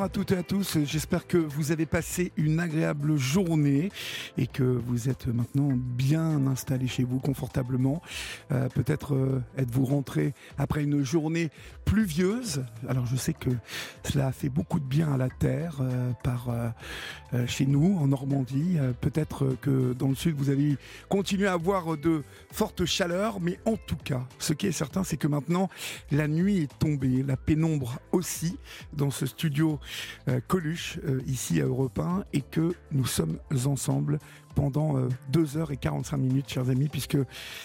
À toutes et à tous. J'espère que vous avez passé une agréable journée et que vous êtes maintenant bien installés chez vous confortablement. Euh, peut-être euh, êtes-vous rentré après une journée pluvieuse. Alors je sais que cela a fait beaucoup de bien à la terre euh, par chez nous en Normandie. Peut-être que dans le sud vous allez continuer à avoir de fortes chaleurs, mais en tout cas, ce qui est certain, c'est que maintenant la nuit est tombée, la pénombre aussi dans ce studio Coluche, ici à Europe 1, et que nous sommes ensemble pendant 2h et 45 minutes, chers amis, puisque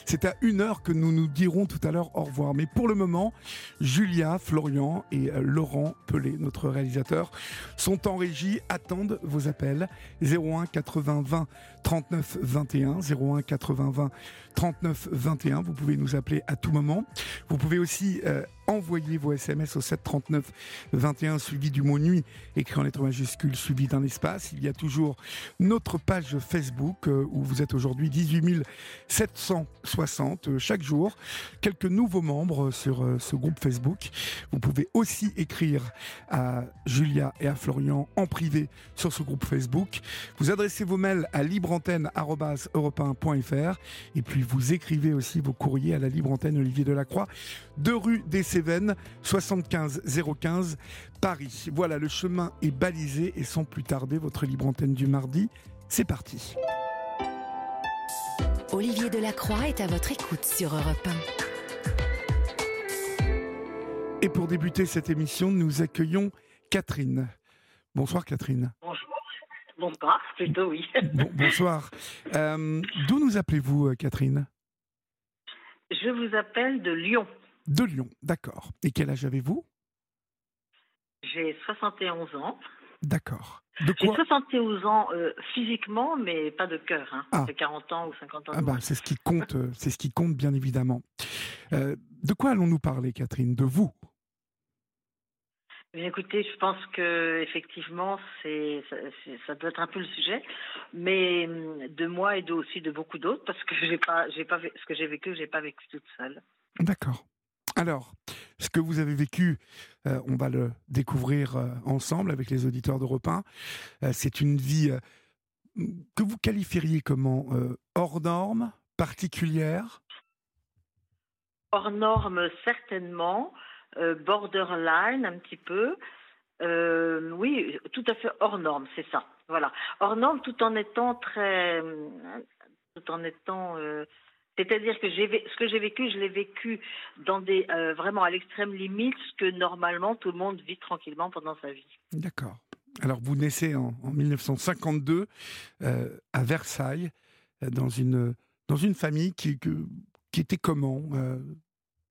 c'est à 1 heure que nous nous dirons tout à l'heure au revoir. Mais pour le moment, Julia, Florian et euh, Laurent Pelé, notre réalisateur, sont en régie, attendent vos appels. 01 80 20 39 21, 01 80 20 39 21. Vous pouvez nous appeler à tout moment. Vous pouvez aussi envoyer vos SMS au 739 21 suivi du mot nuit écrit en lettres majuscules suivi d'un espace. Il y a toujours notre page Facebook euh, où vous êtes aujourd'hui 18 760 euh, chaque jour. Quelques nouveaux membres sur euh, ce groupe Facebook. Vous pouvez aussi écrire à Julia et à Florian en privé sur ce groupe Facebook. Vous adressez vos mails à libreantenne.europe1.fr et puis vous écrivez aussi vos courriers à la libre antenne Olivier Delacroix, 2 rue des Cévennes, 75 015 Paris. Voilà, le chemin est balisé et sans plus tarder, votre libre antenne du mardi, c'est parti. Olivier Delacroix est à votre écoute sur Europe 1. Et pour débuter cette émission, nous accueillons Catherine. Bonsoir Catherine. Bonjour. Bonsoir, plutôt oui. bonsoir. Euh, d'où nous appelez-vous euh, Catherine? Je vous appelle de Lyon. De Lyon, d'accord. Et quel âge avez-vous? J'ai 71 ans. D'accord. J'ai 71 ans euh, physiquement, mais pas de cœur. Hein. Ah. 40 ans ou 50 ans. Ah bah, c'est ce qui compte, c'est ce qui compte bien évidemment. Euh, de quoi allons-nous parler, Catherine? De vous? Écoutez, je pense que effectivement, c'est ça, doit être un peu le sujet, mais hum, de moi et de, aussi de beaucoup d'autres, parce que j'ai pas, j'ai pas, ce que j'ai vécu, j'ai pas vécu toute seule. D'accord. Alors, ce que vous avez vécu, euh, on va le découvrir euh, ensemble avec les auditeurs d'Europe 1. Euh, c'est une vie que vous qualifieriez comment Hors norme Particulière? Hors norme, certainement. Borderline, un petit peu. oui, tout à fait hors norme, c'est ça. Voilà. Hors norme tout en étant très. tout en étant c'est-à-dire que ce que j'ai vécu, je l'ai vécu dans des euh, vraiment à l'extrême limite, ce que normalement tout le monde vit tranquillement pendant sa vie. D'accord. Alors vous naissez en, 1952 euh, à Versailles, euh, dans une dans une famille qui qui était comment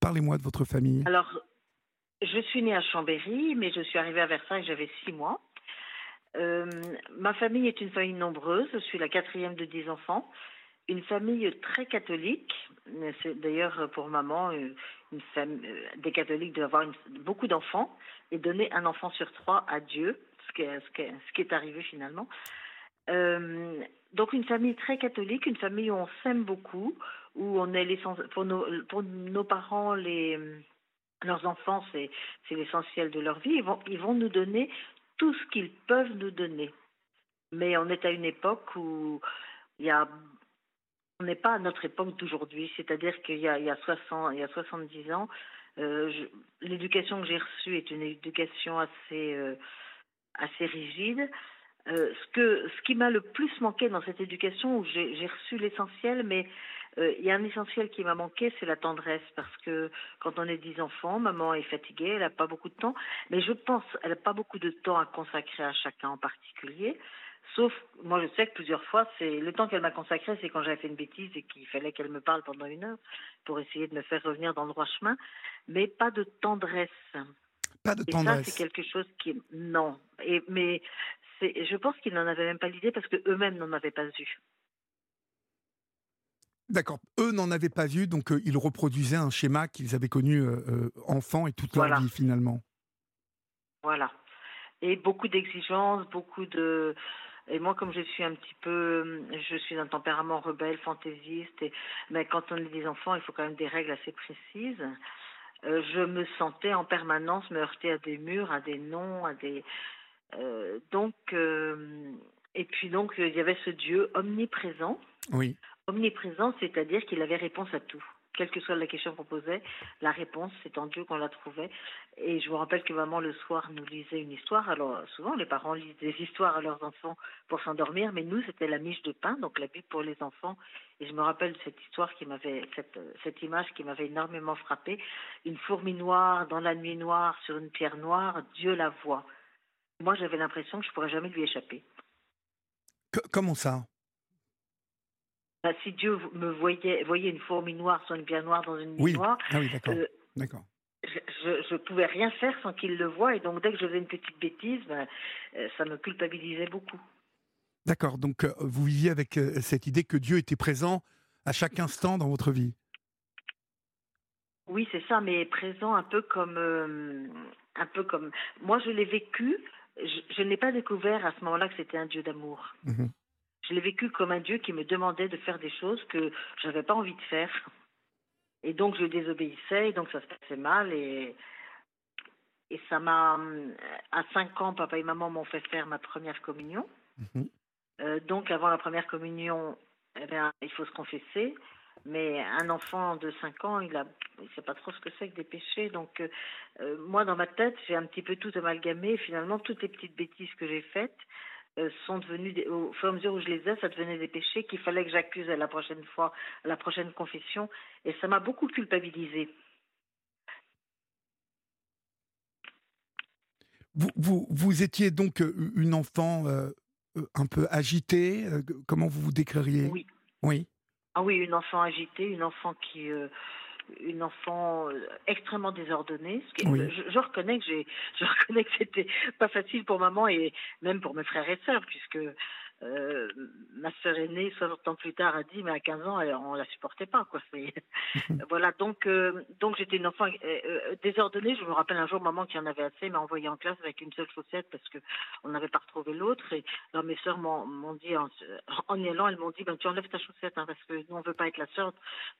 Parlez-moi de votre famille. Alors, je suis née à Chambéry, mais je suis arrivée à Versailles, j'avais six mois. ma famille est une famille nombreuse. Je suis la quatrième de dix enfants une famille très catholique. C'est d'ailleurs pour maman euh, une famille, euh, des catholiques d'avoir beaucoup d'enfants et donner un enfant sur trois à Dieu, ce qui est, arrivé finalement. Euh, donc une famille très catholique, une famille où on s'aime beaucoup, où on est nos pour nos parents les leurs enfants c'est l'essentiel de leur vie. Ils vont ils vont nous donner tout ce qu'ils peuvent nous donner. Mais on est à une époque où il y a on n'est pas à notre époque d'aujourd'hui, c'est-à-dire qu'il y, a, 60, il y a 70 ans, euh, l'éducation que j'ai reçue est une éducation assez, euh, assez rigide. Euh, ce, que, ce qui m'a le plus manqué dans cette éducation, où j'ai reçu l'essentiel, mais il y a un essentiel qui m'a manqué, c'est la tendresse, parce que quand on est dix enfants, maman est fatiguée, elle n'a pas beaucoup de temps, mais je pense, elle n'a pas beaucoup de temps à consacrer à chacun en particulier. Sauf, moi je sais que plusieurs fois, c'est le temps qu'elle m'a consacré, c'est quand j'avais fait une bêtise et qu'il fallait qu'elle me parle pendant une heure pour essayer de me faire revenir dans le droit chemin, mais pas de tendresse. Pas de Et tendresse. ça, c'est quelque chose qui, non. Et mais c'est, je pense qu'ils n'en avaient même pas l'idée parce que eux-mêmes n'en avaient pas eu. D'accord. Eux n'en avaient pas vu, donc euh, ils reproduisaient un schéma qu'ils avaient connu euh, euh, enfant et toute leur Voilà. vie finalement. Voilà. Et beaucoup d'exigences, beaucoup de. Et moi, comme je suis un petit peu, je suis d'un tempérament rebelle, fantaisiste, et, mais quand on est des enfants, il faut quand même des règles assez précises. Euh, je me sentais en permanence me heurter à des murs, à des noms, à des. donc, et puis donc, il y avait ce Dieu omniprésent. Oui. Omniprésent, c'est-à-dire qu'il avait réponse à tout. Quelle que soit la question qu'on posait, la réponse, c'est en Dieu qu'on la trouvait. Et je me rappelle que maman, le soir, nous lisait une histoire. Alors, souvent, les parents lisent des histoires à leurs enfants pour s'endormir, mais nous, c'était la miche de pain, donc la Bible pour les enfants. Et je me rappelle cette histoire qui m'avait, cette, image qui m'avait énormément frappée. Une fourmi noire dans la nuit noire sur une pierre noire, Dieu la voit. Moi, j'avais l'impression que je pourrais jamais lui échapper. Co- comment ça? Bah, si Dieu me voyait, voyait une fourmi noire sur une pierre noire dans une Oui. noire, Ah oui, d'accord. euh, D'accord. je, je pouvais rien faire sans qu'il le voie. Et donc, dès que je faisais une petite bêtise, ben, euh, ça me culpabilisait beaucoup. D'accord. Donc euh, vous viviez avec euh, cette idée que Dieu était présent à chaque instant dans votre vie. Oui, c'est ça, mais présent un peu comme, euh, un peu comme. Moi, je l'ai vécu. Je, je n'ai pas découvert à ce moment-là que c'était un Dieu d'amour. Mhm. Je l'ai vécu comme un Dieu qui me demandait de faire des choses que je n'avais pas envie de faire. Et donc, je désobéissais, et donc ça se passait mal. Et, et ça m'a. À 5 ans, papa et maman m'ont fait faire ma première communion. Mhm. Euh, donc, avant la première communion, eh bien, il faut se confesser. Mais un enfant de 5 ans, il ne il sait pas trop ce que c'est que des péchés. Donc, euh, euh, moi, dans ma tête, j'ai un petit peu tout amalgamé. Finalement, toutes les petites bêtises que j'ai faites sont devenues, des- au fur et à mesure où je les ai, ça devenait des péchés qu'il fallait que j'accuse à la prochaine fois, à la prochaine confession. Et ça m'a beaucoup culpabilisée. Vous, vous, vous étiez donc euh, une enfant euh, euh, un peu agitée. euh, comment vous vous décririez? Oui. Oui. Ah oui, une enfant agitée, une enfant qui, euh, une enfant euh, extrêmement désordonnée. Ce qui- Oui. je, je reconnais que j'ai, je reconnais que c'était pas facile pour maman et même pour mes frères et sœurs, puisque euh, ma sœur aînée, 60 ans plus tard, a dit, mais à 15 ans, elle- on la supportait pas, quoi. Voilà, donc, euh, donc j'étais une enfant euh, désordonnée. Je me rappelle un jour, maman qui en avait assez m'a envoyée en classe avec une seule chaussette parce que on n'avait pas retrouvé l'autre. Et alors, mes sœurs m'ont, m'ont dit, en, en y allant, elles m'ont dit, ben, tu enlèves ta chaussette, hein, parce que nous, on veut pas être la sœur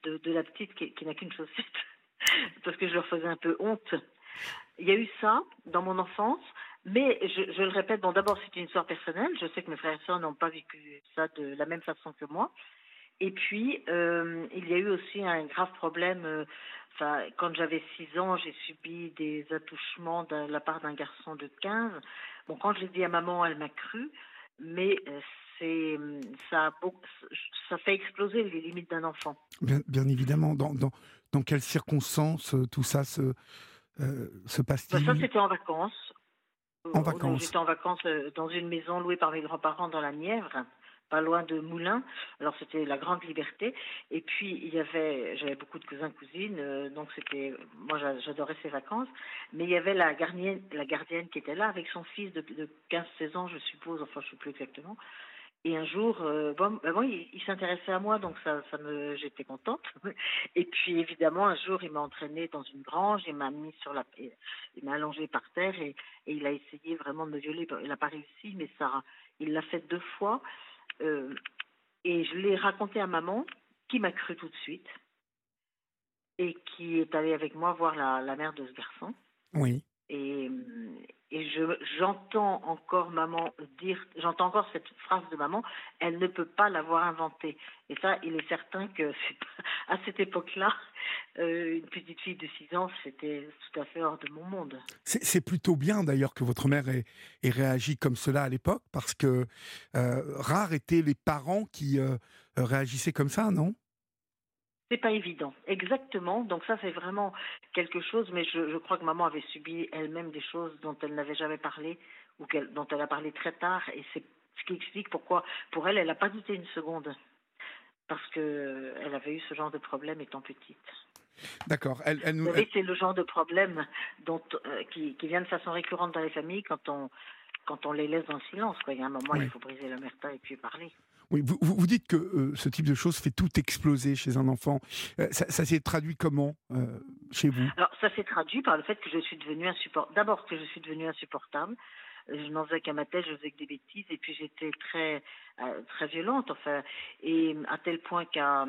de, de la petite qui, qui n'a qu'une chaussette. parce que je leur faisais un peu honte. Il y a eu ça dans mon enfance. Mais je, je le répète, bon, d'abord, c'est une histoire personnelle. Je sais que mes frères et sœurs n'ont pas vécu ça de la même façon que moi. Et puis, euh, il y a eu aussi un grave problème. euh, Enfin, quand j'avais 6 ans, j'ai subi des attouchements de la part d'un garçon de 15. Bon, quand je l'ai dit à maman, elle m'a cru, mais euh, c'est ça, fait exploser les limites d'un enfant. Bien, bien évidemment. Dans, dans, dans quelles circonstances tout ça se, se Bah, passe-t-il? ça, c'était en vacances. En vacances. J'étais en vacances euh, dans une maison louée par mes grands-parents dans la Nièvre, pas loin de Moulins. Alors c'était la grande liberté. Et puis il y avait, j'avais beaucoup de cousins cousines, euh, donc c'était, moi j'a- j'adorais ces vacances. Mais il y avait la gardienne, la gardienne qui était là avec son fils de, de 15-16 ans, je suppose. Enfin, je ne sais plus exactement. Et un jour, euh, bon, ben bon, il, il s'intéressait à moi, donc ça, ça me, j'étais contente. Et puis évidemment, un jour, il m'a entraînée dans une grange, il m'a mis sur la, il m'a allongé par terre et, et il a essayé vraiment de me violer. Il n'a pas réussi, mais ça, il l'a fait deux fois. Euh, et je l'ai raconté à maman, qui m'a cru tout de suite et qui est allée avec moi voir la, la mère de ce garçon. Oui. Et, et je, j'entends encore maman dire, j'entends encore cette phrase de maman, elle ne peut pas l'avoir inventée. Et ça, il est certain que à cette époque-là, euh, une petite fille de 6 ans, c'était tout à fait hors de mon monde. C'est plutôt bien d'ailleurs que votre mère ait, ait réagi comme cela à l'époque, parce que euh, rares étaient les parents qui euh, réagissaient comme ça, non? C'est pas évident, exactement. Donc ça, c'est vraiment quelque chose. Mais je, je crois que maman avait subi elle-même des choses dont elle n'avait jamais parlé ou dont elle a parlé très tard. Et c'est Ce qui explique pourquoi, pour elle, elle n'a pas douté une seconde. Parce qu'elle avait eu ce genre de problème étant petite. D'accord. Elle, elle nous... Vous savez, c'est le genre de problème dont, euh, qui, qui, vient de façon récurrente dans les familles quand on, quand on les laisse dans le silence. Quoi. Il y a un moment, oui. il faut briser l'omerta et puis parler. Vous, dites que euh, ce type de choses fait tout exploser chez un enfant. Euh, ça, s'est traduit comment euh, chez vous? Alors, ça s'est traduit par le fait que je suis devenue insupportable. D'abord, que je suis devenue insupportable. Je n'en faisais qu'à ma tête, je faisais que des bêtises, et puis j'étais très, très violente, enfin, et à tel point qu'à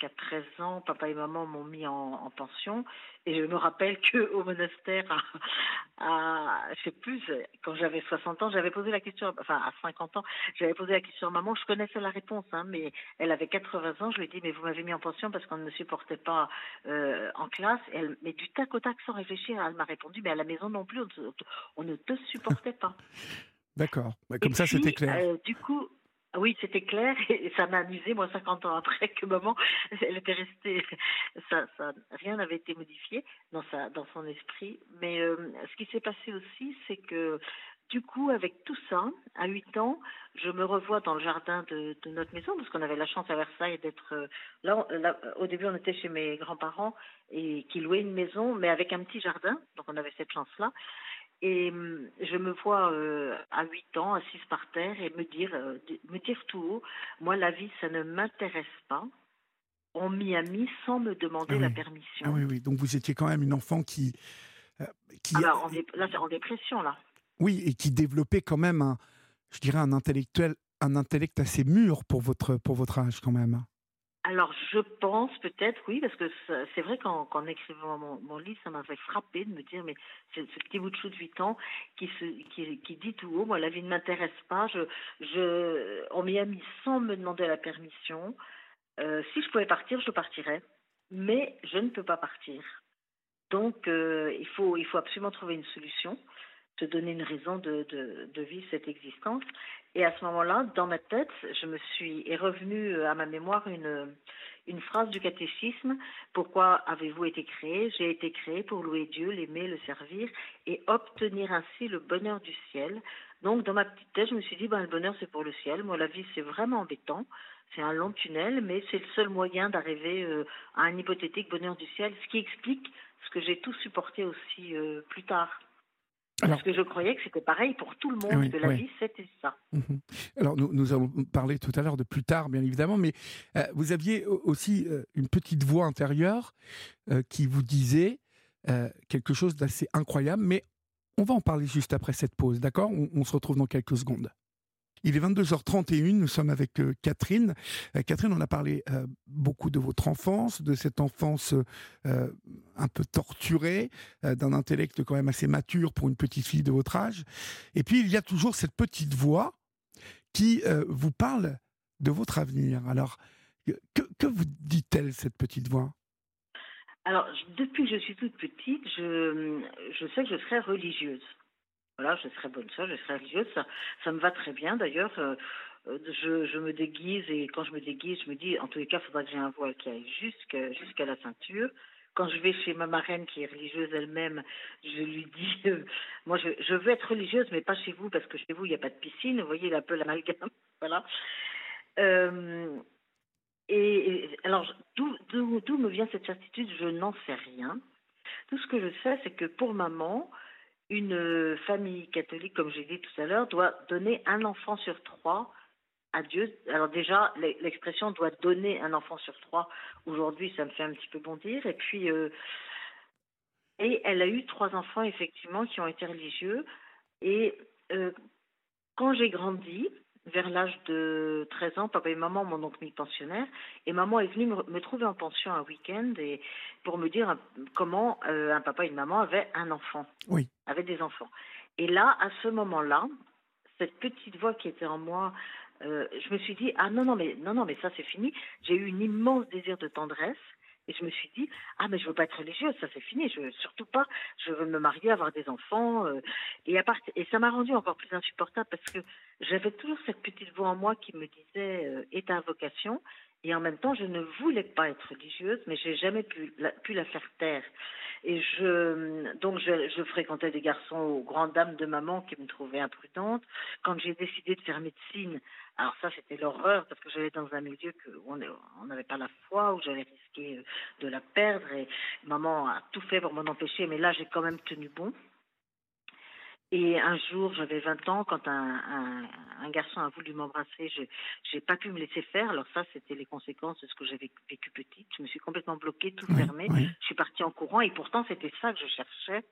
qu'à 13 ans, papa et maman m'ont mis en, en, pension. Et je me rappelle qu'au monastère, à, à, je sais plus, quand j'avais 60 ans, j'avais posé la question, enfin à 50 ans, j'avais posé la question à maman, je connaissais la réponse, hein, mais elle avait 80 ans, je lui ai dit, mais vous m'avez mis en pension parce qu'on ne me supportait pas euh, en classe. Et elle, mais du tac au tac, sans réfléchir, elle m'a répondu, mais à la maison non plus, on, ne te supportait pas. D'accord, bah, comme et ça c'était clair. Euh, du coup, oui, c'était clair et ça m'a amusé, moi, 50 ans après, que maman, elle était restée, ça, rien n'avait été modifié dans, sa, dans son esprit. Mais euh, ce qui s'est passé aussi, c'est que du coup, avec tout ça, à 8 ans, je me revois dans le jardin de, de notre maison, parce qu'on avait la chance à Versailles d'être euh, là, là, Au début, on était chez mes grands-parents et qui louaient une maison, mais avec un petit jardin, donc on avait cette chance-là. Et je me vois euh, à 8 ans assise par terre et me dire, euh, me dire tout haut, moi la vie ça ne m'intéresse pas. On m'y a mis sans me demander ah oui. la permission. Ah oui, oui, donc vous étiez quand même une enfant qui... Euh, qui ah bah, là c'est en dépression là. Oui, et qui développait quand même un, je dirais un intellectuel, un intellect assez mûr pour votre, pour votre âge quand même. Alors, je pense peut-être, oui, parce que c'est vrai qu'en qu écrivant mon, livre, ça m'avait frappé de me dire, mais c'est ce petit bout de chou de 8 ans qui, se, qui, dit tout haut, moi, la vie ne m'intéresse pas, je, on m'y a mis sans me demander la permission. Euh, si je pouvais partir, je partirais, mais je ne peux pas partir. Donc, euh, il, faut, il faut absolument trouver une solution, te donner une raison de, de vivre cette existence. Et à ce moment-là, dans ma tête, je me suis est revenue à ma mémoire une une phrase du catéchisme Pourquoi avez-vous été créé? J'ai été créé pour louer Dieu, l'aimer, le servir et obtenir ainsi le bonheur du ciel. Donc, dans ma petite tête, je me suis dit ben, le bonheur c'est pour le ciel. Moi, la vie c'est vraiment embêtant. C'est un long tunnel, mais c'est le seul moyen d'arriver euh, à un hypothétique bonheur du ciel, ce qui explique ce que j'ai tout supporté aussi euh, plus tard. Alors, Parce que je croyais que c'était pareil pour tout le monde, oui, que la oui. vie, c'était ça. Mmh. Alors, nous, nous avons parlé tout à l'heure de plus tard, bien évidemment, mais euh, vous aviez aussi euh, une petite voix intérieure euh, qui vous disait quelque chose d'assez incroyable, mais on va en parler juste après cette pause, d'accord? On, on se retrouve dans quelques secondes. Il est 22h31, nous sommes avec euh, Catherine. Euh, Catherine, on a parlé euh, beaucoup de votre enfance, de cette enfance un peu torturée, d'un intellect quand même assez mature pour une petite fille de votre âge. Et puis, il y a toujours cette petite voix qui vous parle de votre avenir. Alors, que, vous dit-elle, cette petite voix? Alors, depuis que je suis toute petite, je sais que je serai religieuse voilà, je serai bonne soeur, je serai religieuse, ça, me va très bien d'ailleurs. Euh, je, je, me déguise et quand je me déguise, je me dis, en tous les cas, il faudra que j'ai un voile qui aille jusqu'à la ceinture. Quand je vais chez ma marraine qui est religieuse elle-même, je lui dis, euh, moi je, veux être religieuse, mais pas chez vous, parce que chez vous, il n'y a pas de piscine, vous voyez, un peu l'amalgame. voilà. Euh, et, et, alors, d'où me vient cette certitude? Je n'en sais rien. Tout ce que je sais, c'est que pour maman, une famille catholique, comme j'ai dit tout à l'heure, doit donner un enfant sur trois à Dieu. Alors déjà, l'expression doit donner un enfant sur trois, aujourd'hui, ça me fait un petit peu bondir. Et puis, euh, et elle a eu trois enfants, effectivement, qui ont été religieux. Et euh, quand j'ai grandi, vers l'âge de 13 ans, papa et maman m'ont donc mis pensionnaire. Et maman est venue me, me trouver en pension un week-end et pour me dire comment euh, un papa et une maman avaient un enfant. Oui. Avaient des enfants. Et là, à ce moment-là, cette petite voix qui était en moi, euh, je me suis dit ah non non mais non non mais ça c'est fini. J'ai eu un immense désir de tendresse. Et je me suis dit, ah, mais je veux pas être religieuse, ça c'est fini, je veux surtout pas, je veux me marier, avoir des enfants. Euh, et, à part, et ça m'a rendu encore plus insupportable parce que j'avais toujours cette petite voix en moi qui me disait euh, est ta vocation. Et en même temps je ne voulais pas être religieuse mais j'ai jamais pu la, faire taire. Et donc je, fréquentais des garçons aux grandes dames de maman qui me trouvaient imprudente. Quand j'ai décidé de faire médecine alors ça c'était l'horreur parce que j'allais dans un milieu on on n'avait pas la foi où j'allais risquer euh, de la perdre. Et maman a tout fait pour m'en empêcher mais là j'ai quand même tenu bon et un jour, j'avais 20 ans, quand un, un, un garçon a voulu m'embrasser, je n'ai pas pu me laisser faire. Alors ça, c'était les conséquences de ce que j'avais vécu petite. Je me suis complètement bloquée, tout Oui, fermé. oui. Je suis partie en courant et pourtant, c'était ça que je cherchais.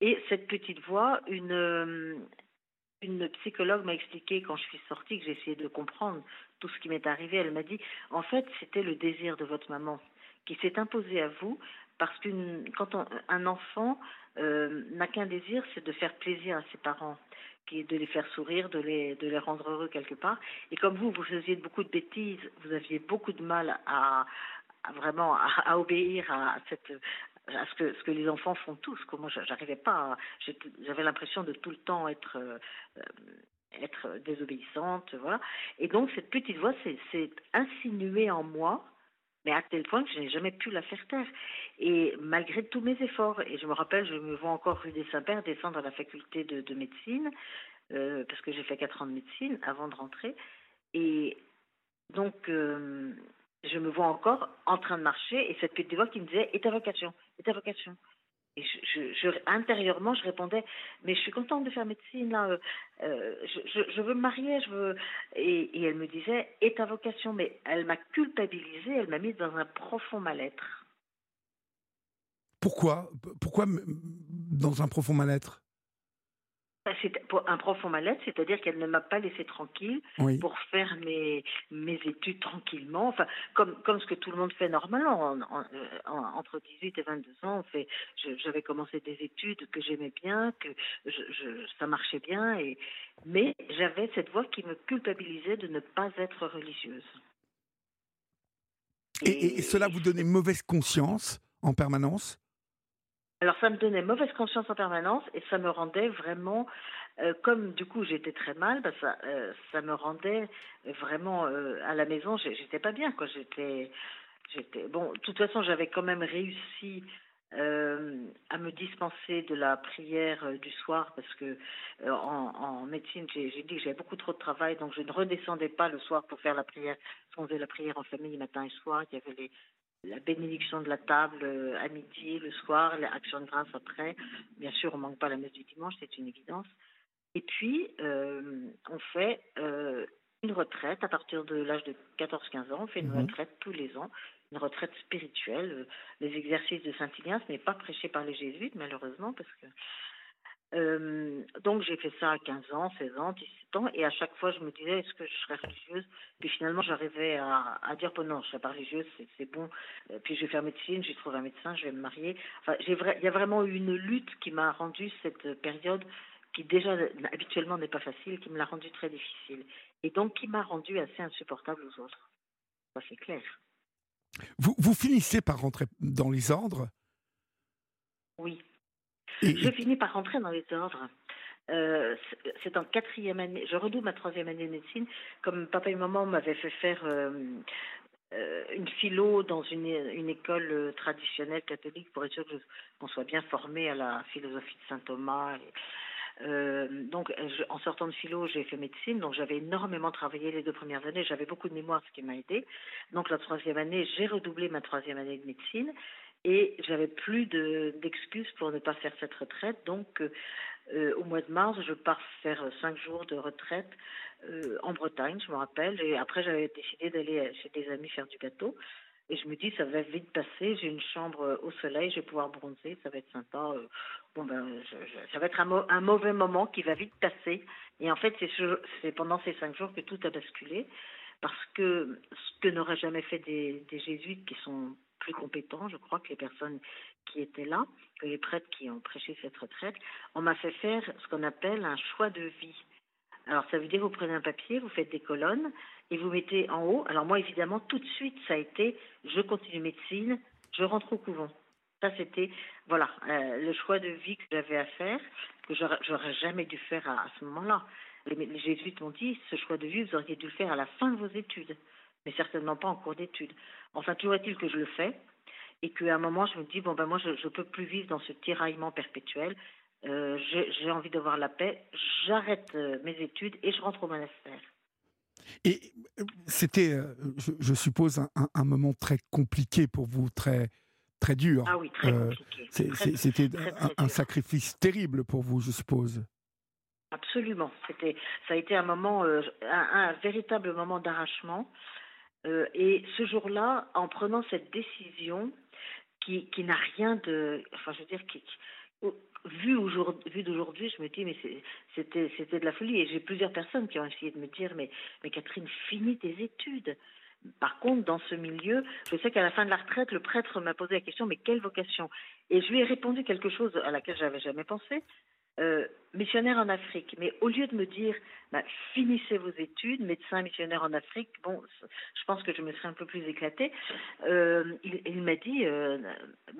Et cette petite voix, une, une psychologue m'a expliqué quand je suis sortie, que j'ai essayé de comprendre tout ce qui m'est arrivé. Elle m'a dit, en fait, c'était le désir de votre maman qui s'est imposé à vous parce qu'une quand on, un enfant euh, n'a qu'un désir, c'est de faire plaisir à ses parents, qui est de les faire sourire, de les, de les rendre heureux quelque part. Et comme vous, vous faisiez beaucoup de bêtises, vous aviez beaucoup de mal à, vraiment à, obéir à ce que ce que les enfants font tous. Que moi, j'arrivais pas. J'avais l'impression de tout le temps être euh, euh, être désobéissante, voilà. Et donc cette petite voix s'est insinuée en moi mais à tel point que je n'ai jamais pu la faire taire. Et malgré tous mes efforts, et je me rappelle, je me vois encore rue des Saints-Pères descendre à la faculté de, de médecine, euh, parce que j'ai fait quatre ans de médecine avant de rentrer. Et donc, euh, je me vois encore en train de marcher, et cette petite voix qui me disait, et ta vocation, et ta vocation? Et je, je, je- intérieurement, je répondais, mais je suis contente de faire médecine, là, euh, euh, je, je, veux me marier, je veux... Et, elle me disait, et ta vocation, mais elle m'a culpabilisée, elle m'a mise dans un profond mal-être. Pourquoi? Pourquoi dans un profond mal-être? Pour un profond mal-être, c'est-à-dire qu'elle ne m'a pas laissé tranquille Oui. pour faire mes, mes études tranquillement, enfin, comme, comme ce que tout le monde fait normalement. En, en, euh, en- entre 18 et 22 ans, on fait, je- j'avais commencé des études que j'aimais bien, que je, je- ça marchait bien, et, mais j'avais cette voix qui me culpabilisait de ne pas être religieuse. Et, et- et cela vous donnait mauvaise conscience en permanence? Alors ça me donnait mauvaise conscience en permanence et ça me rendait vraiment, euh, comme du coup j'étais très mal, bah, ça, euh, ça me rendait vraiment euh, à la maison, j'étais pas bien quoi. J'étais, j'étais bon. De toute façon, j'avais quand même réussi à me dispenser de la prière du soir parce que en, en médecine j'ai dit que j'avais beaucoup trop de travail, donc je ne redescendais pas le soir pour faire la prière. On faisait la prière en famille matin et soir. Il y avait les la bénédiction de la table euh, à midi, le soir, l'action de grâce après. Bien sûr, on manque pas la messe du dimanche, c'est une évidence. Et puis, euh, on fait euh, une retraite à partir de l'âge de 14-15 ans. On fait une Mhm. retraite tous les ans, une retraite spirituelle. Euh, Les exercices de Saint Ignace n'est pas prêché par les jésuites, malheureusement, parce que euh, donc j'ai fait ça à 15 ans, 16 ans, 17 ans, et à chaque fois je me disais est-ce que je serais religieuse? Puis finalement j'arrivais à, à dire bon non, je serais pas religieuse, c'est, bon. Euh, puis je vais faire médecine, j'ai trouvé un médecin, je vais me marier. Enfin, il y a vraiment eu une lutte qui m'a rendu cette période qui déjà habituellement n'est pas facile, qui me l'a rendu très difficile, et donc qui m'a rendu assez insupportable aux autres. Ça c'est clair. vous, vous finissez par rentrer dans les ordres? Oui. Je finis par rentrer dans les ordres. Euh, c'est- en quatrième année. Je redouble ma troisième année de médecine. Comme papa et maman m'avaient fait faire euh, euh, une philo dans une, une école traditionnelle catholique pour être sûr qu'on soit bien formé à la philosophie de saint Thomas. Et, donc, je- en sortant de philo, j'ai fait médecine, donc j'avais énormément travaillé les deux premières années. J'avais beaucoup de mémoire, ce qui m'a aidé. Donc, la troisième année, j'ai redoublé ma troisième année de médecine et j'avais plus de- d'excuses pour ne pas faire cette retraite. Donc, euh, au mois de mars, je pars faire cinq jours de retraite euh, en Bretagne, je me rappelle. Et après, j'avais décidé d'aller chez des amis faire du bateau. Et je me dis, ça va vite passer. J'ai une chambre au soleil, je vais pouvoir bronzer, ça va être sympa. euh, Bon ben, ça va être un, mau- un mauvais moment qui va vite passer. Et en fait, c'est ce- c'est pendant ces cinq jours que tout a basculé, parce que ce que n'auraient jamais fait des jésuites qui sont plus compétents, je crois, que les personnes qui étaient là, que les prêtres qui ont prêché cette retraite, on m'a fait faire ce qu'on appelle un choix de vie. Alors ça veut dire vous prenez un papier, vous faites des colonnes et vous mettez en haut. Alors moi évidemment tout de suite ça a été je continue médecine, je rentre au couvent. Ça c'était voilà euh, le choix de vie que j'avais à faire que j'aurais jamais dû faire à, à ce moment-là. les, jésuites m'ont dit, ce choix de vie, vous auriez dû le faire à la fin de vos études, mais certainement pas en cours d'études. Enfin, toujours est-il que je le fais, et qu'à un moment, je me dis, bon, ben moi, je ne peux plus vivre dans ce tiraillement perpétuel. Euh, j'ai envie d'avoir la paix, j'arrête euh, mes études et je rentre au monastère. Et euh, c'était, je, suppose, un, moment très compliqué pour vous, très, très dur. Ah oui, très compliqué. C'était un, sacrifice terrible pour vous, je suppose. Absolument. C'était, ça a été un moment, un, véritable moment d'arrachement. Et ce jour-là, en prenant cette décision, qui, qui n'a rien de, enfin, je veux dire, qui, vu, vu d'aujourd'hui, je me dis, mais c'était, c'était de la folie. Et j'ai plusieurs personnes qui ont essayé de me dire, mais, mais Catherine, finis tes études. Par contre, dans ce milieu, je sais qu'à la fin de la retraite, le prêtre m'a posé la question, mais quelle vocation? Et je lui ai répondu quelque chose à laquelle j'avais jamais pensé. Euh, missionnaire en Afrique. Mais au lieu de me dire, bah, finissez vos études, médecin missionnaire en Afrique, bon, je pense que je me serais un peu plus éclatée. Euh, il, m'a dit, euh,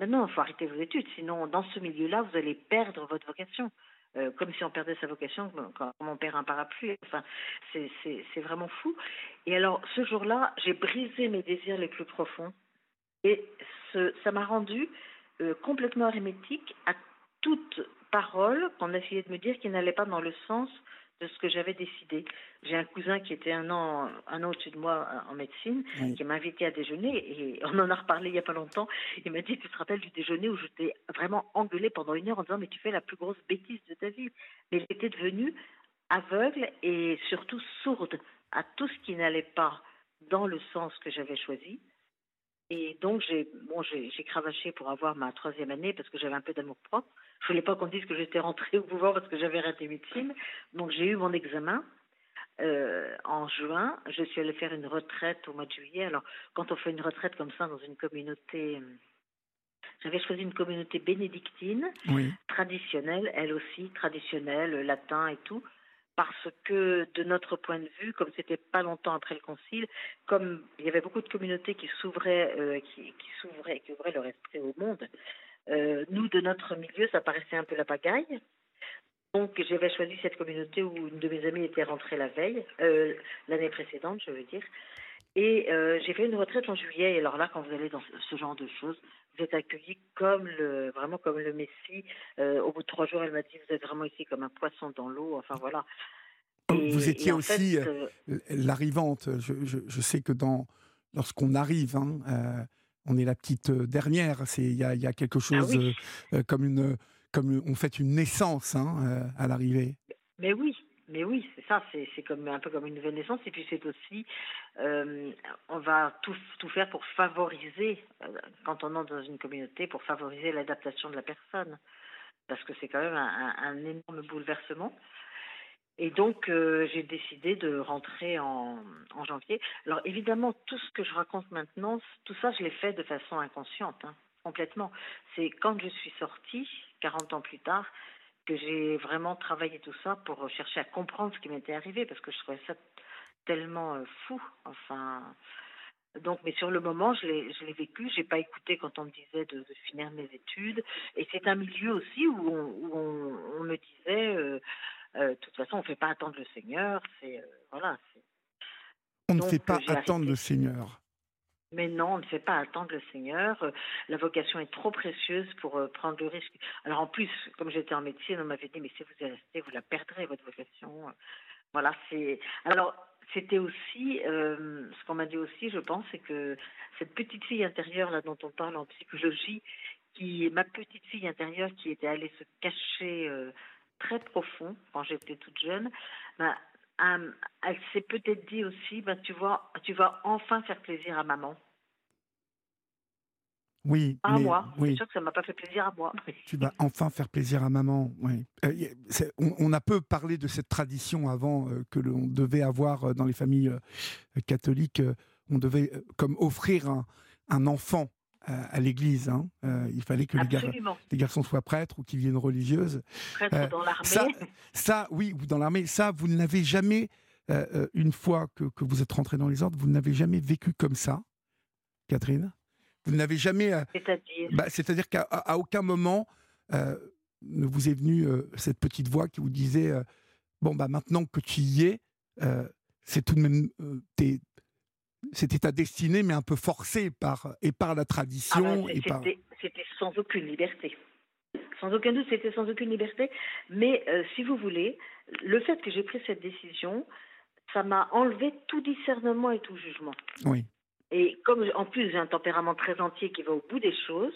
non, il faut arrêter vos études, sinon dans ce milieu-là, vous allez perdre votre vocation. Comme si on perdait sa vocation quand on perd un parapluie. Enfin, c'est vraiment fou. Et alors, ce jour-là, j'ai brisé mes désirs les plus profonds. Et ça m'a rendu complètement hermétique à toute paroles qu'on essayait de me dire qui n'allaient pas dans le sens de ce que j'avais décidé. J'ai un cousin qui était un an, un an au-dessus de moi euh, en médecine, qui m'a invité à déjeuner et on en a reparlé il n'y a pas longtemps. Il m'a dit, tu te rappelles du déjeuner où je t'ai vraiment engueulé pendant une heure en disant, mais tu fais la plus grosse bêtise de ta vie. Mais j'étais devenue aveugle et surtout sourde à tout ce qui n'allait pas dans le sens que j'avais choisi. Et donc, j'ai bon, j'ai cravaché pour avoir ma troisième année parce que j'avais un peu d'amour propre. Je voulais pas qu'on dise que j'étais rentrée au pouvoir parce que j'avais raté médecine. Donc, j'ai eu mon examen. Euh, en juin, je suis allée faire une retraite au mois de juillet. Alors, quand on fait une retraite comme ça dans une communauté, j'avais choisi une communauté bénédictine, traditionnelle, elle aussi, traditionnelle, latin et tout parce que de notre point de vue, comme c'était pas longtemps après le concile, comme il y avait beaucoup de communautés qui s'ouvraient, euh, qui, s'ouvraient, qui ouvraient leur esprit au monde, euh, nous de notre milieu, ça paraissait un peu la pagaille. Donc j'avais choisi cette communauté où une de mes amies était rentrée la veille, euh, l'année précédente, je veux dire. Et j'ai fait une retraite en juillet. Et alors là, quand vous allez dans ce genre de choses, vous êtes accueilli comme le, vraiment comme le Messie. Euh, au bout de trois jours, elle m'a dit, vous êtes vraiment ici comme un poisson dans l'eau. Enfin voilà. Vous étiez aussi euh, euh, l'arrivante. Je, je, sais que dans, lorsqu'on arrive, hein, on est la petite dernière. Il y a, y a, quelque ah chose comme une, comme on fait une naissance hein, à l'arrivée. Mais oui, mais oui, c'est ça, c'est comme un peu comme une nouvelle naissance. Et puis c'est aussi, euh, on va tout, faire pour favoriser, euh, quand on entre dans une communauté, pour favoriser l'adaptation de la personne. Parce que c'est quand même un, énorme bouleversement. Et donc, euh, j'ai décidé de rentrer en, en, janvier. Alors, évidemment, tout ce que je raconte maintenant, tout ça, je l'ai fait de façon inconsciente, hein, complètement. C'est quand je suis sortie, 40 ans plus tard, que j'ai vraiment travaillé tout ça pour chercher à comprendre ce qui m'était arrivé parce que je trouvais ça tellement euh, fou. Enfin, donc, mais sur le moment, je l'ai, je l'ai vécu. J'ai pas écouté quand on me disait de, finir mes études. Et c'est un milieu aussi où on, où on, me disait, euh, euh, de toute façon, on fait pas attendre le Seigneur. C'est voilà. On ne fait pas attendre le Seigneur. Mais non, on ne fait pas attendre le Seigneur. Euh, la vocation est trop précieuse pour euh, prendre le risque. Alors en plus, comme j'étais en médecine, on m'avait dit mais si vous y restez, vous la perdrez votre vocation. Voilà, c'est. Alors c'était aussi euh, ce qu'on m'a dit aussi, je pense, c'est que cette petite fille intérieure là dont on parle en psychologie, qui ma petite fille intérieure qui était allée se cacher très profond quand j'étais toute jeune, ben, elle s'est peut-être dit aussi, ben, tu, vois, tu vas enfin faire plaisir à maman. Oui, à moi. Oui. C'est sûr que ça m'a pas fait plaisir à moi. Tu vas enfin faire plaisir à maman. Oui. Euh, on, a peu parlé de cette tradition avant euh, que l'on devait avoir euh, dans les familles catholiques. on devait comme offrir un, un enfant à, l'église. Hein. il fallait que les, garçons soient prêtres ou qu'ils viennent religieuses. Prêtres dans l'armée. Ça, ça, oui, ou dans l'armée. Ça, vous ne l'avez jamais, une fois que, que vous êtes rentré dans les ordres, vous n'avez jamais vécu comme ça, Catherine? Vous n'avez jamais. Euh, c'est-à-dire bah, C'est-à-dire qu'à aucun moment euh, ne vous est venue euh, cette petite voix qui vous disait bon, bah, maintenant que tu y es, c'est tout de même. c'était ta destinée, mais un peu forcée par, et par la Ah tradition. ben, et par... c'était sans aucune liberté. Sans aucun doute, c'était sans aucune liberté. Mais si vous voulez, le fait que j'ai pris cette décision, ça m'a enlevé tout discernement et tout jugement. Oui. Et comme en plus j'ai un tempérament très entier qui va au bout des choses,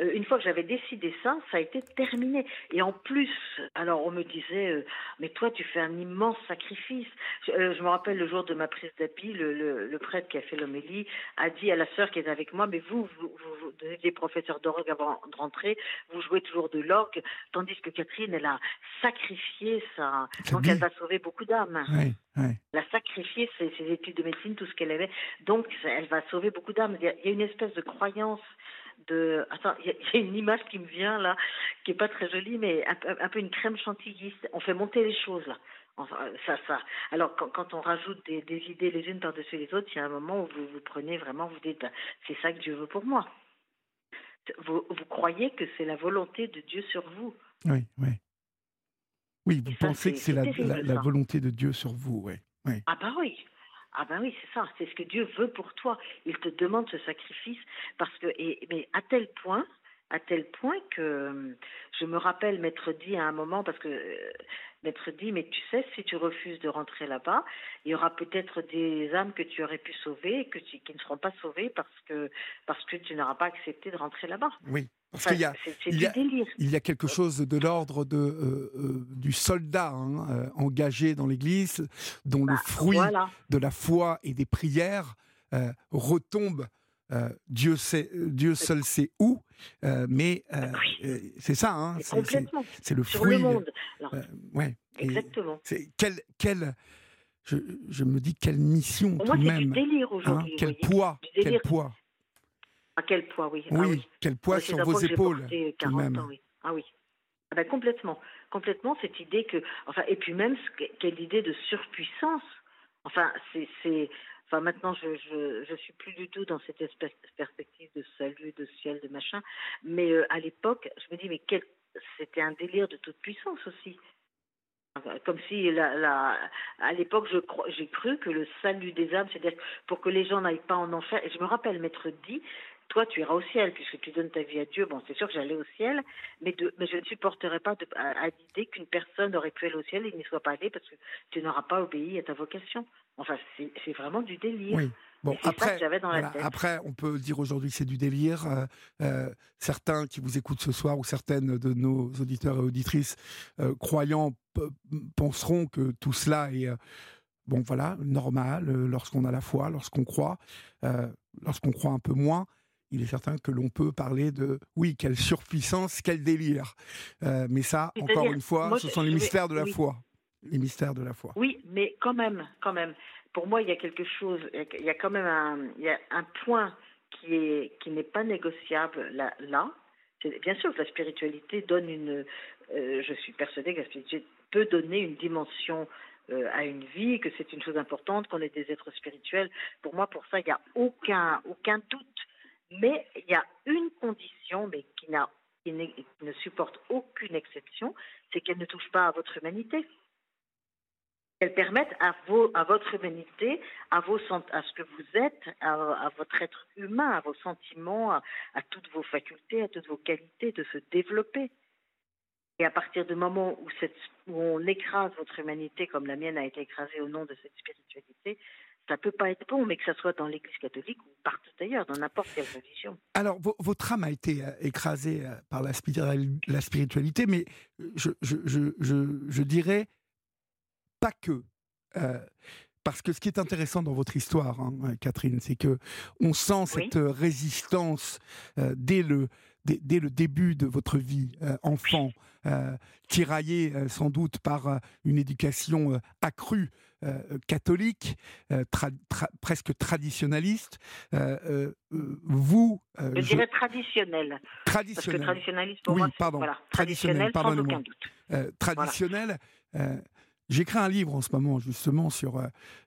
une fois que j'avais décidé ça, ça a été terminé. Et en plus, alors on me disait, euh, mais toi tu fais un immense sacrifice. Je, euh, je me rappelle le jour de ma prise d'habit, le, le, le prêtre qui a fait l'homélie a dit à la sœur qui était avec moi, mais vous, vous, vous, vous êtes des professeurs d'orgue avant de rentrer, vous jouez toujours de l'orgue, tandis que Catherine, elle a sacrifié ça. Donc elle va sauver beaucoup d'âmes. Oui, oui. Elle a sacrifié ses, ses études de médecine, tout ce qu'elle avait. Donc, elle va sauver beaucoup d'âmes. Il y a une espèce de croyance de. Attends, il y, a, il y a une image qui me vient là, qui est pas très jolie, mais un, peu- un peu une crème chantilly. On fait monter les choses là. Enfin, ça, ça. Alors, quand, quand on rajoute des, des idées les unes par-dessus les autres, il y a un moment où vous vous prenez vraiment, vous dites, c'est ça que Dieu veut pour moi. Vous, vous croyez que c'est la volonté de Dieu sur vous. Oui, oui. Oui, vous Et ça, pensez que c'est- la, volonté de Dieu sur vous, oui. oui. Ah bah oui. Ah ben oui, c'est ça, c'est ce que Dieu veut pour toi. Il te demande ce sacrifice parce que et mais à tel point, à tel point que euh, je me rappelle m'être dit à un moment parce que euh, m'être dit mais tu sais si tu refuses de rentrer là-bas, il y aura peut-être des âmes que tu aurais pu sauver et que tu- qui ne seront pas sauvées parce que parce que tu n'auras pas accepté de rentrer là-bas. Oui, parce Enfin, qu'il y a, il y a- délire. il y a quelque chose de l'ordre de, euh, euh, du soldat hein, euh, engagé dans l'Église, dont le Bah, fruit Voilà. de la foi et des prières retombe. Dieu, sait, Dieu seul sait où, mais Oui. c'est ça, hein, Mais c'est- complètement c'est le sur fruit. le monde. Alors, ouais, et exactement. c'est quel, quel, je, je me dis quelle mission Pour tout moi, de c'est du même, délire hein, quel poids, À quel poids, oui. Ah oui, oui. quel poids Oui, sur vos épaules, tout de 40 même. ans, oui. Ah oui. Ah ben complètement, complètement cette idée que, enfin, et puis même quelle idée de surpuissance. Enfin, c'est, enfin maintenant je, je, je suis plus du tout dans cette perspective de salut, de ciel, de machin. Mais euh, à l'époque, je me dis mais quel, c'était un délire de toute puissance aussi. Comme si la, la, à l'époque, j'ai cru que le salut des âmes, c'est-à-dire pour que les gens n'aillent pas en enfer. Et je me rappelle m'être dit, toi, tu iras au ciel puisque tu donnes ta vie à Dieu. Bon, c'est sûr que j'allais au ciel, mais, de, mais je ne supporterai pas de, à, à l'idée qu'une personne aurait pu aller au ciel et n'y soit pas allée parce que tu n'auras pas obéi à ta vocation. Enfin, c'est vraiment du délire. Oui. Bon, c'est ça après, que dans la voilà, tête. après, on peut dire aujourd'hui que c'est du délire. Euh, euh, certains qui vous écoutent ce soir ou certaines de nos auditeurs et auditrices euh, croyants penseront que tout cela est bon, voilà, normal lorsqu'on a la foi, lorsqu'on croit. Lorsqu'on croit un peu moins, il est certain que l'on peut parler de oui, quelle surpuissance, quel délire. Euh, mais ça, encore une fois, moi, ce sont les vais- mystères de la oui. foi. Les mystères de la foi. Oui, mais quand même, quand même. Pour moi, il y a quelque chose, il y a quand même un, il y a un point qui est qui n'est pas négociable là. Bien sûr que la spiritualité donne une, euh, je suis persuadée que la spiritualité peut donner une dimension euh, à une vie, que c'est une chose importante, qu'on est des êtres spirituels. Pour moi, pour ça, il n'y a aucun aucun doute. Mais il y a une condition, qui ne supporte aucune exception, c'est qu'elle ne touche pas à votre humanité qu'elles permettent à, vos, à votre humanité, à, vos, à ce que vous êtes, à, votre être humain, à vos sentiments, à, toutes vos facultés, à toutes vos qualités de se développer. Et à partir du moment où on écrase votre humanité, comme la mienne a été écrasée au nom de cette spiritualité, ça peut pas être bon, mais que ça soit dans l'Église catholique ou partout ailleurs, dans n'importe quelle religion. Alors, vo- votre âme a été euh, écrasée euh, par la, spiritual- la spiritualité, mais je, je, je, je, je dirais pas que. Euh, parce que ce qui est intéressant dans votre histoire, hein, Catherine, c'est que on sent Oui. cette résistance euh, dès, le, dès, dès le début de votre vie, euh, enfant, euh, tiraillée euh, sans doute par une éducation accrue catholique, tra- tra- presque traditionnaliste. Vous, Je dirais traditionnel, parce que traditionnel, traditionnaliste pour Oui, moi, pardon, voilà, traditionnel, traditionnel sans aucun doute. traditionnel. J'écris un livre en ce moment justement sur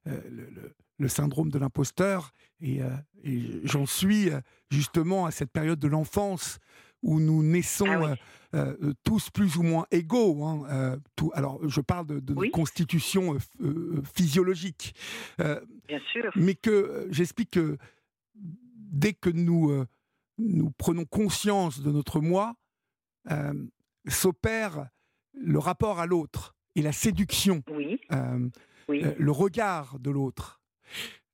le, le- le syndrome de l'imposteur et, euh, et j'en suis euh, justement à cette période de l'enfance où nous naissons Ah oui. euh, euh, tous plus ou moins égaux. hein, euh, tout, alors, je parle de, de Oui. notre constitution physiologique. Bien sûr. mais que j'explique que dès que nous, nous prenons conscience de notre moi, s'opère le rapport à l'autre et la séduction, Oui, le regard de l'autre.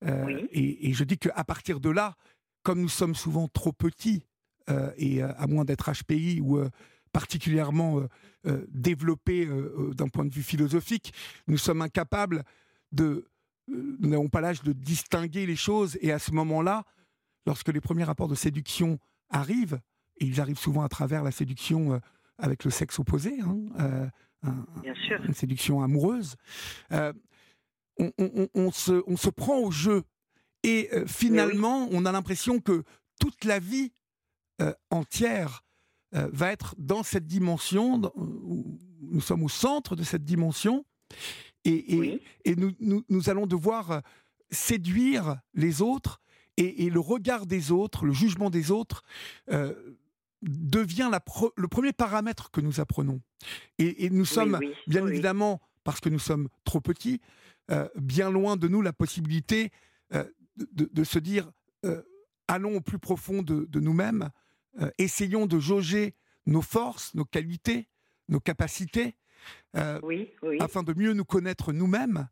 Euh, Oui. et, et je dis qu'à partir de là, comme nous sommes souvent trop petits, euh, et euh, à moins d'être HPI ou particulièrement développés d'un point de vue philosophique, nous sommes incapables de... nous n'avons pas l'âge de distinguer les choses, et à ce moment-là, lorsque les premiers rapports de séduction arrivent, et ils arrivent souvent à travers la séduction avec le sexe opposé, hein, euh, un- Bien sûr. une séduction amoureuse, euh, on, on- on- on se, on se prend au jeu. Et euh, finalement, on a l'impression que toute la vie euh, entière euh, va être dans cette dimension, dans- où nous sommes au centre de cette dimension, et, et- Oui. et nous, nous- nous allons devoir séduire les autres, et, et le regard des autres, le jugement des autres, devient la pro- le premier paramètre que nous apprenons. Et, nous sommes, oui, bien évidemment, parce que nous sommes trop petits, euh, bien loin de nous la possibilité euh, de, se dire euh, allons au plus profond de, de nous-mêmes, essayons de jauger nos forces, nos qualités, nos capacités, Oui, oui. afin de mieux nous connaître nous-mêmes,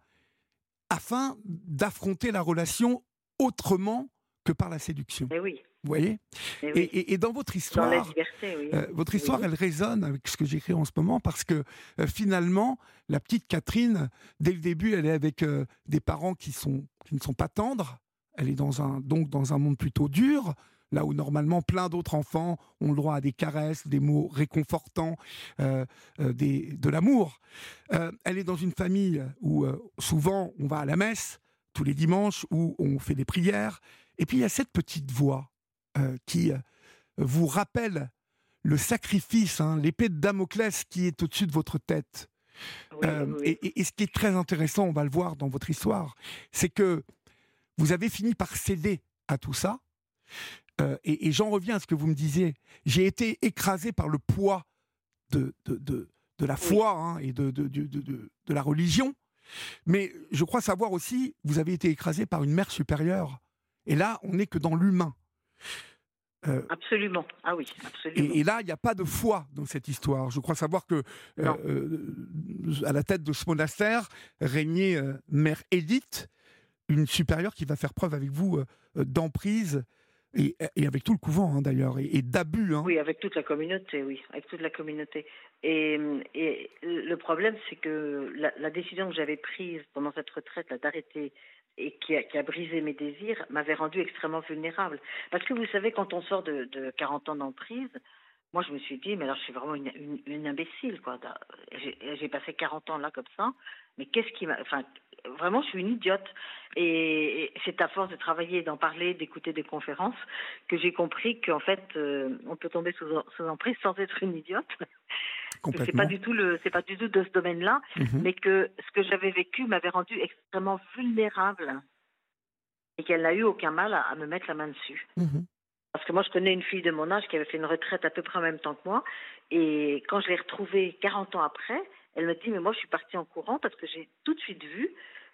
afin d'affronter la relation autrement que par la séduction. Eh oui. Vous voyez eh et, oui. et- et dans votre histoire, la liberté, oui. euh, votre histoire, Oui. elle résonne avec ce que j'écris en ce moment parce que euh, finalement, la petite Catherine, dès le début, elle est avec euh, des parents qui, sont, qui ne sont pas tendres. Elle est dans un, donc dans un monde plutôt dur, là où normalement plein d'autres enfants ont le droit à des caresses, des mots réconfortants, des, de l'amour. Elle est dans une famille où souvent on va à la messe tous les dimanches, où on fait des prières. Et puis il y a cette petite voix euh, qui euh, vous rappelle le sacrifice, hein, l'épée de Damoclès qui est au-dessus de votre tête. Oui, Euh, oui. et, ce qui est très intéressant, on va le voir dans votre histoire, c'est que vous avez fini par céder à tout ça. Euh, et et j'en reviens à ce que vous me disiez. J'ai été écrasé par le poids de, de, de, de la foi hein, et de- de la religion. Mais je crois savoir aussi, vous avez été écrasé par une mère supérieure. Et là, on n'est que dans l'humain. Euh, Absolument. Ah oui, absolument. et, et là, il n'y a pas de foi dans cette histoire. Je crois savoir que euh, euh, à la tête de ce monastère régnait euh, Mère Édith, une supérieure qui va faire preuve avec vous d'emprise et, et avec tout le couvent hein, d'ailleurs et, et d'abus. hein. Oui, avec toute la communauté, oui, avec toute la communauté. Et, et le problème, c'est que la, la décision que j'avais prise pendant cette retraite, d'arrêter et qui a, brisé mes désirs, m'avait rendue extrêmement vulnérable. Parce que vous savez, quand on sort de, de 40 ans d'emprise, moi, je me suis dit, mais alors, je suis vraiment une, imbécile, quoi. J'ai j'ai passé 40 ans là comme ça, mais qu'est-ce qui m'a... Enfin, vraiment, je suis une idiote. Et, c'est à force de travailler, d'en parler, d'écouter des conférences, que j'ai compris qu'en fait, euh, on peut tomber sous, sous emprise sans être une idiote. C'est pas du tout le, c'est pas du tout de ce domaine-là, Mhm. mais que ce que j'avais vécu m'avait rendue extrêmement vulnérable et qu'elle n'a eu aucun mal à, à me mettre la main dessus. Mhm. Parce que moi, je connais une fille de mon âge qui avait fait une retraite à peu près en même temps que moi. Et quand je l'ai retrouvée 40 ans après, elle me dit Mais moi, je suis partie en courant parce que j'ai tout de suite vu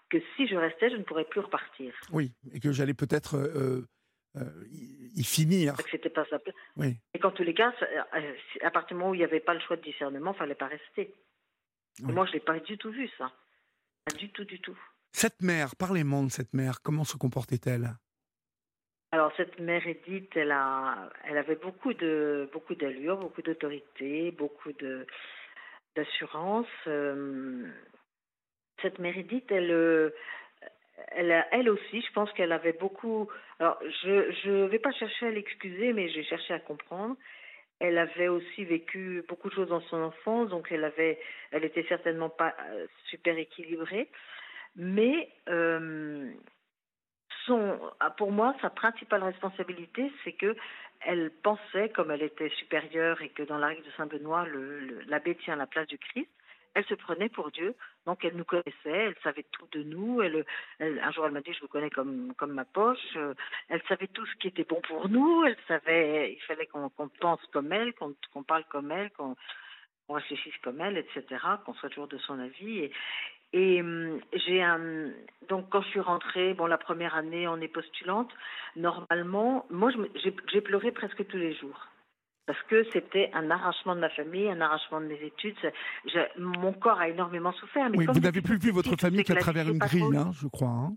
que si je restais, je ne pourrais plus repartir. Oui, et que j'allais peut-être euh, euh, y, y finir. Que c'était pas place. Oui. Et qu'en tous les cas, ça- euh, à partir du moment où il n'y avait pas le choix de discernement, il fallait pas rester. Oui. moi, je l'ai pas du tout vu, ça. Pas du tout, du tout. Cette mère, parlez-moi de cette mère. Comment se comportait-elle? Alors cette mère Edith, elle a, elle avait beaucoup de, beaucoup d'allure, beaucoup d'autorité, beaucoup de d'assurance. Euh, cette mère Edith, elle, euh, elle, elle aussi, je pense qu'elle avait beaucoup. Alors je, je vais pas chercher à l'excuser, mais j'ai cherché à comprendre. Elle avait aussi vécu beaucoup de choses dans son enfance, donc elle avait, elle était certainement pas euh, super équilibrée, mais son, ah, pour moi, sa principale responsabilité, c'est que elle pensait, comme elle était supérieure et que dans la règle de Saint Benoît, le- le- l'abbé tient la place du Christ, elle se prenait pour Dieu. Donc elle nous connaissait, elle savait tout de nous. Un jour elle m'a dit je vous connais comme comme ma poche. Elle savait tout ce qui était bon pour nous. Elle savait il fallait qu'on pense comme elle, qu'on parle comme elle, qu'on réfléchisse comme elle, etc. Qu'on soit toujours de son avis. Et hum, j'ai un donc quand je suis rentrée, bon la première année on est postulante. Normalement, moi j'ai pleuré presque tous les jours parce que c'était un arrachement de ma famille, un arrachement de mes études. mon corps a énormément souffert. Mais vous n'avez plus vu votre famille qu'à travers une grille, hein, je crois. Hein.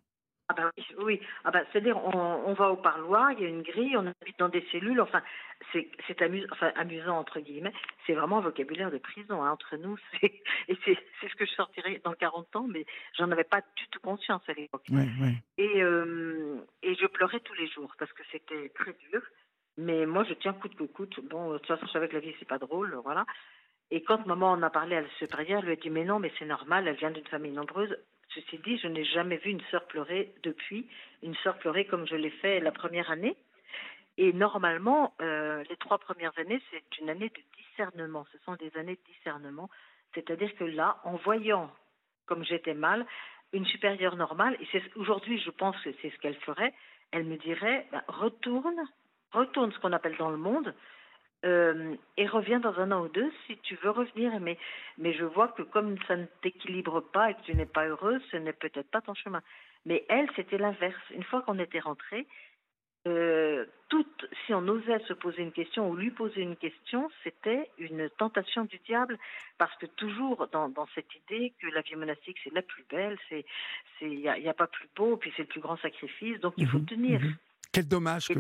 Ah ben oui, ah ben, c'est-à-dire on, va au parloir, il y a une grille, on habite dans des cellules, enfin c'est amusant, enfin, amusant entre guillemets, c'est vraiment un vocabulaire de prison hein, entre nous, et c'est ce que je sortirai dans 40 ans, mais j'en avais pas du tout conscience à l'époque. Et, euh, et je pleurais tous les jours parce que c'était très dur. Mais moi, je tiens coûte que coûte. Bon, de toute façon, je savais que la vie, c'est pas drôle, voilà. Et quand maman en a parlé à la supérieure, elle lui a dit, mais non, mais c'est normal, elle vient d'une famille nombreuse. Ceci dit, je n'ai jamais vu une sœur pleurer depuis, une sœur pleurer comme je l'ai fait la première année. Et normalement, euh, les trois premières années, c'est une année de discernement. Ce sont des années de discernement. C'est-à-dire que là, en voyant comme j'étais mal, une supérieure normale, et aujourd'hui, je pense que c'est ce qu'elle ferait, elle me dirait, ben, retourne retourne ce qu'on appelle dans le monde euh, et reviens dans un an ou deux si tu veux revenir. Mais, mais je vois que comme ça ne t'équilibre pas et que tu n'es pas heureuse, ce n'est peut-être pas ton chemin. Mais elle, c'était l'inverse. Une fois qu'on était rentré, euh, si on osait se poser une question ou lui poser une question, c'était une tentation du diable, parce que toujours dans, dans cette idée que la vie monastique c'est la plus belle, c'est il n'y a, a, pas plus beau, puis c'est le plus grand sacrifice, donc il faut mhm, tenir. Mhm. Quel dommage, que,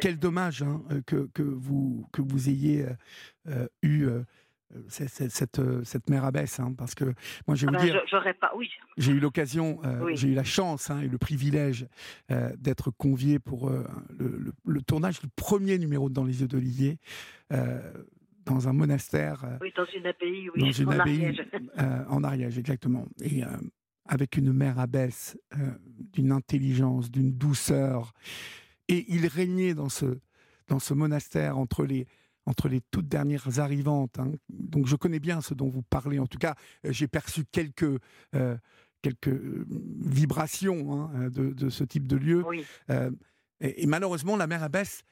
quel, dommage hein, euh, que, que, vous, que vous ayez euh, euh, eu cette, cette, mère abbesse, hein, parce que moi, je vais ah vous ben, dire, pas, oui. j'ai eu l'occasion, j'ai eu la chance hein, et le privilège d'être convié pour le, tournage du premier numéro de Dans les yeux d'Olivier. dans un monastère. oui, dans une abbaye, oui. Dans une en abbaye, Ariège. en Ariège, exactement. Et avec une mère abbesse euh, d'une intelligence, d'une douceur. Et il régnait dans ce, dans ce monastère entre les, entre les toutes dernières arrivantes. Hein. Donc je connais bien ce dont vous parlez. En tout cas, euh, j'ai perçu quelques, euh, quelques vibrations hein, de, de, ce type de lieu. et, malheureusement, la mère abbesse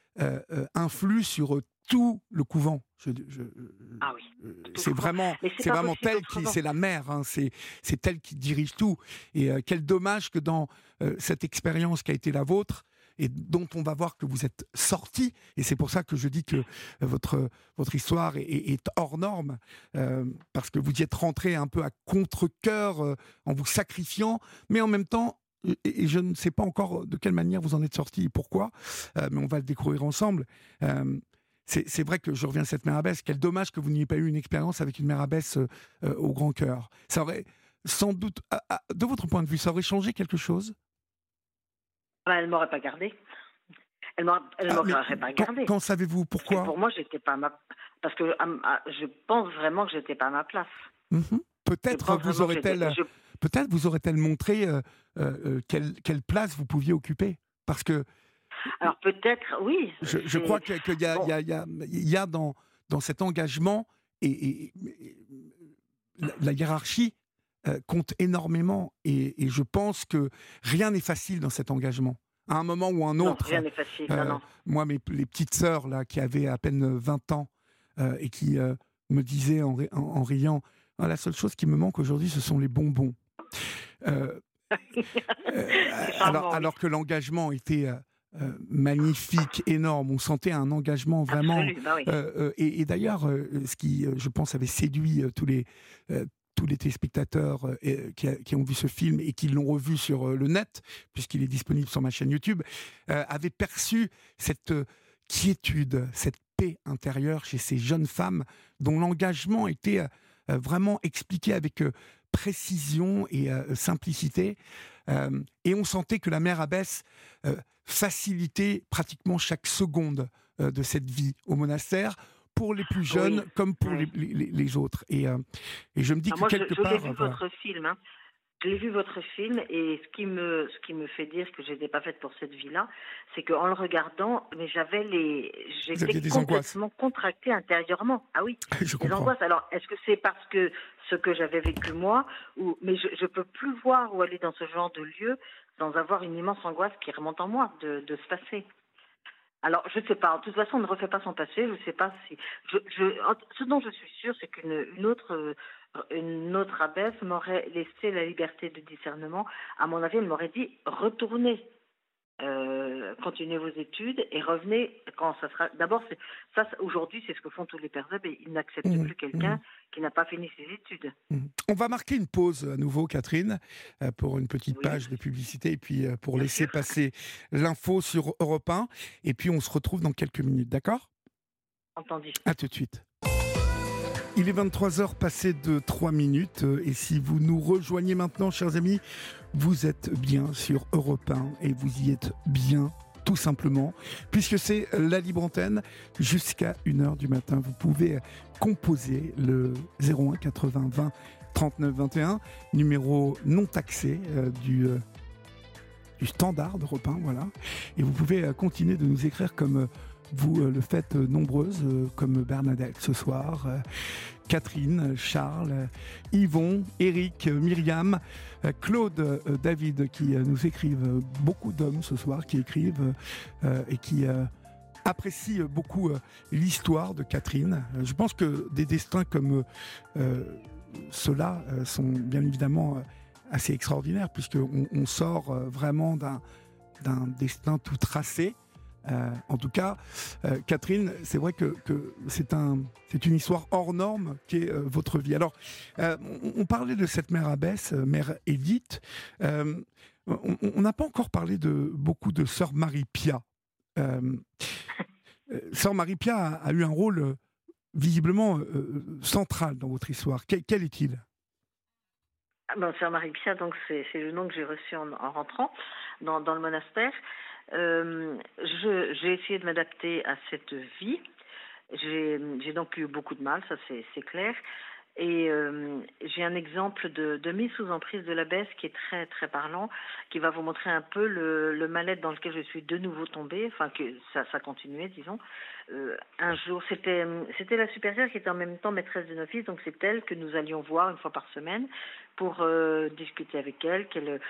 influe sur tout le couvent. ah oui. Euh, c'est vraiment, c'est vraiment qui, c'est la mère, hein, c'est, c'est elle qui dirige tout. Et euh, quel dommage que dans euh, cette expérience qui a été la vôtre et dont on va voir que vous êtes sorti, et c'est pour ça que je dis que votre votre histoire est, hors norme, parce que vous y êtes rentré un peu à contre-cœur en vous sacrifiant, mais en même temps et je ne sais pas encore de quelle manière vous en êtes sorti et pourquoi, mais on va le découvrir ensemble c'est vrai que je reviens à cette mère abbesse. Quel dommage que vous n'ayez pas eu une expérience avec une mère abbesse euh, euh, au grand cœur. Ça aurait sans doute, de votre point de vue, ça aurait changé quelque chose? Bah, Elle m'aurait pas gardé. Elle m'aurait ah, pas gardé. Quand, savez-vous pourquoi? Pour moi, j'étais pas ma. Parce que je pense vraiment que j'étais pas à ma place. Mhm. Peut-être vous aurait-elle. Peut-être vous aurait-elle montré euh, quelle, quelle place vous pouviez occuper? Parce que alors peut-être, oui. Je, crois qu'il y, y, a, dans, dans cet engagement et, la, hiérarchie euh, compte énormément et, je pense que rien n'est facile dans cet engagement. À un moment ou un autre. Non, rien n'est facile. Euh, moi, mes, les petites sœurs là qui avaient à peine 20 ans euh, et qui me disaient en, en, riant, ah, la seule chose qui me manque aujourd'hui, ce sont les bonbons. alors, alors que l'engagement était euh, magnifique, énorme. On sentait un engagement vraiment. Bah euh, euh, et, d'ailleurs, ce qui, je pense, avait séduit tous les tous les téléspectateurs qui, ont vu ce film et qui l'ont revu sur le net, puisqu'il est disponible sur ma chaîne YouTube, avaient perçu cette quiétude, cette paix intérieure chez ces jeunes femmes dont l'engagement était vraiment expliqué avec précision et simplicité. Et on sentait que la mère abbesse faciliter pratiquement chaque seconde euh, de cette vie au monastère pour les plus jeunes comme pour les, les, autres. Et, euh, et, je me dis ah, que moi, quelque je, part. J'ai vu votre film. Hein. Je l'ai vu votre film et ce qui me ce qui me fait dire que je n'étais pas faite pour cette vie-là, c'est qu'en le regardant, mais j'avais les j'étais complètement contractée intérieurement. Ah oui, je des angoisses. Alors est-ce que c'est parce que ce que j'avais vécu moi ou mais je ne peux plus voir où aller dans ce genre de lieu sans avoir une immense angoisse qui remonte en moi de, de se passer. Alors, je ne sais pas. De toute façon, on ne refait pas son passé. Je ne sais pas si. Je, je, ce dont je suis sûre, c'est qu'une une autre une autre abbesse m'aurait laissé la liberté de discernement. À mon avis, elle m'aurait dit retournez, euh, continuez vos études et revenez quand ça sera. D'abord, ça aujourd'hui, c'est ce que font tous les pères et ils n'acceptent mmh, plus quelqu'un mmh. qui n'a pas fini ses études. Mmh. On va marquer une pause à nouveau, Catherine, euh, pour une petite page de publicité et puis euh, pour laisser passer l'info sur Europe 1. Et puis on se retrouve dans quelques minutes, d'accord? Entendu. À tout de suite. Il est 23h passé de 3 minutes euh, et si vous nous rejoignez maintenant, chers amis, vous êtes bien sur Europe 1 et vous y êtes bien tout simplement, puisque c'est la libre antenne jusqu'à 1h du matin. Vous pouvez composer le 01 80 20 39 21, numéro non taxé euh, du, euh, du standard d'Europe 1, voilà. Et vous pouvez continuer de nous écrire comme vous euh, le faites euh, nombreuses, euh, comme Bernadette ce soir, Catherine, Charles, Yvon, Eric, Myriam, Claude, David, qui nous écrivent, beaucoup d'hommes ce soir qui écrivent et qui apprécient beaucoup l'histoire de Catherine. Je pense que des destins comme ceux-là sont bien évidemment assez extraordinaires, puisqu'on on sort vraiment d'un destin tout tracé. Euh, en tout cas, euh, Catherine, c'est vrai que, c'est un, une histoire hors norme qui est euh, votre vie. Alors, on, parlait de cette mère abbesse, mère Édith. on n'a pas encore parlé de beaucoup de sœur Marie-Pia. sœur Marie-Pia a, eu un rôle visiblement central dans votre histoire. Quel, est-il? Ah ben, Sœur Marie-Pia, donc c'est, le nom que j'ai reçu en, rentrant dans le monastère. Euh, j'ai essayé de m'adapter à cette vie. J'ai donc eu beaucoup de mal, ça c'est clair. Et euh, j'ai un exemple de, mise sous emprise de l'abbesse qui est très très parlant, qui va vous montrer un peu le, le mal-être dans lequel je suis de nouveau tombée, enfin que ça, ça continuait, disons. Euh, un jour, c'était la supérieure qui était en même temps maîtresse de novice, donc c'est elle que nous allions voir une fois par semaine pour discuter avec elle, qu'elle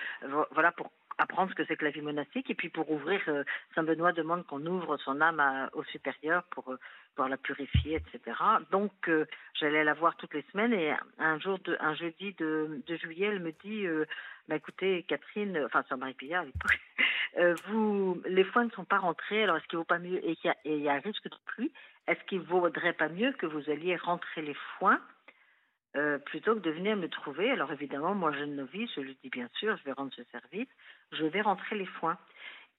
voilà pour apprendre ce que c'est que la vie monastique. Et puis pour ouvrir, euh, Saint Benoît demande qu'on ouvre son âme au supérieur pour, euh, pour la purifier, etc. Donc euh, j'allais la voir toutes les semaines et un jour, un jeudi de, juillet, elle me dit, bah, écoutez Catherine, enfin sur Marie Pillard les foins ne sont pas rentrés, alors est-ce qu'il vaut pas mieux, et il y, a un risque de pluie, est-ce qu'il vaudrait pas mieux que vous alliez rentrer les foins euh, plutôt que de venir me trouver. Alors évidemment, moi jeune novice, je lui dis bien sûr, je vais rendre ce service, je vais rentrer les foins.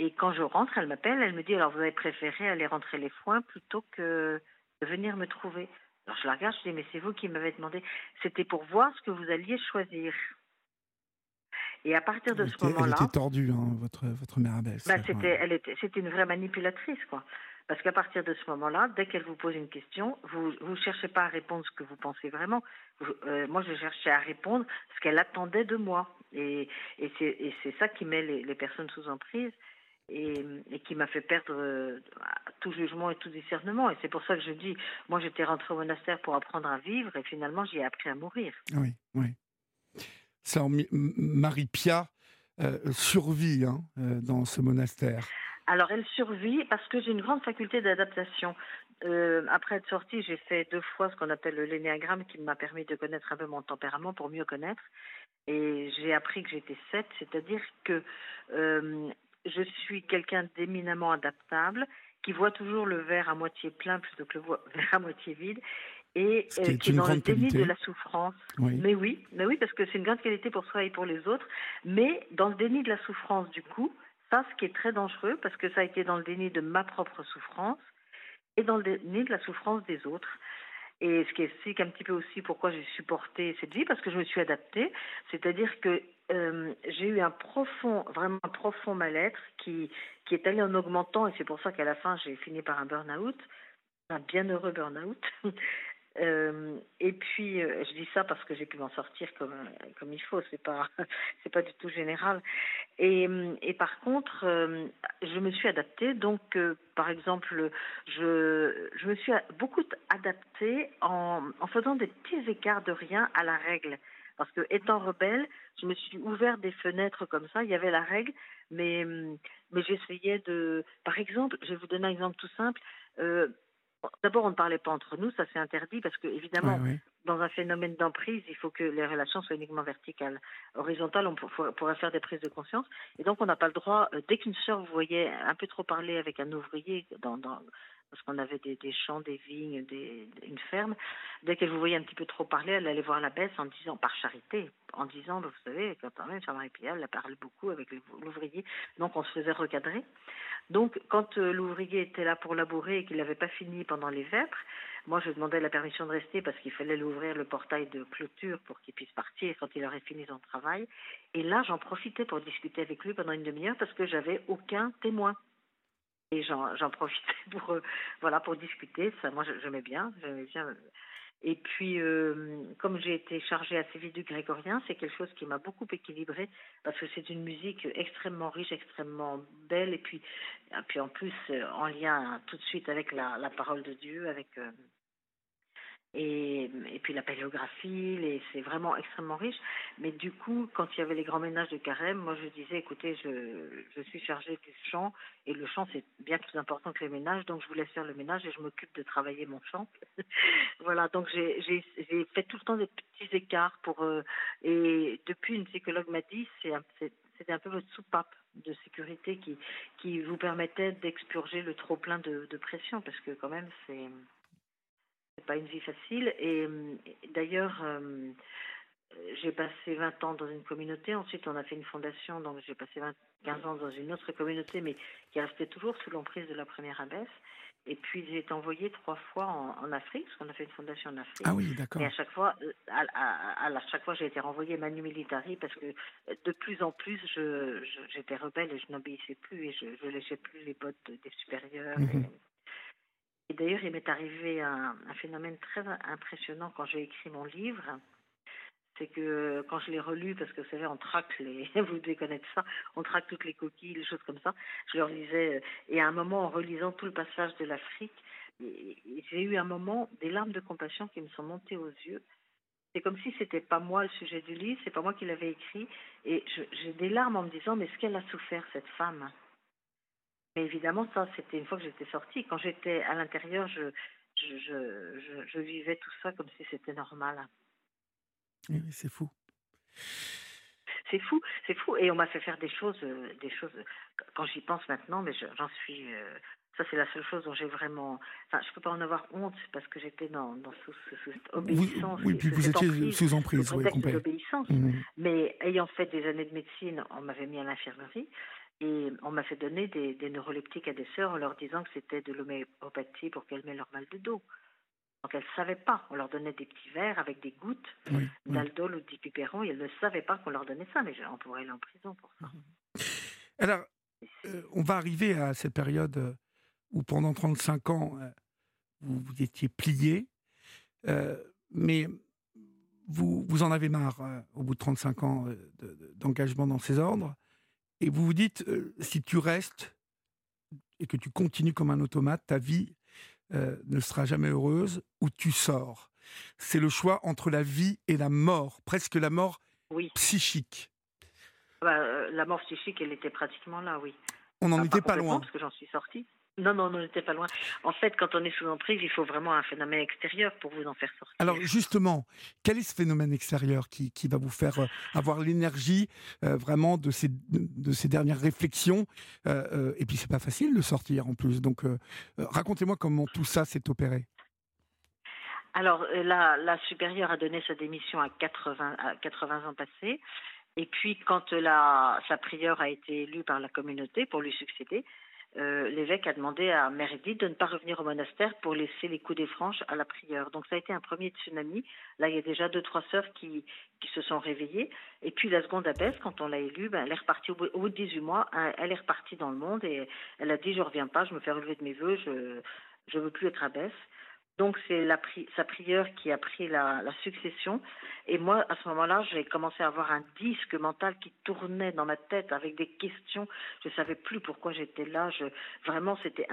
Et quand je rentre, elle m'appelle, elle me dit alors vous avez préféré aller rentrer les foins plutôt que de venir me trouver. Alors je la regarde, je dis mais c'est vous qui m'avez demandé. C'était pour voir ce que vous alliez choisir. Et à partir de ce moment-là, elle était tordue, hein, votre votre mère abbesse. Bah, c'était, elle était, c'était une vraie manipulatrice quoi. Parce qu'à partir de ce moment-là, dès qu'elle vous pose une question, vous ne cherchez pas à répondre ce que vous pensez vraiment. Euh, moi, je cherchais à répondre ce qu'elle attendait de moi. Et, c'est ça qui met les, personnes sous emprise et, qui m'a fait perdre euh, tout jugement et tout discernement. Et c'est pour ça que je dis, moi, j'étais rentrée au monastère pour apprendre à vivre et finalement, j'y ai appris à mourir. Oui, oui. Ça, Marie-Pia euh, survit hein, dans ce monastère. Alors, elle survit parce que j'ai une grande faculté d'adaptation. Euh, après être sortie, j'ai fait deux fois ce qu'on appelle le l'énéagramme qui m'a permis de connaître un peu mon tempérament pour mieux connaître. Et j'ai appris que j'étais 7, c'est-à-dire que euh, je suis quelqu'un d'éminemment adaptable, qui voit toujours le verre à moitié plein plutôt que le verre à moitié vide, et qui, est, qui est dans le déni de la souffrance. Mais oui, mais oui, parce que c'est une grande qualité pour soi et pour les autres, mais dans le déni de la souffrance du coup, ça, ce qui est très dangereux, parce que ça a été dans le déni de ma propre souffrance et dans le déni de la souffrance des autres. Et ce qui explique un petit peu aussi pourquoi j'ai supporté cette vie, parce que je me suis adaptée. C'est-à-dire que euh, j'ai eu un profond, vraiment un profond mal-être qui, qui est allé en augmentant, et c'est pour ça qu'à la fin, j'ai fini par un burn-out, un bienheureux burn-out. Euh, et puis, euh, je dis ça parce que j'ai pu m'en sortir comme comme il faut. C'est pas c'est pas du tout général. Et, et par contre, euh, je me suis adaptée. Donc, par exemple, je je me suis beaucoup adaptée en en faisant des petits écarts de rien à la règle. Parce que étant rebelle, je me suis ouvert des fenêtres comme ça. Il y avait la règle, mais mais j'essayais de. Par exemple, je vais vous donner un exemple tout simple. Euh, D'abord, on ne parlait pas entre nous, ça c'est interdit parce que évidemment, dans un phénomène d'emprise, il faut que les relations soient uniquement verticales. Horizontales, on pourrait faire des prises de conscience. Et donc, on n'a pas le droit, euh, dès qu'une sœur vous voyez un peu trop parler avec un ouvrier dans, dans parce qu'on avait des, champs, des vignes, une ferme. Dès qu'elle vous voyait un petit peu trop parler, elle allait voir la baisse en disant, par charité, en disant, vous savez, quand même, Jean-Marie Pierre, elle parle beaucoup avec l'ouvrier, donc on se faisait recadrer. Donc, quand euh, l'ouvrier était là pour labourer et qu'il n'avait pas fini pendant les vêpres, moi, je demandais la permission de rester parce qu'il fallait lui ouvrir le portail de clôture pour qu'il puisse partir quand il aurait fini son travail. Et là, j'en profitais pour discuter avec lui pendant une demi-heure parce que j'avais aucun témoin. Et j'en profitais pour, euh, voilà, pour discuter. Ça, moi, j'aimais bien. Bien et puis, euh, comme j'ai été chargée assez vite du grégorien, c'est quelque chose qui m'a beaucoup équilibré parce que c'est une musique extrêmement riche, extrêmement belle, et puis, et puis en plus euh, en lien tout de suite avec la, la parole de Dieu, avec et, puis la paléographie, c'est vraiment extrêmement riche. Mais du coup, quand il y avait les grands ménages de carême, moi je disais, écoutez, je, suis chargée du chant, et le chant c'est bien plus important que les ménages, donc je vous laisse faire le ménage et je m'occupe de travailler mon chant. voilà, donc j'ai fait tout le temps des petits écarts pour... Euh, et depuis, une psychologue m'a dit, c'était un peu votre soupape de sécurité qui, vous permettait d'expurger le trop plein de pression, parce que quand même c'est c'est pas une vie facile. Et, d'ailleurs, euh, j'ai passé 20 ans dans une communauté. Ensuite, on a fait une fondation. Donc, j'ai passé 20, 15 ans dans une autre communauté, mais qui restait toujours sous l'emprise de la première abbesse. Et puis, j'ai été envoyée trois fois en, Afrique, parce qu'on a fait une fondation en Afrique. Ah oui, d'accord. Et à chaque fois, euh, à, à, chaque fois, j'ai été renvoyée manu militari, parce que de plus en plus, je, j'étais rebelle et je n'obéissais plus, et je ne léchais plus les bottes des supérieurs. Mhm. Et d'ailleurs, il m'est arrivé un, un, phénomène très impressionnant quand j'ai écrit mon livre. C'est que quand je l'ai relu, parce que vous savez, on traque les, vous devez connaître ça, on traque toutes les coquilles, les choses comme ça. Je leur lisais, et à un moment, en relisant tout le passage de l'Afrique, j'ai eu un moment des larmes de compassion qui me sont montées aux yeux. C'est comme si c'était pas moi le sujet du livre, c'est pas moi qui l'avais écrit, et j'ai des larmes en me disant, mais ce qu'elle a souffert cette femme? Mais évidemment, ça, c'était une fois que j'étais sortie. Quand j'étais à l'intérieur, je, je, je, je, vivais tout ça comme si c'était normal. Oui, c'est fou. C'est fou, c'est fou. Et on m'a fait faire des choses, euh, des choses. Quand j'y pense maintenant, mais j'en suis. Euh, ça, c'est la seule chose dont j'ai vraiment. Enfin, je peux pas en avoir honte parce que j'étais dans, dans sous, sous, obéissance. Oui, puis vous étiez sous emprise, oui, mmh. Mais ayant fait des années de médecine, on m'avait mis à l'infirmerie. Et on m'a fait donner des, des, neuroleptiques à des sœurs en leur disant que c'était de l'homéopathie pour calmer leur mal de dos. Donc elles ne savaient pas. On leur donnait des petits verres avec des gouttes d'aldol ou d'ipiperon et elles ne savaient pas qu'on leur donnait ça. Mais on pourrait aller en prison pour ça. Alors, euh, on va arriver à cette période euh, où pendant 35 ans, euh, vous, vous, étiez plié. mais vous, vous en avez marre au bout de 35 ans d'engagement dans ces ordres. Et vous vous dites, euh, si tu restes et que tu continues comme un automate, ta vie euh, ne sera jamais heureuse ou tu sors. C'est le choix entre la vie et la mort, presque la mort psychique. Bah, euh, la mort psychique, elle était pratiquement là, oui. On n'en était pas loin. Parce que j'en suis sortie. Non, non, on n'était pas loin. En fait, quand on est sous emprise, il faut vraiment un phénomène extérieur pour vous en faire sortir. Alors justement, quel est ce phénomène extérieur qui, qui va vous faire euh, avoir l'énergie euh, vraiment de ces, de ces dernières réflexions? Euh, Et puis c'est pas facile de sortir en plus. Donc racontez-moi comment tout ça s'est opéré. Alors la, la supérieure a donné sa démission à 80, à 80 ans passés. Et puis quand la, sa prieure a été élue par la communauté pour lui succéder, euh, l'évêque a demandé à Edith de ne pas revenir au monastère pour laisser les coups des franches à la prieure. Donc ça a été un premier tsunami. Là, il y a déjà deux, trois sœurs qui, qui se sont réveillées. Et puis la seconde abbesse, quand on l'a élue, ben, elle est repartie au bout, de 18 mois, hein, elle est repartie dans le monde et elle a dit, je reviens pas, je me fais relever de mes voeux, je je veux plus être abbesse. Donc c'est sa prière qui a pris la, succession. Et moi, à ce moment-là, j'ai commencé à avoir un disque mental qui tournait dans ma tête avec des questions. Je savais plus pourquoi j'étais là. Vraiment, c'était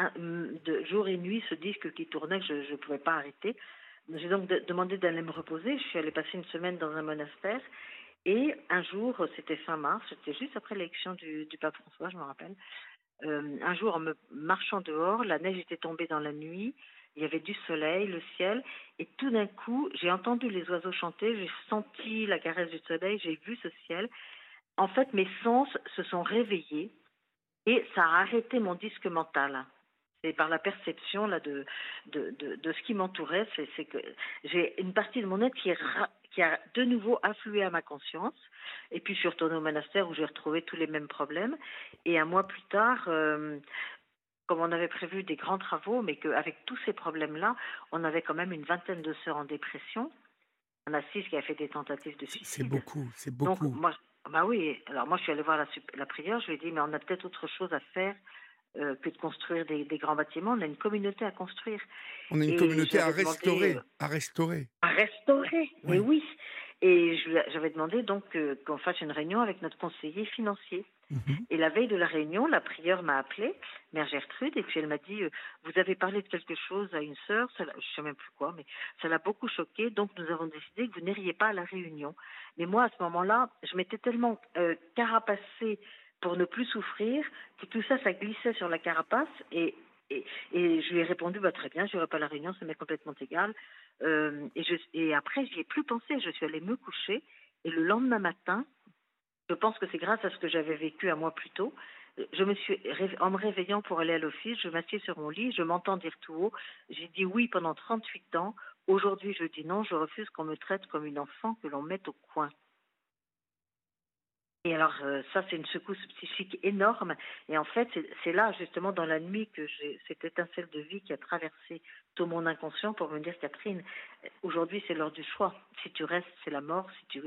jour et nuit ce disque qui tournait je ne pouvais pas arrêter. J'ai donc de- demandé d'aller me reposer. Je suis allée passer une semaine dans un monastère. Et un jour, c'était fin mars, c'était juste après l'élection du, du pape François, je me rappelle. Euh, un jour, en me marchant dehors, la neige était tombée dans la nuit. Il y avait du soleil, le ciel, et tout d'un coup, j'ai entendu les oiseaux chanter, j'ai senti la caresse du soleil, j'ai vu ce ciel. En fait, mes sens se sont réveillés et ça a arrêté mon disque mental. C'est par la perception là de de, de, de ce qui m'entourait, c'est que j'ai une partie de mon être qui, qui a de nouveau afflué à ma conscience. Et puis je suis retournée au monastère où j'ai retrouvé tous les mêmes problèmes. Et un mois plus tard, euh, comme on avait prévu des grands travaux, mais qu'avec tous ces problèmes-là, on avait quand même une vingtaine de sœurs en dépression. On a six qui a fait des tentatives de C'est suicide. beaucoup, c'est Donc, beaucoup. moi, bah oui, alors moi je suis allée voir la, prière, je lui ai dit, mais on a peut-être autre chose à faire euh, que de construire des, des grands bâtiments, on a une communauté à construire, On a une et communauté à j'avais demandé, restaurer, euh, à restaurer. à restaurer, Oui. mais oui. Et j'avais demandé donc euh, qu'on fasse une réunion avec notre conseiller financier. Mhm. Et la veille de la réunion, la prieure m'a appelée, Mère Gertrude, et puis elle m'a dit euh, Vous avez parlé de quelque chose à une sœur, je ne sais même plus quoi, mais ça l'a beaucoup choquée, donc nous avons décidé que vous n'iriez pas à la réunion. Mais moi, à ce moment-là, je m'étais tellement euh, carapacée pour ne plus souffrir que tout ça, ça glissait sur la carapace, et je lui ai répondu bah, Très bien, je n'irai pas à la réunion, ça m'est complètement égal. Euh, et, je, et après, j'y ai plus pensé, je suis allée me coucher, et le lendemain matin, je pense que c'est grâce à ce que j'avais vécu un mois plus tôt. Je me suis, en me réveillant pour aller à l'office, je m'assieds sur mon lit, je m'entends dire tout haut. J'ai dit oui pendant 38 ans. Aujourd'hui, je dis non, je refuse qu'on me traite comme une enfant que l'on mette au coin. Et alors, euh, ça, c'est une secousse psychique énorme. Et en fait, c'est- là, justement, dans la nuit, que j'ai cette étincelle de vie qui a traversé tout mon inconscient pour me dire, Catherine, euh, aujourd'hui, c'est l'heure du choix. Si tu restes, c'est la mort. Si tu,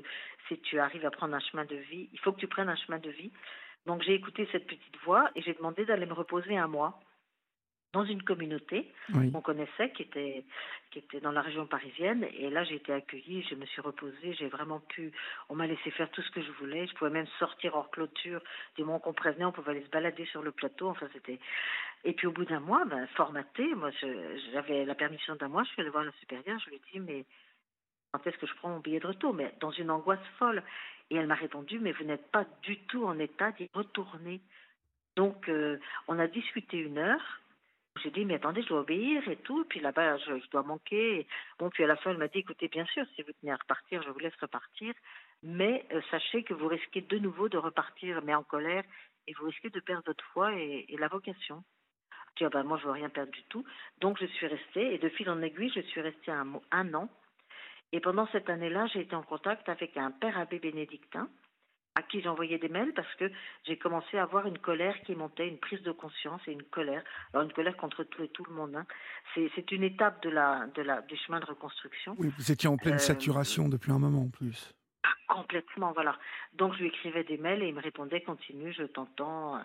si tu arrives à prendre un chemin de vie, il faut que tu prennes un chemin de vie. Donc, j'ai écouté cette petite voix et j'ai demandé d'aller me reposer un mois dans une communauté Oui. qu'on connaissait, qui était, qui était dans la région parisienne. Et là, j'ai été accueillie, je me suis reposée, j'ai vraiment pu. On m'a laissé faire tout ce que je voulais. Je pouvais même sortir hors clôture. Du moment qu'on prévenait, on pouvait aller se balader sur le plateau. Enfin, c'était. Et puis, au bout d'un mois, ben, formaté, moi, j'avais la permission d'un mois. Je suis allée voir la supérieure. Je lui ai dit, mais quand est-ce que je prends mon billet de retour? Mais dans une angoisse folle. Et elle m'a répondu, mais vous n'êtes pas du tout en état d'y retourner. Donc, euh, on a discuté une heure. J'ai dit, mais attendez, je dois obéir et tout. Puis là-bas, je, dois manquer. Bon, puis à la fin, elle m'a dit, écoutez, bien sûr, si vous tenez à repartir, je vous laisse repartir. Mais euh, sachez que vous risquez de nouveau de repartir, mais en colère, et vous risquez de perdre votre foi et, la vocation. Je dis, ah ben, moi, je veux rien perdre du tout. Donc, je suis restée, et de fil en aiguille, je suis restée un, un an. Et pendant cette année-là, j'ai été en contact avec un père abbé bénédictin à qui j'envoyais des mails parce que j'ai commencé à avoir une colère qui montait, une prise de conscience et une colère. Alors une colère contre tout et tout le monde. hein. C'est une étape de la, de la, du chemin de reconstruction. Oui, vous étiez en pleine Euh, saturation depuis un moment en plus. Ah, complètement, voilà. Donc je lui écrivais des mails et il me répondait continue, je t'entends.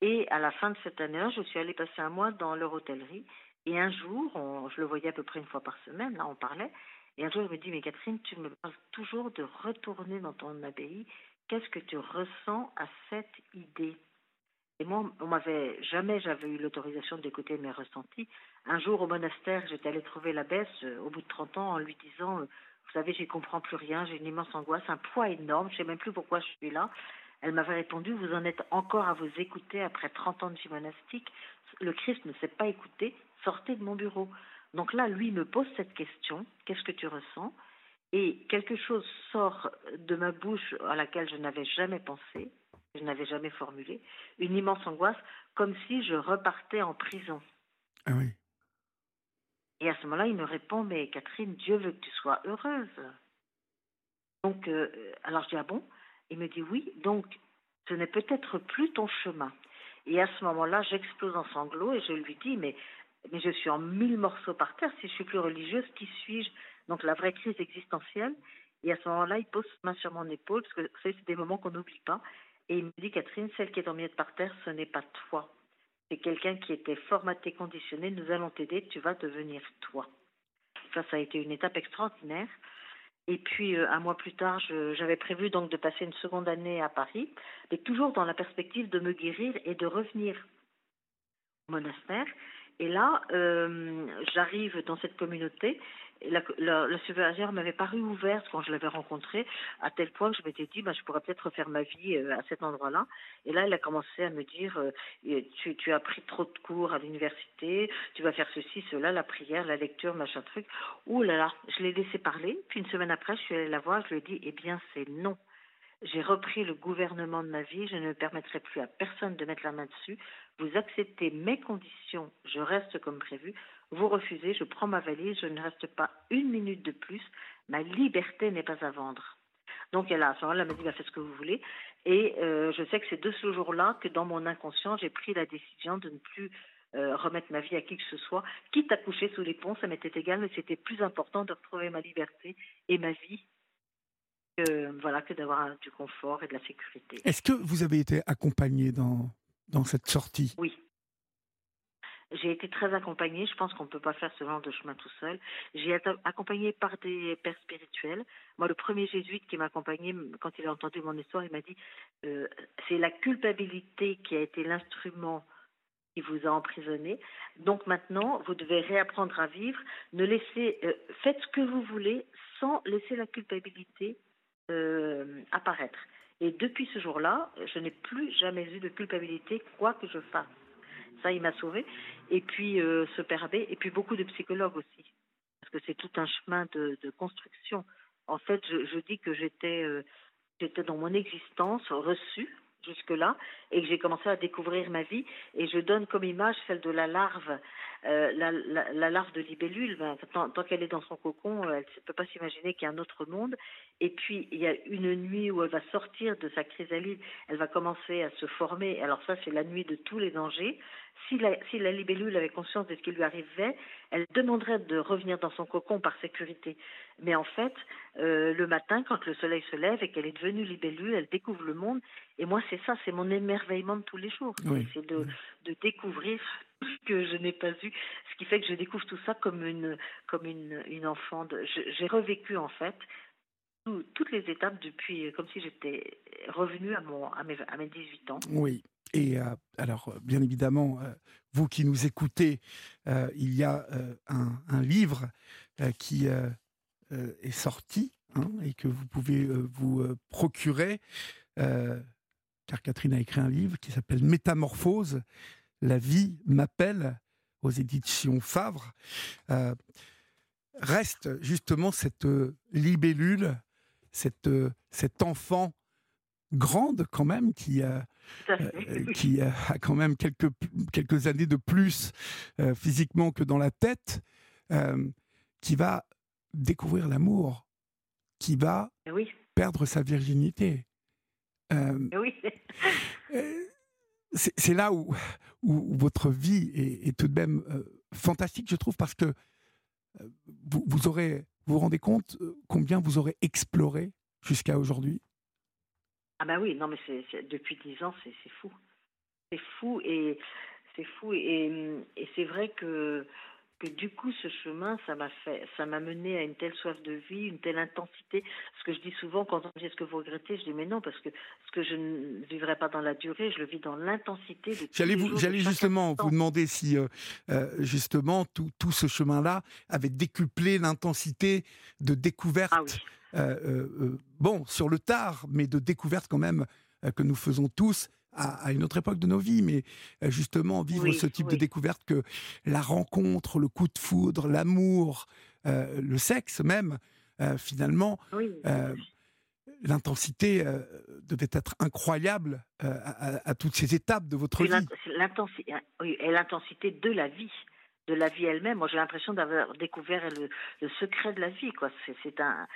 Et à la fin de cette année-là, je suis allée passer un mois dans leur hôtellerie. Et un jour, on- je le voyais à peu près une fois par semaine, là on parlait. Et un jour, il me dit, mais Catherine, tu me parles toujours de retourner dans ton abbaye. Qu'est-ce que tu ressens à cette idée? Et moi, on m'avait jamais, j'avais eu l'autorisation d'écouter mes ressentis. Un jour, au monastère, j'étais allée trouver l'abbesse euh, au bout de 30 ans en lui disant, euh, vous savez, j'y comprends plus rien, j'ai une immense angoisse, un poids énorme, je sais même plus pourquoi je suis là. Elle m'avait répondu, vous en êtes encore à vous écouter après 30 ans de vie monastique. Le Christ ne s'est pas écouté, sortez de mon bureau. Donc là, lui me pose cette question, qu'est-ce que tu ressens? Et quelque chose sort de ma bouche à laquelle je n'avais jamais pensé, je n'avais jamais formulé, une immense angoisse, comme si je repartais en prison. Ah oui. Et à ce moment-là, il me répond, mais Catherine, Dieu veut que tu sois heureuse. Donc, euh, alors je dis, ah bon? Il me dit, oui, donc ce n'est peut-être plus ton chemin. Et à ce moment-là, j'explose en sanglots et je lui dis, mais, mais je suis en mille morceaux par terre, si je suis plus religieuse, qui suis-je? Donc la vraie crise existentielle. Et à ce moment-là, il pose sa main sur mon épaule, parce que c'est des moments qu'on n'oublie pas. Et il me dit, Catherine, celle qui est en miettes par terre, ce n'est pas toi. C'est quelqu'un qui était formaté, conditionné. Nous allons t'aider, tu vas devenir toi. ça, ça a été une étape extraordinaire. Et puis, euh, un mois plus tard, j'avais prévu donc de passer une seconde année à Paris, mais toujours dans la perspective de me guérir et de revenir au monastère. Et là, euh, j'arrive dans cette communauté la, la, m'avait paru ouverte quand je l'avais rencontrée, à tel point que je m'étais dit, bah, je pourrais peut-être refaire ma vie euh, à cet endroit-là. Et là, elle a commencé à me dire, euh, tu, tu, as pris trop de cours à l'université, tu vas faire ceci, cela, la prière, la lecture, machin truc. Ouh là là, je l'ai laissé parler. Puis une semaine après, je suis allée la voir, je lui ai dit, eh bien, c'est non. J'ai repris le gouvernement de ma vie, je ne permettrai plus à personne de mettre la main dessus. Vous acceptez mes conditions, je reste comme prévu. Vous refusez, je prends ma valise, je ne reste pas une minute de plus. Ma liberté n'est pas à vendre. Donc elle a, à ce moment-là, elle m'a dit, bah, faites ce que vous voulez. Et euh, je sais que c'est de ce jour-là que dans mon inconscient, j'ai pris la décision de ne plus euh, remettre ma vie à qui que ce soit, quitte à coucher sous les ponts, ça m'était égal, mais c'était plus important de retrouver ma liberté et ma vie que, voilà, que d'avoir du confort et de la sécurité. Est-ce que vous avez été accompagné dans, dans cette sortie? Oui. J'ai été très accompagnée. Je pense qu'on ne peut pas faire ce genre de chemin tout seul. J'ai été accompagnée par des pères spirituels. Moi, le premier jésuite qui m'a accompagnée, quand il a entendu mon histoire, il m'a dit euh, c'est la culpabilité qui a été l'instrument qui vous a emprisonné. Donc maintenant, vous devez réapprendre à vivre. Ne laissez, euh, faites ce que vous voulez sans laisser la culpabilité euh, apparaître. Et depuis ce jour-là, je n'ai plus jamais eu de culpabilité, quoi que je fasse. Ça, il m'a sauvé. Et puis, euh, ce père et puis beaucoup de psychologues aussi. Parce que c'est tout un chemin de, construction. En fait, je, dis que j'étais euh, j'étais dans mon existence reçue jusque-là et que j'ai commencé à découvrir ma vie. Et je donne comme image celle de la larve euh, la, larve de libellule, ben, tant, qu'elle est dans son cocon, elle ne peut pas s'imaginer qu'il y a un autre monde. Et puis, il y a une nuit où elle va sortir de sa chrysalide, elle va commencer à se former. Alors ça, c'est la nuit de tous les dangers. Si la, si la libellule avait conscience de ce qui lui arrivait, elle demanderait de revenir dans son cocon par sécurité. Mais en fait, euh, le matin, quand le soleil se lève et qu'elle est devenue libellule, elle découvre le monde. Et moi, c'est ça, c'est mon émerveillement de tous les jours. C'est de, de découvrir que je n'ai pas vu, ce qui fait que je découvre tout ça comme une, comme une, une enfant. J'ai revécu en fait toutes les étapes depuis, comme si j'étais revenue à, mon, à, mes, à mes 18 ans. Oui. Et euh, alors, bien évidemment, euh, vous qui nous écoutez, euh, il y a un, un, livre qui est sorti hein, et que vous pouvez vous procurer, car Catherine a écrit un livre qui s'appelle Métamorphose, la vie m'appelle aux éditions Favre, euh, reste justement cette euh, libellule, cette, euh, cet enfant grande quand même qui, qui a quand même quelques, quelques années de plus physiquement que dans la tête, qui va découvrir l'amour, qui va oui. perdre sa virginité. Oui c'est là où, où, votre vie est, tout de même euh, fantastique, je trouve, parce que euh, vous, vous aurez, vous vous rendez compte euh, combien vous aurez exploré jusqu'à aujourd'hui? Ah ben oui, non mais c'est depuis dix ans, c'est fou. C'est fou et c'est fou et, et c'est vrai que que du coup ce chemin ça m'a fait ça m'a mené à une telle soif de vie une telle intensité. Ce que je dis souvent quand on me dit est-ce que vous regrettez je dis mais non parce que ce que je ne vivrai pas dans la durée je le vis dans l'intensité j'allais vous j'allais justement vous demander si euh, euh, justement tout, tout ce chemin là avait décuplé l'intensité de découverte ah euh, bon sur le tard mais de découverte quand même que nous faisons tous à, une autre époque de nos vies, mais euh, justement vivre ce type de découverte que la rencontre, le coup de foudre, l'amour, euh, le sexe même, euh, finalement, l'intensité devait être incroyable à, toutes ces étapes de votre vie. et l'intensité de la vie de la vie elle-même. Moi, j'ai l'impression d'avoir découvert le, le, secret de la vie. Quoi. C'est, un,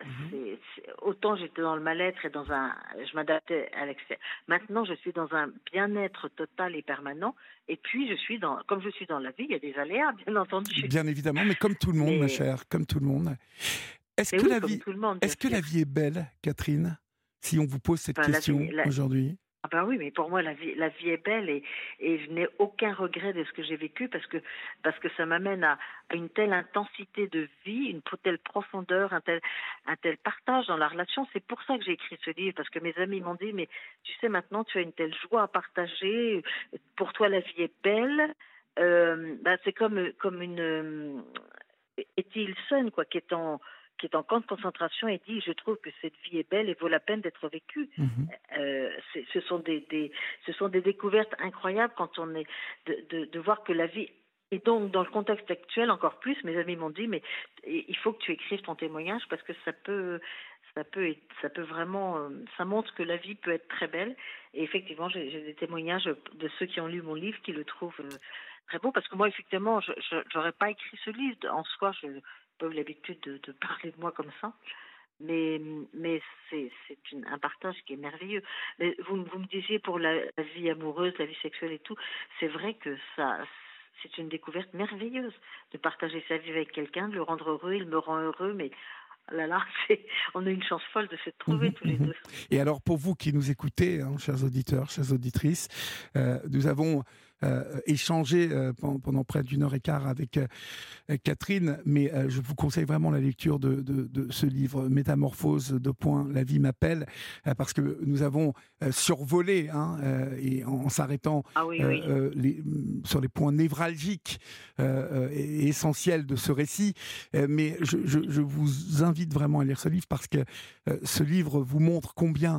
Mhm. autant j'étais dans le mal-être et dans un, je m'adaptais à l'extérieur. Maintenant, je suis dans un bien-être total et permanent. Et puis, je suis dans, comme je suis dans la vie, il y a des aléas, bien entendu. Bien évidemment, mais comme tout le monde, ma chère, comme tout le monde. Est-ce que, la vie, est-ce que la vie est belle, Catherine Si on vous pose cette question aujourd'hui? Ah ben oui, mais pour moi la vie, la vie est belle et, je n'ai aucun regret de ce que j'ai vécu parce que parce que ça m'amène à, une telle intensité de vie, une telle profondeur, un tel un tel partage dans la relation. C'est pour ça que j'ai écrit ce livre parce que mes amis m'ont dit mais tu sais maintenant tu as une telle joie à partager. Pour toi la vie est belle. Ben, c'est comme comme une euh, Hilson quoi qui est en qui est en camp de concentration et dit je trouve que cette vie est belle et vaut la peine d'être vécue. Mmh. Euh, ce sont des, des, ce sont des découvertes incroyables quand on est de, de, de, voir que la vie et donc dans le contexte actuel encore plus. Mes amis m'ont dit mais il faut que tu écrives ton témoignage parce que ça peut ça peut ça peut vraiment euh, ça montre que la vie peut être très belle et effectivement j'ai des témoignages de ceux qui ont lu mon livre qui le trouvent euh, très beau parce que moi effectivement je j'aurais pas écrit ce livre en soi je pas eu l'habitude de, parler de moi comme ça. Mais, c'est un partage qui est merveilleux. Vous, me disiez pour la, vie amoureuse, la vie sexuelle et tout, c'est vrai que c'est une découverte merveilleuse de partager sa vie avec quelqu'un, de le rendre heureux, il me rend heureux, mais oh là là, on a une chance folle de se trouver tous les deux. Et alors pour vous qui nous écoutez, hein, chers auditeurs, chères auditrices, euh, nous avons échangé euh, pendant près d'une heure et quart avec euh, Catherine, mais je vous conseille vraiment la lecture de, ce livre, Métamorphose de point, la vie m'appelle, parce que nous avons survolé, hein, et en, s'arrêtant ah sur les points névralgiques et essentiels de ce récit, mais je, je, vous invite vraiment à lire ce livre parce que ce livre vous montre combien euh,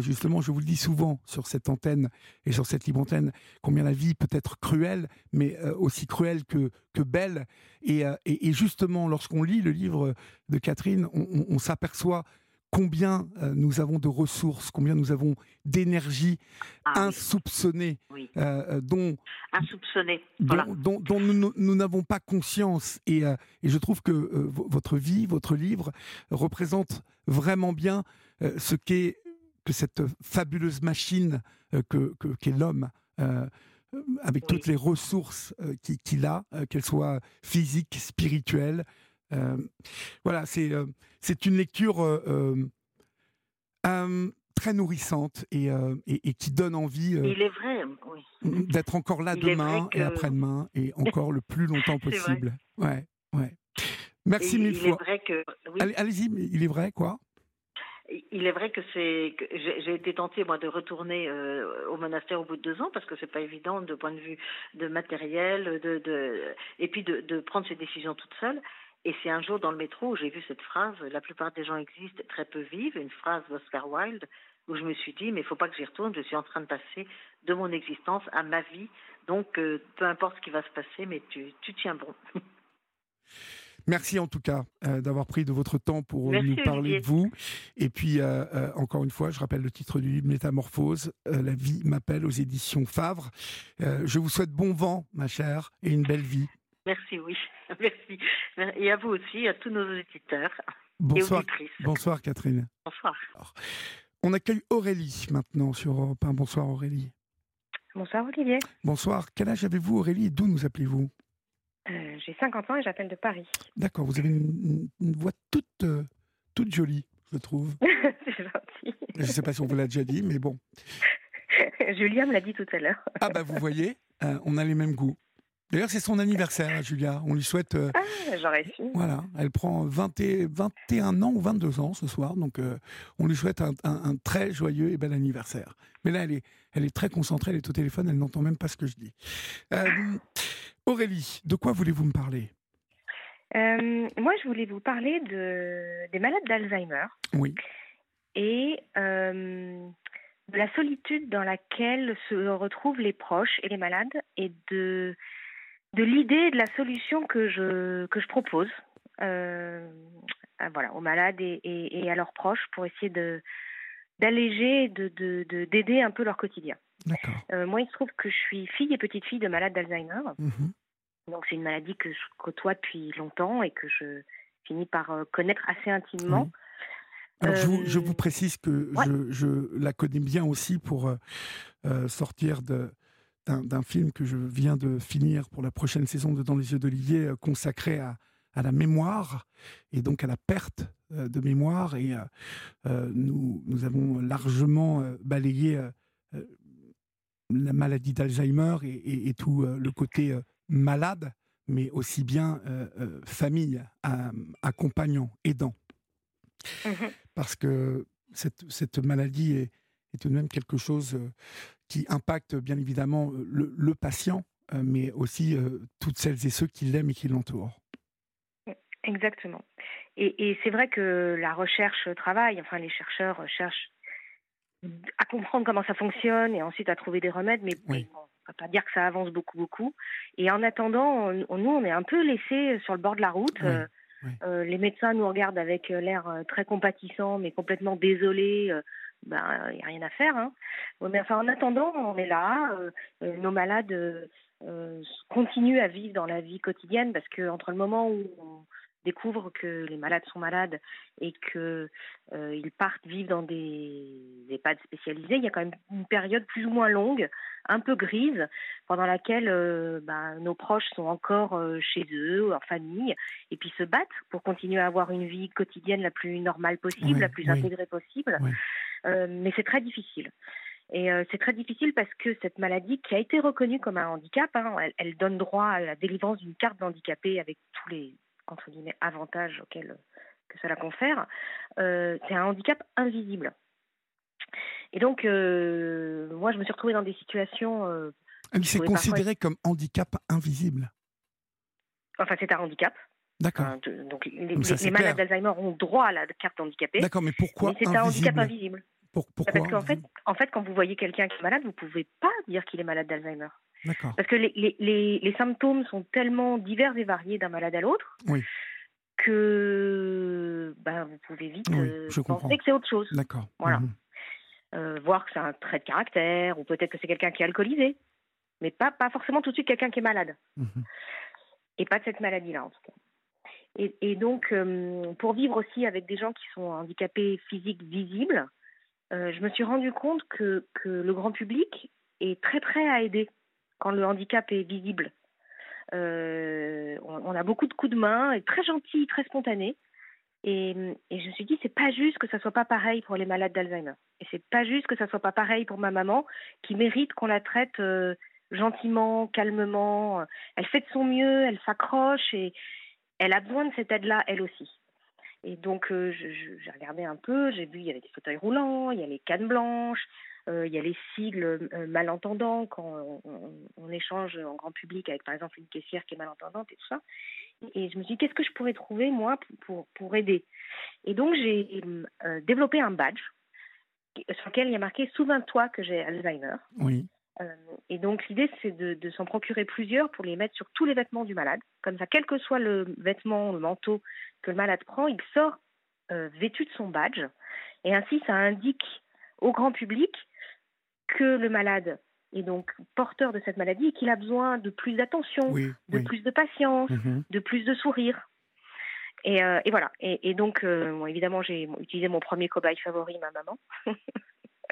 justement, je vous le dis souvent sur cette antenne et sur cette libre antenne, combien la vie peut être cruelle, mais euh, aussi cruelle que, que belle. Euh, et, et, justement, lorsqu'on lit le livre de Catherine, on, s'aperçoit combien nous avons de ressources, combien nous avons d'énergie ah insoupçonnée, dont, dont, dont, nous n'avons pas conscience. Et, et, je trouve que votre vie, votre livre, représente vraiment bien ce qu'est que cette fabuleuse machine euh, que qu'est l'homme, euh, avec toutes les ressources euh, qu'il a, qu'elles soient physiques, spirituelles. voilà, c'est c'est une lecture très nourrissante et, et, qui donne envie d'être encore là demain et après-demain et encore le plus longtemps possible. Ouais, ouais. Merci mille fois. Allez-y, il est vrai quoi il est vrai que c'est j'ai été tentée moi de retourner euh, au monastère au bout de deux ans parce que c'est pas évident de point de vue de matériel de, et puis de, prendre ses décisions toute seule. Et c'est un jour dans le métro où j'ai vu cette phrase la plupart des gens existent très peu vivent une phrase d'Oscar Wilde où je me suis dit mais il faut pas que j'y retourne je suis en train de passer de mon existence à ma vie. Donc euh, peu importe ce qui va se passer mais tu tiens bon Merci en tout cas euh, d'avoir pris de votre temps pour euh, nous parler de vous. Et puis, euh, encore une fois, je rappelle le titre du livre Métamorphose, La vie m'appelle aux éditions Favre. je vous souhaite bon vent, ma chère, et une belle vie. Merci, oui. Merci. Et à vous aussi, à tous nos auditeurs. Bonsoir, bonsoir Catherine. Bonsoir. on accueille Aurélie maintenant sur Europe 1. Bonsoir Aurélie. Bonsoir Olivier. Bonsoir. Quel âge avez-vous Aurélie et d'où nous appelez-vous? Euh, j'ai 50 ans et j'appelle de Paris. D'accord, vous avez une, voix toute, euh, toute jolie, je trouve. C'est gentil. Je ne sais pas si on vous l'a déjà dit, mais bon. Julia me l'a dit tout à l'heure. ah bah vous voyez, euh, on a les mêmes goûts. D'ailleurs, c'est son anniversaire, Julia. On lui souhaite. ah, j'aurais su. Voilà, elle prend 20 et, 21 ans ou 22 ans ce soir, donc on lui souhaite un, un, très joyeux et bel anniversaire. Mais là, elle est, elle est très concentrée, elle est au téléphone, elle n'entend même pas ce que je dis. Aurélie, de quoi voulez-vous me parler? Euh, Moi, je voulais vous parler de, des malades d'Alzheimer. Oui. Et euh, de la solitude dans laquelle se retrouvent les proches et les malades et de, de l'idée de la solution que je, que je propose euh, voilà, aux malades et, et, à leurs proches pour essayer de d'alléger, de, de, d'aider un peu leur quotidien. Euh, moi, il se trouve que je suis fille et petite fille de malade d'Alzheimer. Mhm. Donc, c'est une maladie que je côtoie depuis longtemps et que je finis par euh, connaître assez intimement. Alors, je, vous, je, vous, précise que je, je, la connais bien aussi pour sortir d'un film que je viens de finir pour la prochaine saison de Dans les yeux d'Olivier, consacré à, à, la mémoire et donc à la perte de mémoire. Et nous, nous avons largement balayé la maladie d'Alzheimer et, tout le côté malade, mais aussi bien famille, accompagnant, aidant. Mmh Parce que cette, cette maladie est, est, tout de même quelque chose qui impacte bien évidemment le, patient, mais aussi toutes celles et ceux qui l'aiment et qui l'entourent. Exactement. Et, et c'est vrai que la recherche travaille, enfin les chercheurs cherchent à comprendre comment ça fonctionne et ensuite à trouver des remèdes, mais on ne va pas dire que ça avance beaucoup, beaucoup. Et en attendant, nous, on est un peu laissés sur le bord de la route. Euh, euh, les médecins nous regardent avec euh, l'air très compatissant, mais complètement désolés. Ben, il n'y a rien à faire. Hein. Mais enfin, en attendant, on est là. nos malades continuent à vivre dans la vie quotidienne parce que entre le moment où on, découvrent que les malades sont malades et qu'ils euh, partent vivre dans des EHPAD spécialisés, il y a quand même une période plus ou moins longue, un peu grise, pendant laquelle euh, bah, nos proches sont encore euh, chez eux, en famille, et puis se battent pour continuer à avoir une vie quotidienne la plus normale possible, la plus intégrée possible. Mais c'est très difficile. Et c'est très difficile parce que cette maladie, qui a été reconnue comme un handicap, hein, elle, elle, donne droit à la délivrance d'une carte d'handicapé avec tous les entre guillemets, avantages auxquels que cela confère, euh, c'est un handicap invisible. Et donc, euh, moi, je me suis retrouvée dans des situations. Euh, ah, c'est considéré comme handicap invisible. Enfin, c'est un handicap. D'accord. donc, les, malades d'Alzheimer ont droit à la carte handicapée. D'accord, mais pourquoi C'est un handicap invisible. Pourquoi Parce qu'en fait, en fait, quand vous voyez quelqu'un qui est malade, vous ne pouvez pas dire qu'il est malade d'Alzheimer. Parce que les, les, les, symptômes sont tellement divers et variés d'un malade à l'autre que ben, vous pouvez vite euh, penser que c'est autre chose. D'accord. Voilà. Mhm. Euh, voir que c'est un trait de caractère, ou peut-être que c'est quelqu'un qui est alcoolisé, mais pas, pas forcément tout de suite quelqu'un qui est malade. Mhm. Et pas de cette maladie-là, en tout cas. Et, et donc, euh, pour vivre aussi avec des gens qui sont handicapés physiques visibles, je me suis rendu compte que, que le grand public est très prêt à aider quand le handicap est visible. Euh, on, a beaucoup de coups de main, et très gentil, très spontané. Et, je me suis dit, c'est pas juste que ça soit pas pareil pour les malades d'Alzheimer. Et c'est pas juste que ça soit pas pareil pour ma maman, qui mérite qu'on la traite euh, gentiment, calmement. Elle fait de son mieux, elle s'accroche et elle a besoin de cette aide-là, elle aussi. Et donc, euh, j'ai regardé un peu, j'ai vu, il y avait des fauteuils roulants, il y a les cannes blanches, euh, il y a les sigles euh, malentendants quand on, échange en grand public avec par exemple une caissière qui est malentendante et tout ça. Et je me suis dit, qu'est-ce que je pourrais trouver moi pour, pour, aider? Et donc j'ai développé un badge sur lequel il y a marqué Souviens-toi que j'ai Alzheimer. Oui. Et donc l'idée c'est de, de s'en procurer plusieurs pour les mettre sur tous les vêtements du malade. Comme ça, quel que soit le vêtement, le manteau que le malade prend, il sort vêtu de son badge. Et ainsi, ça indique au grand public que le malade est donc porteur de cette maladie et qu'il a besoin de plus d'attention, de plus de patience, mhm. de plus de sourire. Et, euh, voilà. Et, donc, euh, évidemment, j'ai utilisé mon premier cobaye favori, ma maman.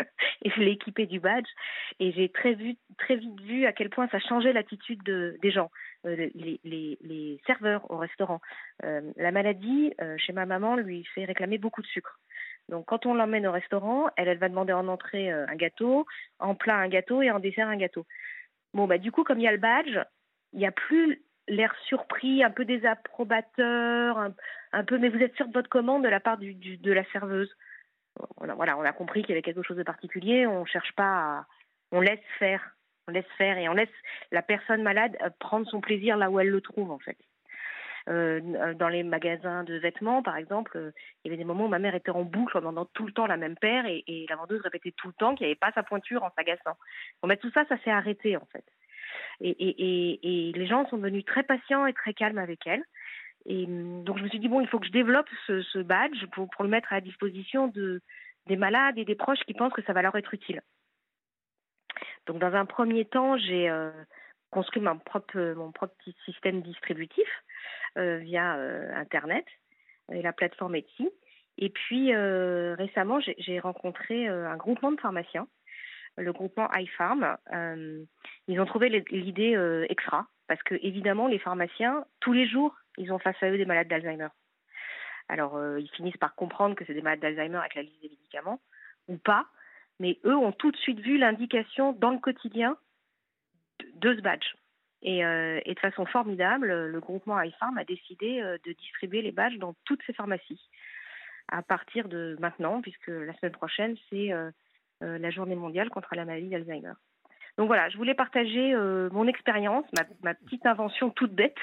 et je l'ai équipé du badge. Et j'ai très, vite vu à quel point ça changeait l'attitude des gens, euh, les, serveurs au restaurant. la maladie, chez ma maman, lui fait réclamer beaucoup de sucre. Donc quand on l'emmène au restaurant, elle, va demander en entrée euh, un gâteau, en plat un gâteau et en dessert un gâteau. Bon, bah du coup, comme il y a le badge, il n'y a plus l'air surpris, un peu désapprobateur, un, peu, mais vous êtes sûr de votre commande de la part de la serveuse. On a, voilà, on a compris qu'il y avait quelque chose de particulier, on cherche pas à... On laisse faire, on laisse faire et on laisse la personne malade euh, prendre son plaisir là où elle le trouve en fait. Euh, dans les magasins de vêtements, par exemple, euh, il y avait des moments où ma mère était en boucle en demandant tout le temps la même paire et, la vendeuse répétait tout le temps qu'il n'y avait pas sa pointure en s'agaçant. Bon, mais tout ça, ça s'est arrêté en fait. Et, et, et, les gens sont devenus très patients et très calmes avec elle. Et hum, donc je me suis dit, bon, il faut que je développe ce, badge pour, le mettre à la disposition de, des malades et des proches qui pensent que ça va leur être utile. Donc dans un premier temps, j'ai construit mon propre, mon propre petit système distributif euh, via euh, Internet et la plateforme Etsy. Et puis euh, récemment, j'ai rencontré un groupement de pharmaciens, le groupement iFarm. ils ont trouvé l'idée extra parce que évidemment, les pharmaciens, tous les jours, ils ont face à eux des malades d'Alzheimer. Alors, ils finissent par comprendre que c'est des malades d'Alzheimer avec la liste des médicaments, ou pas, mais eux ont tout de suite vu l'indication dans le quotidien de ce badge. Et, euh, et, de façon formidable, le groupement iPharm a décidé euh, de distribuer les badges dans toutes ces pharmacies à partir de maintenant, puisque la semaine prochaine, c'est euh, la journée mondiale contre la maladie d'Alzheimer. Donc voilà, je voulais partager mon expérience, ma, petite invention toute bête.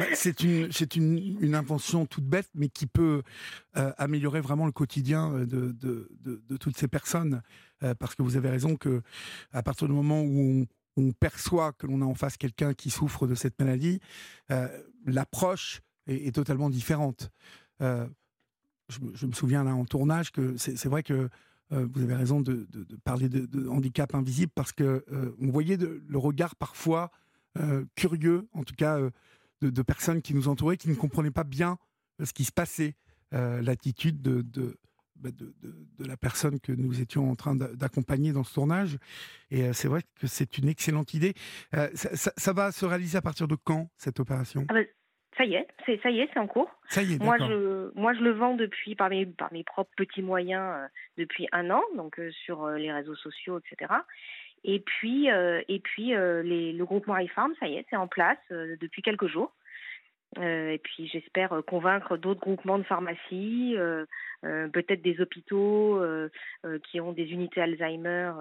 Bah, c'est une, c'est une, une, invention toute bête, mais qui peut améliorer vraiment le quotidien de, de, de, de toutes ces personnes. parce que vous avez raison que à partir du moment où on, perçoit que l'on a en face quelqu'un qui souffre de cette maladie, euh, l'approche est, totalement différente. Euh, je, me souviens là en tournage que c'est vrai que euh, vous avez raison de, parler de, handicap invisible parce que on voyait le regard parfois curieux, en tout cas de, personnes qui nous entouraient, qui ne comprenaient pas bien ce qui se passait, l'attitude de bah, de, de, la personne que nous étions en train d'accompagner dans ce tournage. Et euh, c'est vrai que c'est une excellente idée. Euh, ça, va se réaliser à partir de quand, cette opération? Ah bah, Ça y est, c'est ça y est, c'est en cours. Ça y est, moi je, moi, je le vends depuis par mes, par mes propres petits moyens euh, depuis un an, donc sur les réseaux sociaux, etc. Et puis, et puis les, le groupement iFarm, ça y est, c'est en place depuis quelques jours. Euh, et puis j'espère euh, convaincre d'autres groupements de pharmacies, euh, peut-être des hôpitaux qui ont des unités Alzheimer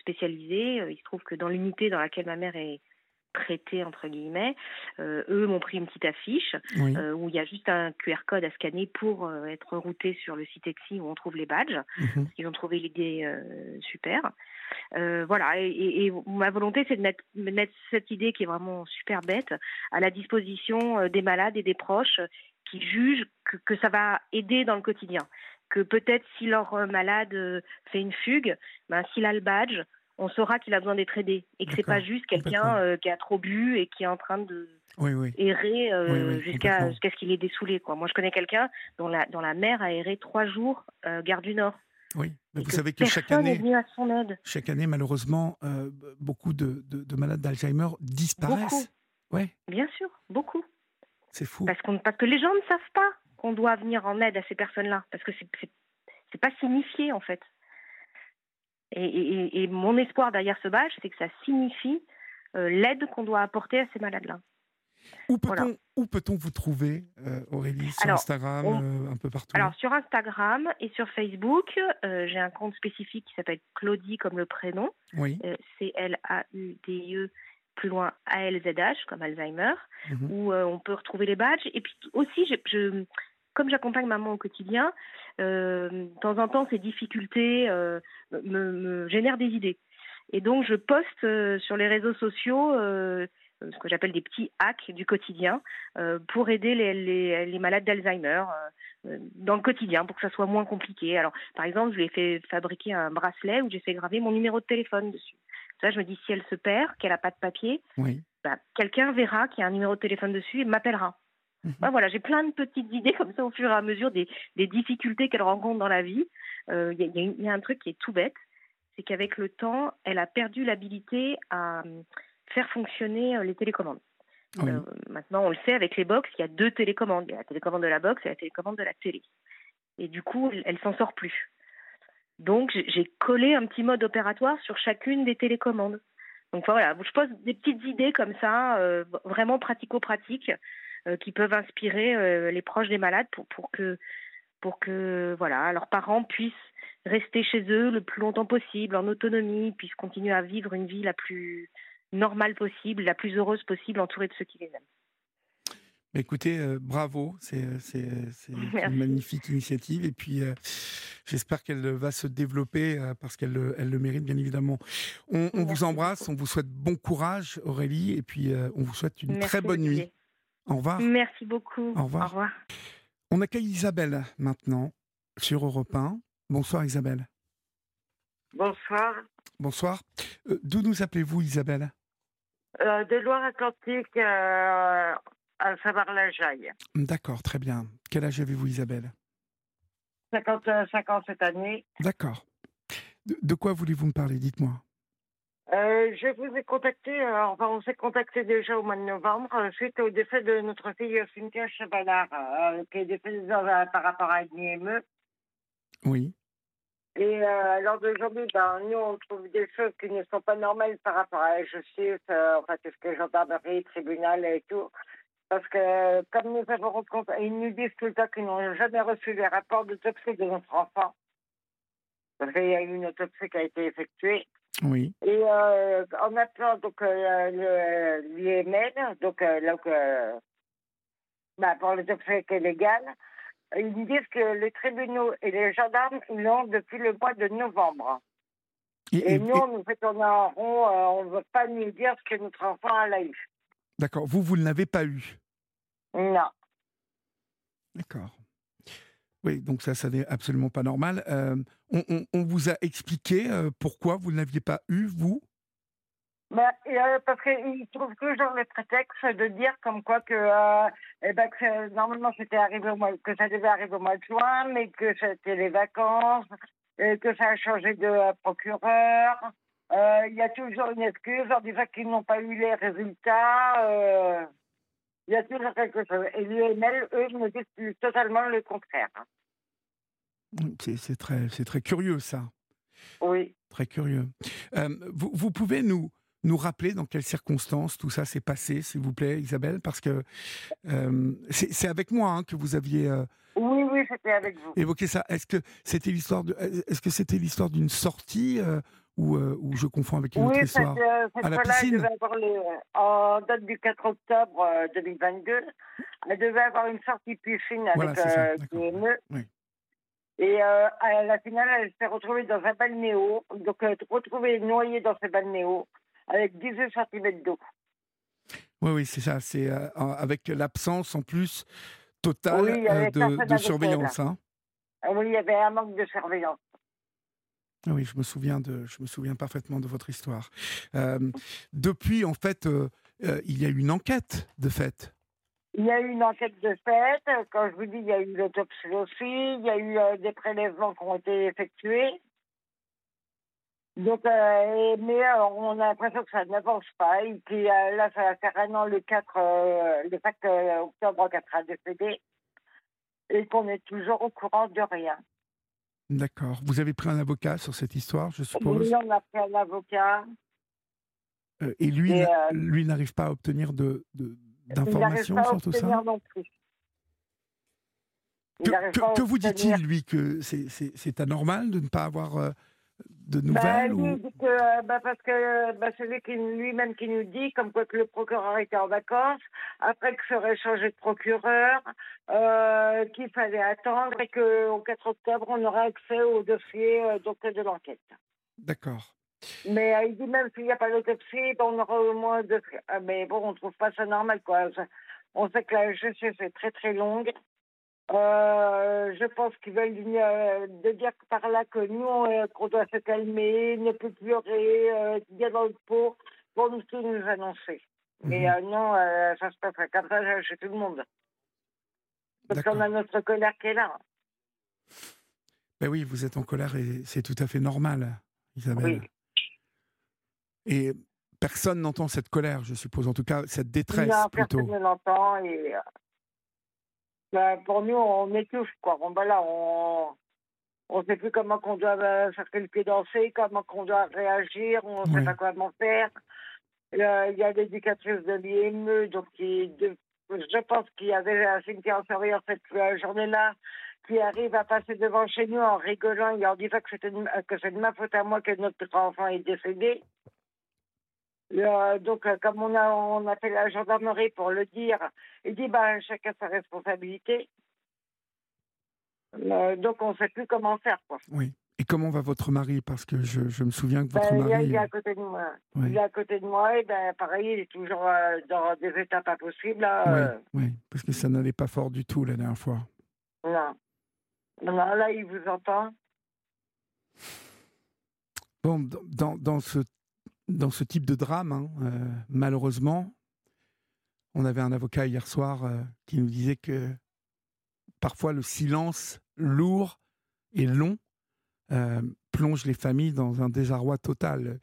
spécialisées. Il se trouve que dans l'unité dans laquelle ma mère est traitée entre guillemets, eux m'ont pris une petite affiche où il y a juste un QR code à scanner pour être routé sur le site EXI où on trouve les badges. Mhm. Ils ont trouvé l'idée super. Euh, voilà, et, ma volonté, c'est de mettre, mettre, cette idée qui est vraiment super bête à la disposition euh, des malades et des proches qui jugent que, que ça va aider dans le quotidien. Que peut-être si leur euh, malade fait une fugue, ben, s'il a le badge, on saura qu'il a besoin d'être aidé et que c'est pas juste quelqu'un qui a trop bu et qui est en train de errer jusqu'à jusqu'à ce qu'il ait dessoulé. Quoi. Moi, je connais quelqu'un dont la, dont la mère a erré trois jours gare du Nord. Oui, mais vous savez que chaque année, chaque année, malheureusement, euh, beaucoup de, de, malades d'Alzheimer disparaissent. Ouais. Bien sûr, beaucoup. C'est fou. Parce, parce, que les gens ne savent pas qu'on doit venir en aide à ces personnes-là, parce que c'est n'est pas signifié en fait. Et, et, mon espoir derrière ce badge, c'est que ça signifie euh, l'aide qu'on doit apporter à ces malades-là. Où peut-on vous trouver, euh, Aurélie? Sur Instagram, euh, un peu partout? Alors, sur Instagram et sur Facebook, j'ai un compte spécifique qui s'appelle Claudie, comme le prénom. Oui. C-L-A-U-D-I-E, plus loin A-L-Z-H, comme Alzheimer, mhm. où on peut retrouver les badges. Et puis aussi, je, comme j'accompagne maman au quotidien, de temps en temps, ces difficultés me, me, génèrent des idées. Et donc, je poste sur les réseaux sociaux euh, ce que j'appelle des petits hacks du quotidien euh, pour aider les, les, les malades d'Alzheimer euh, dans le quotidien pour que ça soit moins compliqué. Alors, par exemple, je lui ai fait fabriquer un bracelet où j'ai fait graver mon numéro de téléphone dessus. Ça, je me dis, si elle se perd, qu'elle n'a pas de papier, oui. bah, quelqu'un verra qu'il y a un numéro de téléphone dessus et m'appellera. Mhm. voilà, j'ai plein de petites idées comme ça au fur et à mesure des, des difficultés qu'elle rencontre dans la vie. Il y, y, y, a un truc qui est tout bête, c'est qu'avec le temps, elle a perdu l'habilité à faire fonctionner euh, les télécommandes. Euh, maintenant, on le sait, avec les box, il y a deux télécommandes. Il y a la télécommande de la box et la télécommande de la télé. Et du coup, elle, elle s'en sort plus. Donc, j'ai collé un petit mode opératoire sur chacune des télécommandes. Donc voilà, je pose des petites idées comme ça, euh, vraiment pratico-pratiques, qui peuvent inspirer les proches des malades pour, pour que, pour que voilà, leurs parents puissent rester chez eux le plus longtemps possible, en autonomie, puissent continuer à vivre une vie la plus, normale possible, la plus heureuse possible, entourée de ceux qui les aiment. Écoutez, euh, bravo, c'est euh, une magnifique initiative et puis euh, j'espère qu'elle va se développer parce qu'elle elle le mérite bien évidemment. On, vous embrasse, on vous souhaite bon courage Aurélie et puis on vous souhaite une très bonne nuit. Au revoir. Merci beaucoup. Au revoir. Au revoir. On accueille Isabelle maintenant sur Europe 1. Bonsoir Isabelle. Bonsoir. Bonsoir. D'où nous appelez-vous Isabelle? Euh, de Loire-Atlantique euh, à Savoir-la-Jaille. D'accord, très bien. Quel âge avez-vous, Isabelle? 55 ans cette année. D'accord. De, quoi voulez-vous me parler? Dites-moi. Euh, je vous ai contacté, enfin, on s'est contacté déjà au mois de novembre, suite au décès de notre fille Cynthia Chabalard, qui est décédée par rapport à une IME. Oui. Et euh, alors d'aujourd'hui, ben, nous, on trouve des choses qui ne sont pas normales par rapport à la justice, euh, enfin, tout ce que gendarmerie, tribunal et tout. Parce que, comme nous avons rencontré, ils nous disent tout le temps qu'ils n'ont jamais reçu les rapports d'autopsie de notre enfant. Parce qu'il y a eu une autopsie qui a été effectuée. Oui. Et euh, en appelant donc euh, l'IMN, donc, euh, donc euh, bah, pour l'autopsie qui est légale, ils me disent que les tribunaux et les gendarmes ils l'ont depuis le mois de novembre. Et, Et, et- nous, on nous fait tourner en rond, euh, on ne veut pas nous dire ce que notre enfant a eu. D'accord. Vous, vous ne l'avez pas eu? Non. D'accord. Oui, donc ça, ça n'est absolument pas normal. Euh, on, vous a expliqué euh, pourquoi vous ne l'aviez pas eu, vous? Bah, euh, parce qu'ils trouvent toujours le prétexte de dire comme quoi que, eh ben, que normalement c'était arrivé au mois, que ça devait arriver au mois de juin, mais que c'était les vacances, que ça a changé de procureur. Il y a toujours une excuse en disant qu'ils n'ont pas eu les résultats. Il y a toujours quelque chose. Et l'UML, eux, me disent totalement le contraire. C'est c'est très, curieux, ça. Oui. Très curieux. Euh, vous, vous pouvez nous, nous rappeler dans quelles circonstances tout ça s'est passé, s'il vous plaît, Isabelle Parce que euh, c'est avec moi hein, que vous aviez euh, Oui, oui, c'était avec vous. évoqué ça. Est-ce que c'était l'histoire de, est-ce que c'était l'histoire d'une sortie ou, euh, ou je confonds avec une Oui, autre cette, histoire euh, cette À la elle piscine devait avoir les, en date du 4 octobre euh, 2022, elle devait avoir une sortie piscine Voilà, avec c'est ça, euh, d'accord. PME. Oui. Et euh, à la finale, elle s'est retrouvée dans un balnéo, donc euh, retrouvée noyée dans ce balnéo avec 18 cm d'eau. Oui, oui, c'est ça. C'est euh, avec l'absence en plus totale Oui, euh, de, surveillance. hein. Ah Oui, il y avait un manque de surveillance. Ah Oui, je me souviens de, je me souviens parfaitement de votre histoire. Depuis, en fait, il y a eu une enquête de fait. Il y a eu une enquête de fait. Quand je vous dis, il y a eu l'autopsie. Il y a eu des prélèvements qui ont été effectués. Donc, mais on a l'impression que ça n'avance pas. Et puis là, ça va faire un an le 4, euh, le 4 euh, octobre qu'elle sera décédée. Et qu'on est toujours au courant de rien. D'accord. Vous avez pris un avocat sur cette histoire, je suppose? Oui, on a pris un avocat. Euh, et lui, Et, euh, lui n'arrive pas à obtenir de, d'informations sur tout ça? non plus. Que, que- que vous dit-il lui que c'est anormal de ne pas avoir euh, de Bah, nouvelles ou... que, euh, bah, parce que bah, c'est lui qui, lui-même qui nous dit, comme quoi que le procureur était en vacances, après que serait changé de procureur, euh, qu'il fallait attendre et qu'au 4 octobre, on aura accès au dossier euh, donc, de l'enquête. D'accord. Mais euh, il dit même s'il n'y a pas d'autopsie, ben, on aura au moins deux. Mais bon, on ne trouve pas ça normal, quoi. On sait que la justice est très très longue. Euh, je pense qu'ils veulent euh, de dire par là que nous, euh, qu'on doit se calmer, ne plus pleurer, euh, bien dans le pot, pour nous tout nous annoncer. Mais Mhm. non, ça se passerait comme ça chez tout le monde. Parce qu'on a notre colère qui est là. Ben oui, vous êtes en colère et c'est tout à fait normal, Isabelle. Oui. Et personne n'entend cette colère, je suppose. En tout cas, cette détresse non, plutôt. personne ne l'entend et ben, pour nous, on étouffe quoi. Là, on on sait plus comment qu'on doit euh, faire le pied danser, comment qu'on doit réagir, on ne Oui. sait pas comment faire. Euh, Il y a l'éducatrice de l'IME, donc qui, de- je pense qu'il y avait un cimetière en surveillance cette euh, journée-là, qui arrive à passer devant chez nous en rigolant et en disant que c'était que c'est de ma faute à moi que notre enfant est décédé. Euh, donc, euh, comme on a, on a fait la gendarmerie pour le dire, il dit bah, chacun sa responsabilité. Euh, donc, on ne sait plus comment faire. Quoi. Oui. Et comment va votre mari? Parce que je, je me souviens que Ben, votre est, mari. il est à côté de moi. Il est à côté de moi et ben, pareil, il est toujours euh, dans des états pas possibles. Oui, euh, oui, parce que ça n'allait pas fort du tout la dernière fois. non. non. Là, il vous entend. Bon, dans, dans, ce, dans ce type de drame, hein, euh, malheureusement, on avait un avocat hier soir euh, qui nous disait que parfois le silence lourd et long euh, plonge les familles dans un désarroi total.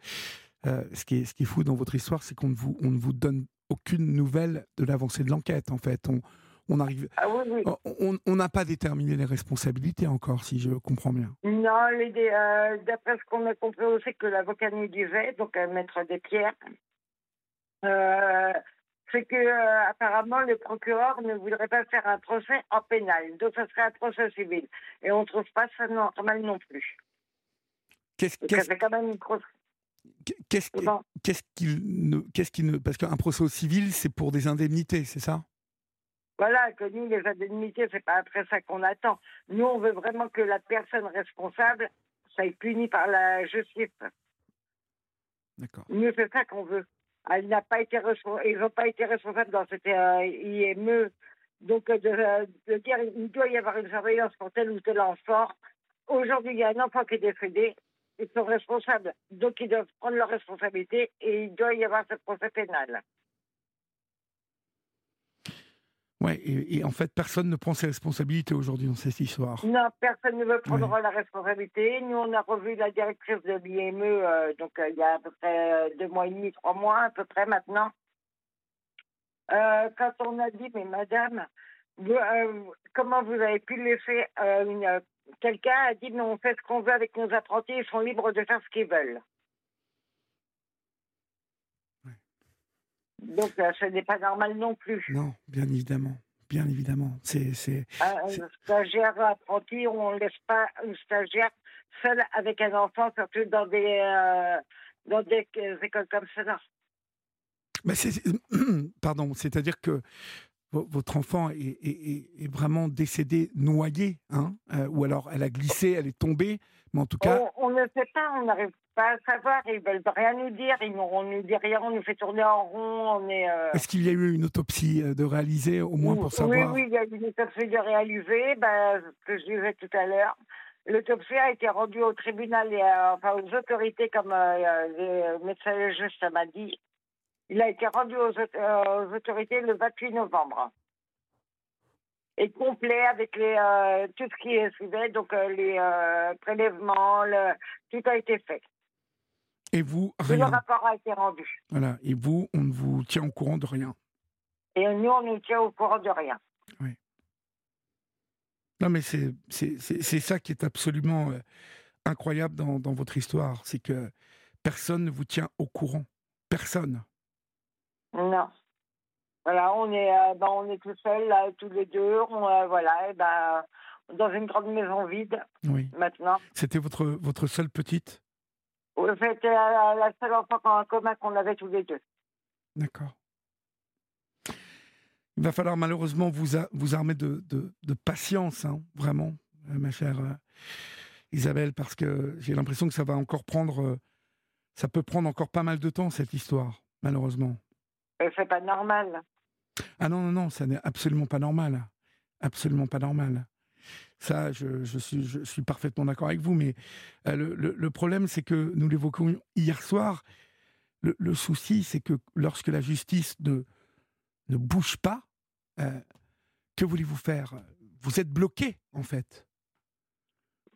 Ce, qui est, fou dans votre histoire, c'est qu'on ne vous, on ne vous donne aucune nouvelle de l'avancée de l'enquête. En fait, On arrive. Ah oui, oui. On n'a pas déterminé les responsabilités encore, si je comprends bien. Non, euh, d'après ce qu'on a compris aussi que l'avocat nous disait, donc euh, maître Despierres, euh, c'est que euh, apparemment le procureur ne voudrait pas faire un procès en pénal, donc ça serait un procès civil. Et on ne trouve pas ça normal non plus. Qu'est-ce quand même une grosse. qu'est-ce qu'il ne qu'est-ce ne parce qu'un procès civil c'est pour des indemnités, c'est ça? Voilà, que nous, les indemnités, c'est pas après ça qu'on attend. Nous, on veut vraiment que la personne responsable soit punie par la justice. D'accord. Nous, c'est ça qu'on veut. Elle n'a pas été ils n'ont pas été responsables dans cette euh, IME. Donc, euh, de, de dire il doit y avoir une surveillance pour tel ou tel enfant. Aujourd'hui, il y a un enfant qui est décédé. Ils sont responsables. Donc, ils doivent prendre leurs responsabilités et il doit y avoir ce procès pénal. Ouais, et, et en fait, personne ne prend ses responsabilités aujourd'hui dans cette histoire. Non, personne ne veut prendre la responsabilité. Nous, on a revu la directrice de l'IME, euh, donc euh, il y a à peu près euh, deux mois et demi, trois mois à peu près maintenant. Euh, quand on a dit, mais madame, vous, comment vous avez pu laisser une, quelqu'un a dit, mais on fait ce qu'on veut avec nos apprentis, ils sont libres de faire ce qu'ils veulent. Donc, euh, ce n'est pas normal non plus. Non, bien évidemment, bien évidemment. C'est c'est Un stagiaire apprenti, on ne laisse pas une stagiaire seule avec un enfant, surtout dans des, euh, dans des euh, écoles comme cela. Bah, c'est- pardon, c'est-à-dire que vo- votre enfant est, est- est- est vraiment décédé noyé, hein, euh, ou alors elle a glissé, elle est tombée, mais en tout cas, On, on ne sait pas, on n'arrive pas à savoir, ils veulent rien nous dire, ils on nous dit rien, on nous fait tourner en rond, on est... euh, est-ce qu'il y a eu une autopsie euh, de réaliser, au moins pour oui, savoir Oui, il y a eu une autopsie de réaliser, ben, ce que je disais tout à l'heure. L'autopsie a été rendue au tribunal et enfin, aux autorités, comme euh, le médecin légiste m'a dit. Il a été rendu aux, euh, aux autorités le 28 novembre. Et complet avec les, euh, tout ce qui est suivait, donc euh, les euh, prélèvements, le- tout a été fait. Et vous, Tout le rien. rapport a été rendu. Voilà. Et vous, on ne vous tient au courant de rien. Et nous, on nous tient au courant de rien. Non, mais c'est ça qui est absolument incroyable dans, dans votre histoire, c'est que personne ne vous tient au courant. Personne. Non. Voilà, on est, euh, ben, on est tout seuls, là, tous les deux. On, euh, voilà, et ben, dans une grande maison vide, Oui. maintenant. C'était votre, votre seule petite? C'était la, la seule enfant en commun qu'on avait tous les deux. D'accord. Il va falloir malheureusement vous, a- vous armer de, de, de patience, hein, vraiment, euh, ma chère Isabelle, parce que j'ai l'impression que ça va encore prendre, ça peut prendre encore pas mal de temps cette histoire, malheureusement. C'est pas normal. Ah non, non, non, ça n'est absolument pas normal. Absolument pas normal. Ça, je, suis, parfaitement d'accord avec vous, mais euh, le, problème, c'est que nous l'évoquions hier soir. Le, souci, c'est que lorsque la justice ne, ne bouge pas, euh, que voulez-vous faire? Vous êtes bloqué, en fait.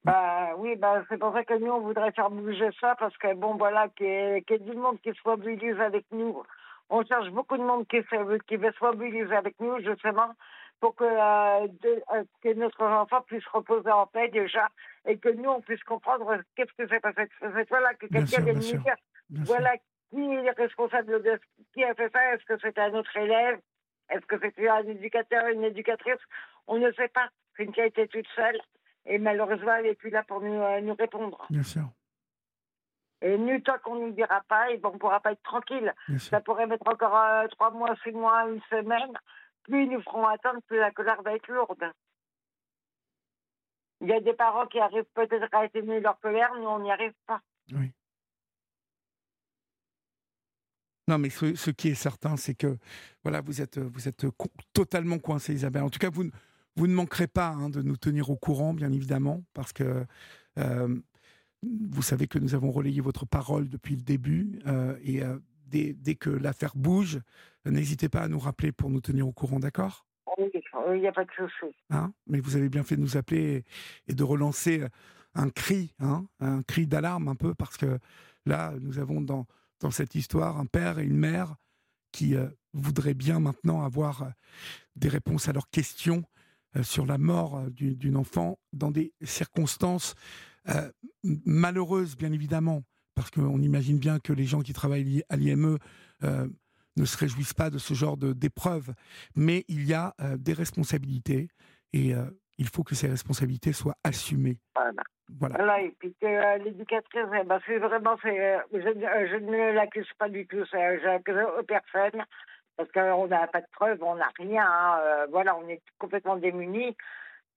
Bah, oui, bah, c'est pour ça que nous, on voudrait faire bouger ça, parce que, bon, voilà, qu'il y, ait- du monde qui soit mobilisé avec nous. On cherche beaucoup de monde qui, fait, qui veut se mobiliser avec nous, justement, pour que, euh, de- euh, que notre enfant puisse reposer en paix déjà, et que nous, on puisse comprendre qu'est-ce que c'est passé cette fois-là, que quelqu'un vienne nous dire, voilà, qui est responsable de qui a fait ça Est-ce que c'était un autre élève? Est-ce que c'était un éducateur, une éducatrice? On ne sait pas. C'est une qui a été toute seule. Et malheureusement, elle n'est plus là pour nous, euh, nous répondre. Bien sûr. Et nous, tant qu'on ne dira pas, et bon, on ne pourra pas être tranquille. Ça pourrait mettre encore euh, trois mois, six mois, une semaine. Plus ils nous feront attendre, plus la colère va être lourde. Il y a des parents qui arrivent peut-être à atténuer leur colère, nous, on n'y arrive pas. Oui. Non, mais ce, ce qui est certain, c'est que voilà, vous êtes, vous êtes co- totalement coincé, Isabelle. En tout cas, vous, ne- vous ne manquerez pas hein, de nous tenir au courant, bien évidemment, parce que euh, vous savez que nous avons relayé votre parole depuis le début. euh, et euh, dès, dès que l'affaire bouge, n'hésitez pas à nous rappeler pour nous tenir au courant, d'accord? Oui, il n'y a pas de souci. Hein? Mais vous avez bien fait de nous appeler et, et de relancer un cri, hein, un cri d'alarme un peu, parce que là, nous avons dans, dans cette histoire un père et une mère qui euh, voudraient bien maintenant avoir euh, des réponses à leurs questions euh, sur la mort euh, du- d'une enfant dans des circonstances euh, m- malheureuses, bien évidemment, parce qu'on imagine bien que les gens qui travaillent à l'IME euh, ne se réjouissent pas de ce genre de- d'épreuves. Mais il y a euh, des responsabilités et il faut que ces responsabilités soient assumées. Voilà. Voilà. Voilà, et puis que l'éducatrice, eh ben, c'est vraiment, je, je ne l'accuse pas du tout, l'accuse aux personnes, parce qu'on n'a pas de preuves, on n'a rien, hein, voilà, on est complètement démunis.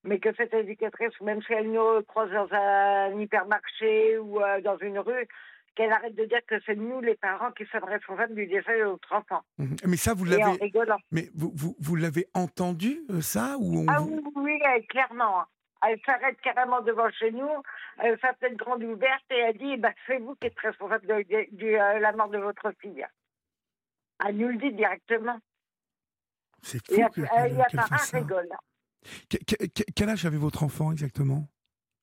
Mais que cette éducatrice, même si elle nous croise dans un hypermarché ou euh, dans une rue, qu'elle arrête de dire que c'est nous, les parents, qui sommes responsables du décès de notre enfant. Mhm. Mais ça, vous l'avez, mais vous, vous, vous l'avez entendu euh, ça ou on Ah oui, clairement. Elle s'arrête carrément devant chez nous, elle fait peut-être grande ouverte et elle dit bah, c'est vous qui êtes responsable de, de- de, euh, la mort de votre fille. Elle nous le dit directement. C'est Et fou que- elle, qu'elle fasse ça. rigole. Que- que- que- quel âge avait votre enfant exactement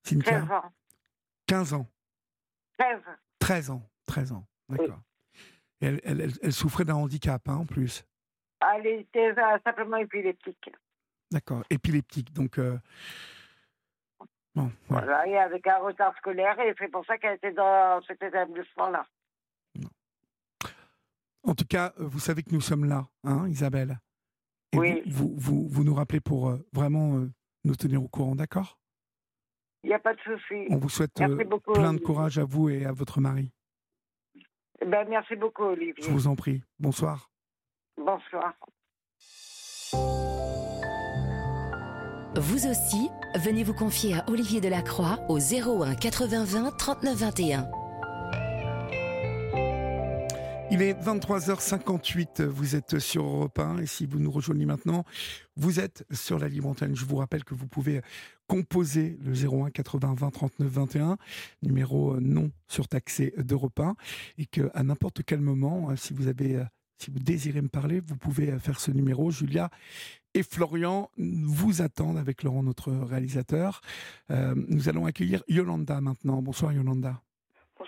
13 Cynthia ans. 15 ans. 13. 13 ans. 13 ans. D'accord. Elle, elle- elle- elle souffrait d'un handicap hein, en plus. Elle était euh, simplement épileptique. D'accord. Épileptique. Donc. euh, Bon, voilà. Voilà, et avec un retard scolaire, et c'est pour ça qu'elle était dans cet établissement-là. En tout cas, euh, vous savez que nous sommes là, hein, Isabelle. Et Oui. vous, vous, vous, nous rappelez pour euh, vraiment euh, nous tenir au courant, d'accord? Il n'y a pas de souci. On vous souhaite euh, beaucoup, plein de courage à vous et à votre mari. Eh Ben, merci beaucoup, Je Olivier. vous en prie. Bonsoir. Bonsoir. Vous aussi, venez vous confier à Olivier Delacroix au 01 80 20 39 21. Il est 23h58, vous êtes sur Europe 1 et si vous nous rejoignez maintenant, vous êtes sur la libre antenne. Je vous rappelle que vous pouvez composer le 01 80 20 39 21, numéro euh, non surtaxé d'Europe 1 et que à n'importe quel moment, euh, si vous avez, euh, si vous désirez me parler, vous pouvez faire ce numéro. Julia et Florian vous attendent avec Laurent, notre réalisateur. Nous allons accueillir Yolanda maintenant. Bonsoir Yolanda.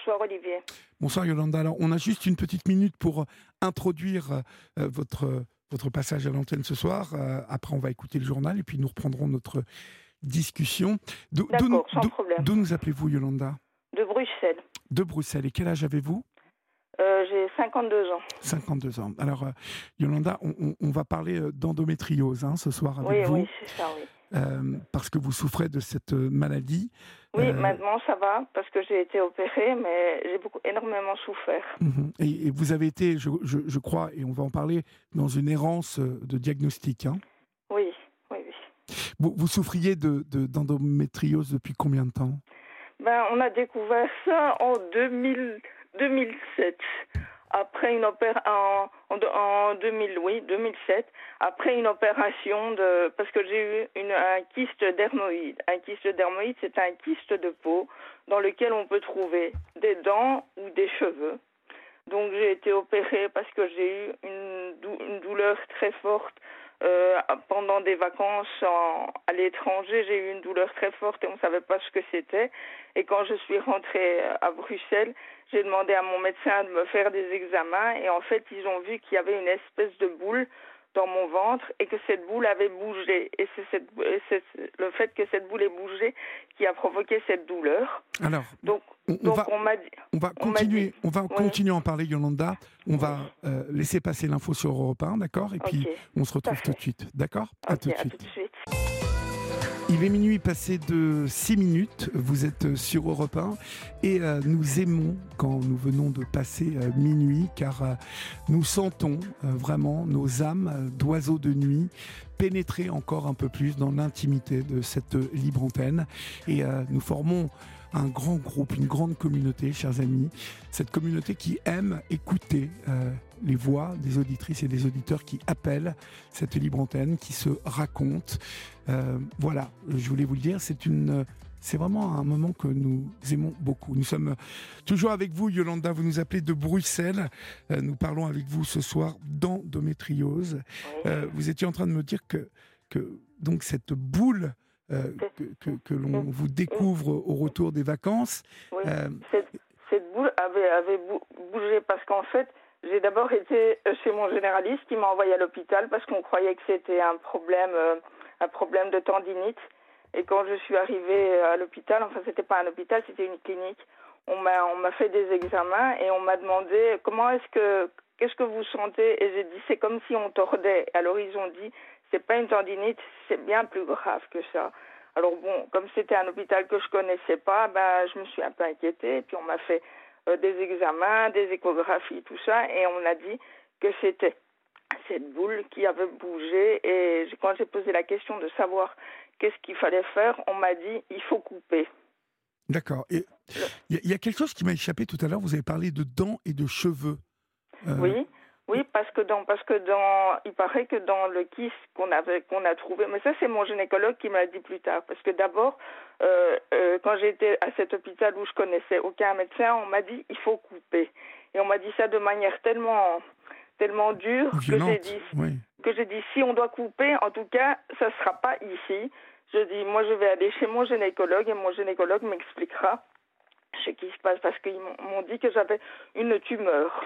Bonsoir Olivier. Bonsoir Yolanda. Alors, on a juste une petite minute pour euh, introduire euh, votre, euh, votre passage à l'antenne ce soir. Euh, après, on va écouter le journal et puis nous reprendrons notre discussion. D'où- nous- D'accord, sans d'où- problème. D'où nous appelez-vous Yolanda? De Bruxelles. De Bruxelles. Et quel âge avez-vous? Euh, J'ai 52 ans. 52 ans. Alors, Yolanda, on, on- on va parler d'endométriose hein, ce soir avec Oui, vous, oui, c'est ça, oui. Euh, parce que vous souffrez de cette euh, maladie. Oui, Euh, maintenant ça va parce que j'ai été opérée, mais j'ai beaucoup énormément souffert. Mhm. Et, et vous avez été, je, je- je crois, et on va en parler, dans une errance euh, de diagnostic. hein. Oui, oui, oui. Vous, vous souffriez de, de- d'endométriose depuis combien de temps? Ben, on a découvert ça en 2000, 2007. Après une opération en, en, en 2000, oui, 2007. Après une opération de parce que j'ai eu une, un kyste dermoïde. Un kyste dermoïde, c'est un kyste de peau dans lequel on peut trouver des dents ou des cheveux. Donc j'ai été opérée parce que j'ai eu une douleur très forte euh, pendant des vacances en- à l'étranger. J'ai eu une douleur très forte et on ne savait pas ce que c'était. Et quand je suis rentrée à Bruxelles, j'ai demandé à mon médecin de me faire des examens et en fait ils ont vu qu'il y avait une espèce de boule dans mon ventre et que cette boule avait bougé. Et c'est le fait que cette boule ait bougé qui a provoqué cette douleur. Alors, Donc, on, donc va, on m'a dit, on va on m'a continuer, dit- on va Oui. continuer à en parler, Yolanda. On va euh, laisser passer l'info sur Europe 1, d'accord? Et puis, on se retrouve parfait. tout de suite, d'accord? À ok, tout de à tout de suite. Il est minuit passé de 6 minutes, vous êtes sur Europe 1 et euh, nous aimons quand nous venons de passer euh, minuit car euh, nous sentons euh, vraiment nos âmes euh, d'oiseaux de nuit pénétrer encore un peu plus dans l'intimité de cette euh, libre antenne. Et euh, nous formons un grand groupe, une grande communauté, chers amis, cette communauté qui aime écouter euh, les voix des auditrices et des auditeurs qui appellent cette libre antenne, qui se racontent. Euh, voilà, je voulais vous le dire, c'est une, c'est vraiment un moment que nous aimons beaucoup. Nous sommes toujours avec vous, Yolanda. Vous nous appelez de Bruxelles. Euh, nous parlons avec vous ce soir d'endométriose. Euh, vous étiez en train de me dire que, que donc cette boule euh, que, que, que l'on vous découvre au retour des vacances. Oui. Cette, cette boule avait, avait bou- bougé parce qu'en fait, J'ai d'abord été chez mon généraliste qui m'a envoyé à l'hôpital parce qu'on croyait que c'était un problème, euh, un problème de tendinite. Et quand je suis arrivée à l'hôpital, enfin c'était pas un hôpital, c'était une clinique, on m'a on m'a fait des examens et on m'a demandé comment est-ce que qu'est-ce que vous sentez? Et j'ai dit c'est comme si on tordait. Alors ils ont dit c'est pas une tendinite, c'est bien plus grave que ça. Alors bon, comme c'était un hôpital que je connaissais pas, ben je me suis un peu inquiétée et puis on m'a fait euh, des examens, des échographies, tout ça, et on a dit que c'était cette boule qui avait bougé. Et quand j'ai posé la question de savoir qu'est-ce qu'il fallait faire, on m'a dit il faut couper. D'accord. Il y, a quelque chose qui m'a échappé tout à l'heure. Vous avez parlé de dents et de cheveux. Euh, oui. Oui, parce que dans, parce que dans, il paraît que dans le kiss qu'on avait, qu'on a trouvé, mais ça c'est mon gynécologue qui m'a dit plus tard, parce que d'abord, euh, euh, quand j'étais à cet hôpital où je connaissais aucun médecin, on m'a dit il faut couper, et on m'a dit ça de manière tellement, tellement dure que j'ai dit, que j'ai dit si on doit couper, en tout cas, ça sera pas ici. Je dis moi je vais aller chez mon gynécologue et mon gynécologue m'expliquera ce qui se passe parce qu'ils m'ont dit que j'avais une tumeur.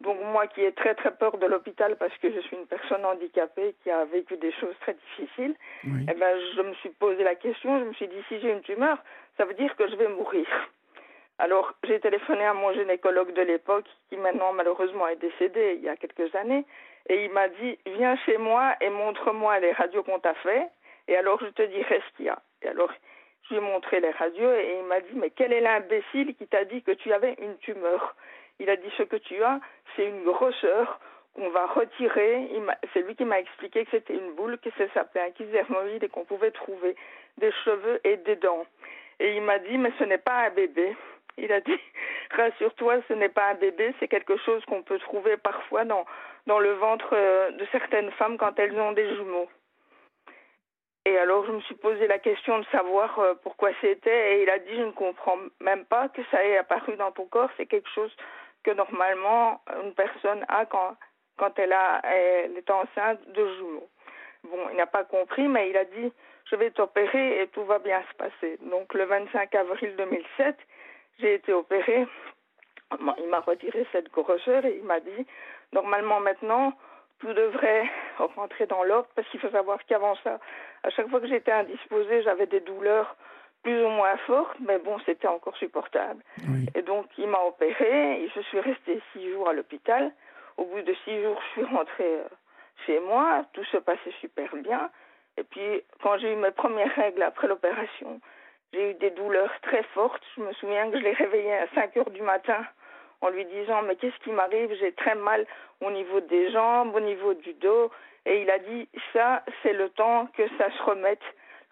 Donc moi qui ai très très peur de l'hôpital parce que je suis une personne handicapée qui a vécu des choses très difficiles, eh ben, je me suis posé la question, je me suis dit si j'ai une tumeur, ça veut dire que je vais mourir. Alors j'ai téléphoné à mon gynécologue de l'époque qui maintenant malheureusement est décédé il y a quelques années et il m'a dit viens chez moi et montre-moi les radios qu'on t'a fait et alors je te dirai ce qu'il y a. Et alors je lui ai montré les radios et il m'a dit mais quel est l'imbécile qui t'a dit que tu avais une tumeur? Il a dit ce que tu as, c'est une grosseur qu'on va retirer. C'est lui qui m'a expliqué que c'était une boule, que ça s'appelait un kysdermoïde et qu'on pouvait trouver des cheveux et des dents. Et il m'a dit, mais ce n'est pas un bébé. Il a dit, rassure-toi, ce n'est pas un bébé, c'est quelque chose qu'on peut trouver parfois dans, dans le ventre euh, de certaines femmes quand elles ont des jumeaux. Et alors je me suis posé la question de savoir euh, pourquoi c'était et il a dit je ne comprends même pas que ça ait apparu dans ton corps, c'est quelque chose que normalement une personne a quand, quand elle, a, elle est enceinte de jumeaux. Bon, il n'a pas compris, mais il a dit je vais t'opérer et tout va bien se passer. Donc le 25 avril 2007, j'ai été opérée. Il m'a retiré cette grosseur et il m'a dit normalement maintenant tout devrait rentrer dans l'ordre parce qu'il faut savoir qu'avant ça, à chaque fois que j'étais indisposée, j'avais des douleurs plus ou moins forte, mais bon, c'était encore supportable. Et donc, il m'a opéré, et je suis restée six jours à l'hôpital. Au bout de six jours, je suis rentrée euh, chez moi, tout se passait super bien. Et puis, quand j'ai eu mes premières règles après l'opération, j'ai eu des douleurs très fortes. Je me souviens que je l'ai réveillé à 5 heures du matin en lui disant Mais qu'est-ce qui m'arrive? J'ai très mal au niveau des jambes, au niveau du dos. Et il a dit Ça, c'est le temps que ça se remette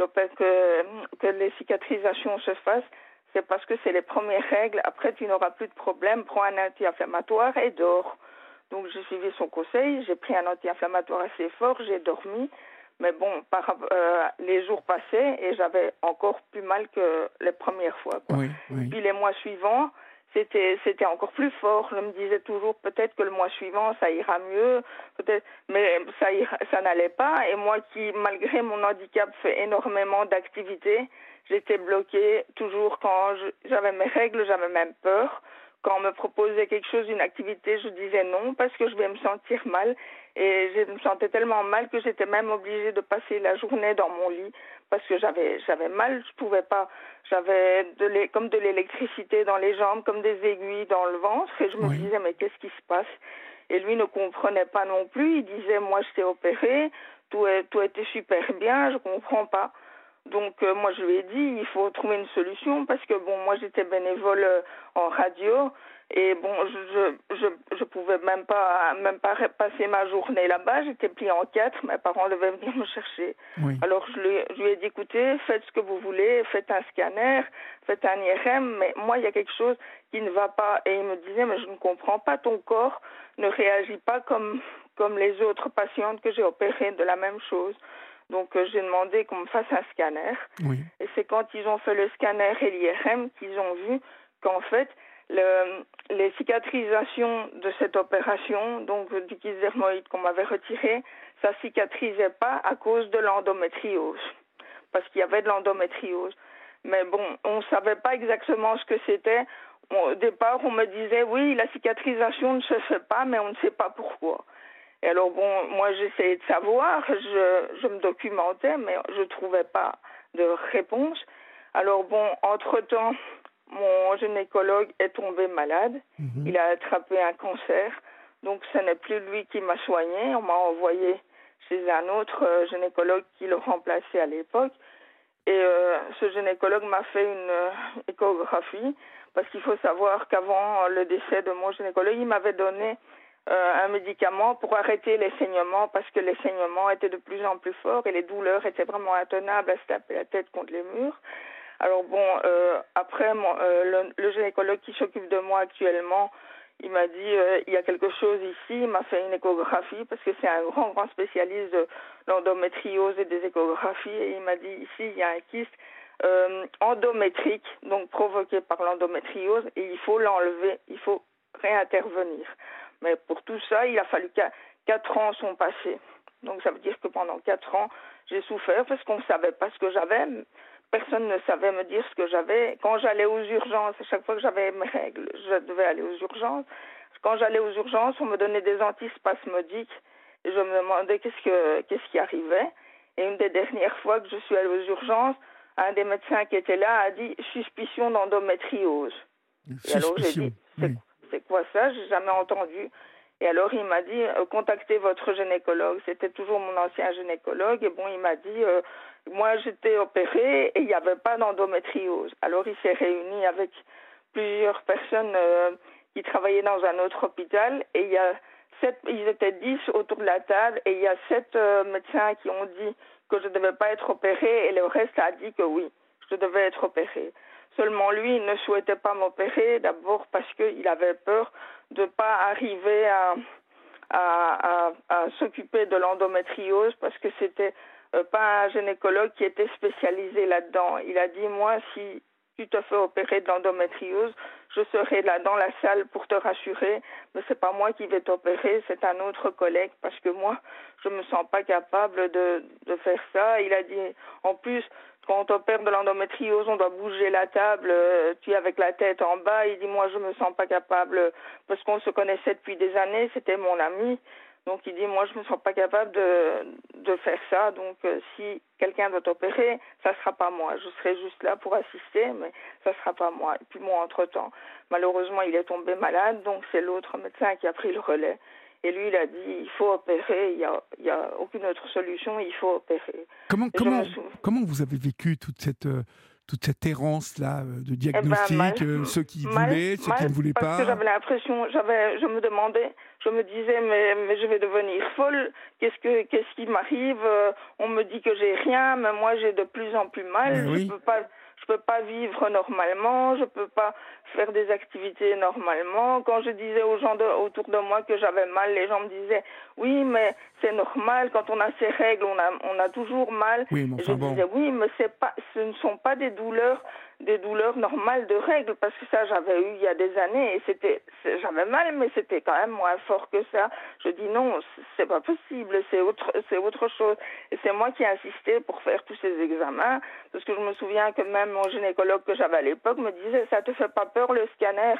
que, que les cicatrisations se fassent, c'est parce que c'est les premières règles. Après, tu n'auras plus de problème. Prends un anti-inflammatoire et dors. Donc, j'ai suivi son conseil. J'ai pris un anti-inflammatoire assez fort. J'ai dormi. Mais bon, par, euh, les jours passaient et j'avais encore plus mal que les premières fois. Quoi. Puis les mois suivants, c'était c'était encore plus fort. Je me disais toujours peut-être que le mois suivant ça ira mieux, peut-être, mais ça ça n'allait pas. Et moi qui malgré mon handicap fais énormément d'activités, j'étais bloquée toujours quand j'avais mes règles, j'avais même peur. Quand on me proposait quelque chose, une activité, je disais non parce que je vais me sentir mal. Et je me sentais tellement mal que j'étais même obligée de passer la journée dans mon lit parce que j'avais j'avais mal, je pouvais pas, j'avais de comme de l'électricité dans les jambes, comme des aiguilles dans le ventre et je me disais mais qu'est-ce qui se passe? Et lui ne comprenait pas non plus, il disait moi je t'ai opéré, tout est, tout était super bien, je comprends pas. Donc euh, moi je lui ai dit il faut trouver une solution parce que bon moi j'étais bénévole euh, en radio et bon, je, je, je pouvais même pas, même pas passer ma journée là-bas. J'étais pliée en quatre. Mes parents devaient venir me chercher. Alors, je lui, je lui ai dit, écoutez, faites ce que vous voulez, faites un scanner, faites un IRM, mais moi, il y a quelque chose qui ne va pas. Et il me disait, mais je ne comprends pas, ton corps ne réagit pas comme, comme les autres patientes que j'ai opérées de la même chose. Donc, euh, j'ai demandé qu'on me fasse un scanner. Et c'est quand ils ont fait le scanner et l'IRM qu'ils ont vu qu'en fait, le, les cicatrisations de cette opération, donc du kysdermoïde qu'on m'avait retiré, ça cicatrisait pas à cause de l'endométriose, parce qu'il y avait de l'endométriose. Mais bon, on ne savait pas exactement ce que c'était. au départ, on me disait oui, la cicatrisation ne se fait pas, mais on ne sait pas pourquoi. Et alors bon, moi j'essayais de savoir, je, je me documentais, mais je trouvais pas de réponse. Alors bon, entre-temps, mon gynécologue est tombé malade. Mhm. Il a attrapé un cancer. Donc ce n'est plus lui qui m'a soigné. On m'a envoyé chez un autre euh, gynécologue qui le remplaçait à l'époque. Et euh, ce gynécologue m'a fait une euh, échographie parce qu'il faut savoir qu'avant le décès de mon gynécologue, il m'avait donné euh, un médicament pour arrêter les saignements parce que les saignements étaient de plus en plus forts et les douleurs étaient vraiment intenables à se taper la tête contre les murs. Alors bon, euh, après, mon, euh, le, le gynécologue qui s'occupe de moi actuellement, il m'a dit euh, il y a quelque chose ici. Il m'a fait une échographie parce que c'est un grand grand spécialiste de l'endométriose et des échographies. Et il m'a dit ici il y a un kyste endométrique, donc provoqué par l'endométriose, et il faut l'enlever, il faut réintervenir. Mais pour tout ça, il a fallu qu'à quatre ans sont passés. Donc ça veut dire que pendant quatre ans, j'ai souffert parce qu'on ne savait pas ce que j'avais. Personne ne savait me dire ce que j'avais. Quand j'allais aux urgences, à chaque fois que j'avais mes règles, je devais aller aux urgences. Quand j'allais aux urgences, on me donnait des antispasmodiques et je me demandais qu'est-ce que qu'est-ce qui arrivait. Et une des dernières fois que je suis allée aux urgences, un des médecins qui était là a dit suspicion d'endométriose. Et alors j'ai Suspicion. dit c'est oui. c'est quoi ça? J'ai jamais entendu. Et alors il m'a dit euh, contactez votre gynécologue. C'était toujours mon ancien gynécologue. Et bon, il m'a dit euh, moi j'étais opérée et il n'y avait pas d'endométriose. Alors il s'est réuni avec plusieurs personnes euh, qui travaillaient dans un autre hôpital et il y a sept, ils étaient dix autour de la table et il y a sept euh, médecins qui ont dit que je ne devais pas être opérée et le reste a dit que oui, je devais être opérée. Seulement lui, il ne souhaitait pas m'opérer, d'abord parce qu'il avait peur de ne pas arriver à, s'occuper de l'endométriose, parce que c'était euh, pas un gynécologue qui était spécialisé là-dedans. Il a dit, moi, si tu te fais opérer de l'endométriose, je serai là dans la salle pour te rassurer, mais c'est pas moi qui vais t'opérer, c'est un autre collègue, parce que moi, je me sens pas capable de, de faire ça. Il a dit, en plus, quand on t'opère de l'endométriose, on doit bouger la table, euh, tu es avec la tête en bas. Il dit, moi, je me sens pas capable, parce qu'on se connaissait depuis des années, c'était mon ami. Donc il dit, moi, je me sens pas capable de, de faire ça. Donc euh, si quelqu'un doit t'opérer, ça sera pas moi. Je serai juste là pour assister, mais ça sera pas moi. Et puis moi, entre-temps, malheureusement, il est tombé malade, donc c'est l'autre médecin qui a pris le relais. Et lui, il a dit, il faut opérer, il n'y a, il y a aucune autre solution, il faut opérer. Comment, comment, comment vous avez vécu toute cette, euh, toute cette errance-là euh, de Eh ben, diagnostic mal. euh, Ceux qui Mal, voulaient, ceux qui ne voulaient parce pas? que j'avais l'impression, j'avais, je me demandais, je me disais, mais, mais je vais devenir folle. Qu'est-ce que, qu'est-ce qui m'arrive? Euh, On me dit que j'ai rien, mais moi j'ai de plus en plus mal. Oui. Je peux pas, je peux pas vivre normalement. Je peux pas faire des activités normalement. Quand je disais aux gens de, autour de moi que j'avais mal, les gens me disaient, oui, mais c'est normal. Quand on a ses règles, on a, on a toujours mal. Oui, mais je bon. disais oui, mais c'est pas, ce ne sont pas des douleurs, des douleurs normales de règles, parce que ça j'avais eu il y a des années et c'était, j'avais mal, mais c'était quand même moins fort que ça. Je dis non, c'est pas possible, c'est autre, c'est autre chose. Et c'est moi qui ai insisté pour faire tous ces examens, parce que je me souviens que même mon gynécologue que j'avais à l'époque me disait ça te fait pas peur le scanner?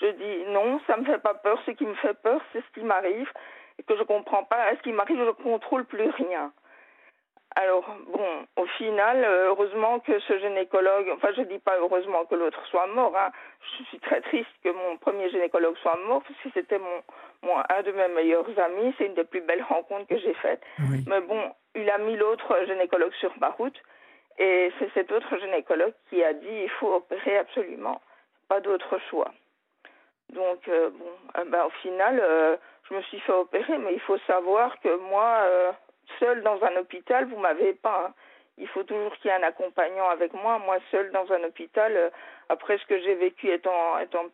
Je dis non, ça me fait pas peur. Ce qui me fait peur, c'est ce qui m'arrive et que je comprends pas. Ce qui m'arrive, je contrôle plus rien. Alors, bon, au final, euh, heureusement que ce gynécologue, enfin, je dis pas heureusement que l'autre soit mort, hein. je suis très triste que mon premier gynécologue soit mort, parce que c'était mon, mon, un de mes meilleurs amis, c'est une des plus belles rencontres que j'ai faites. Oui. Mais bon, il a mis l'autre gynécologue sur ma route, et c'est cet autre gynécologue qui a dit il faut opérer absolument, pas d'autre choix. Donc, euh, bon, euh, ben, au final, euh, je me suis fait opérer, mais il faut savoir que moi, seule dans un hôpital, vous m'avez pas. hein. Il faut toujours qu'il y ait un accompagnant avec moi. Moi, seule dans un hôpital, euh, après ce que j'ai vécu étant, étant,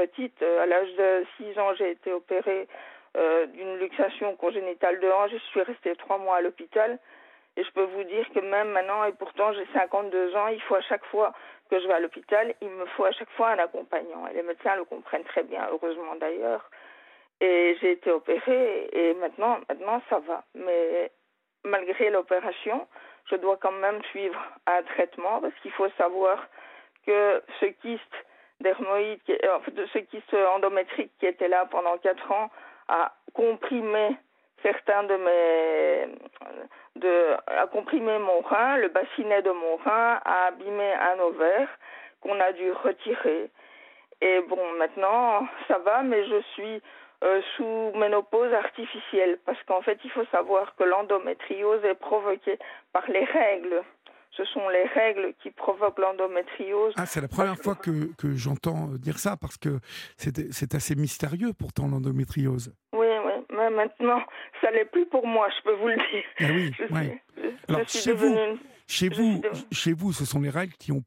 petite, euh, à l'âge de 6 ans, j'ai été opérée euh, d'une luxation congénitale de hanche. Je suis restée trois mois à l'hôpital. Et je peux vous dire que même maintenant, et pourtant j'ai 52 ans, il faut à chaque fois que je vais à l'hôpital, il me faut à chaque fois un accompagnant. Et les médecins le comprennent très bien, heureusement d'ailleurs. Et j'ai été opérée et maintenant, maintenant ça va. Mais malgré l'opération, je dois quand même suivre un traitement parce qu'il faut savoir que ce kyste dermoïdes, de ce kyste endométrique qui était là pendant quatre ans, a comprimé certains de mes de a comprimé mon rein, le bassinet de mon rein a abîmé un ovaire qu'on a dû retirer. Et bon, maintenant, ça va, mais je suis euh, sous ménopause artificielle parce qu'en fait, il faut savoir que l'endométriose est provoquée par les règles. Ce sont les règles qui provoquent l'endométriose. Ah, c'est la première fois que, que j'entends dire ça parce que c'est assez mystérieux pourtant l'endométriose. Oui, oui, mais maintenant, ça l'est plus pour moi, je peux vous le dire. Ah oui, oui. Alors, chez, vous, chez, vous, chez vous, ce sont les règles qui ont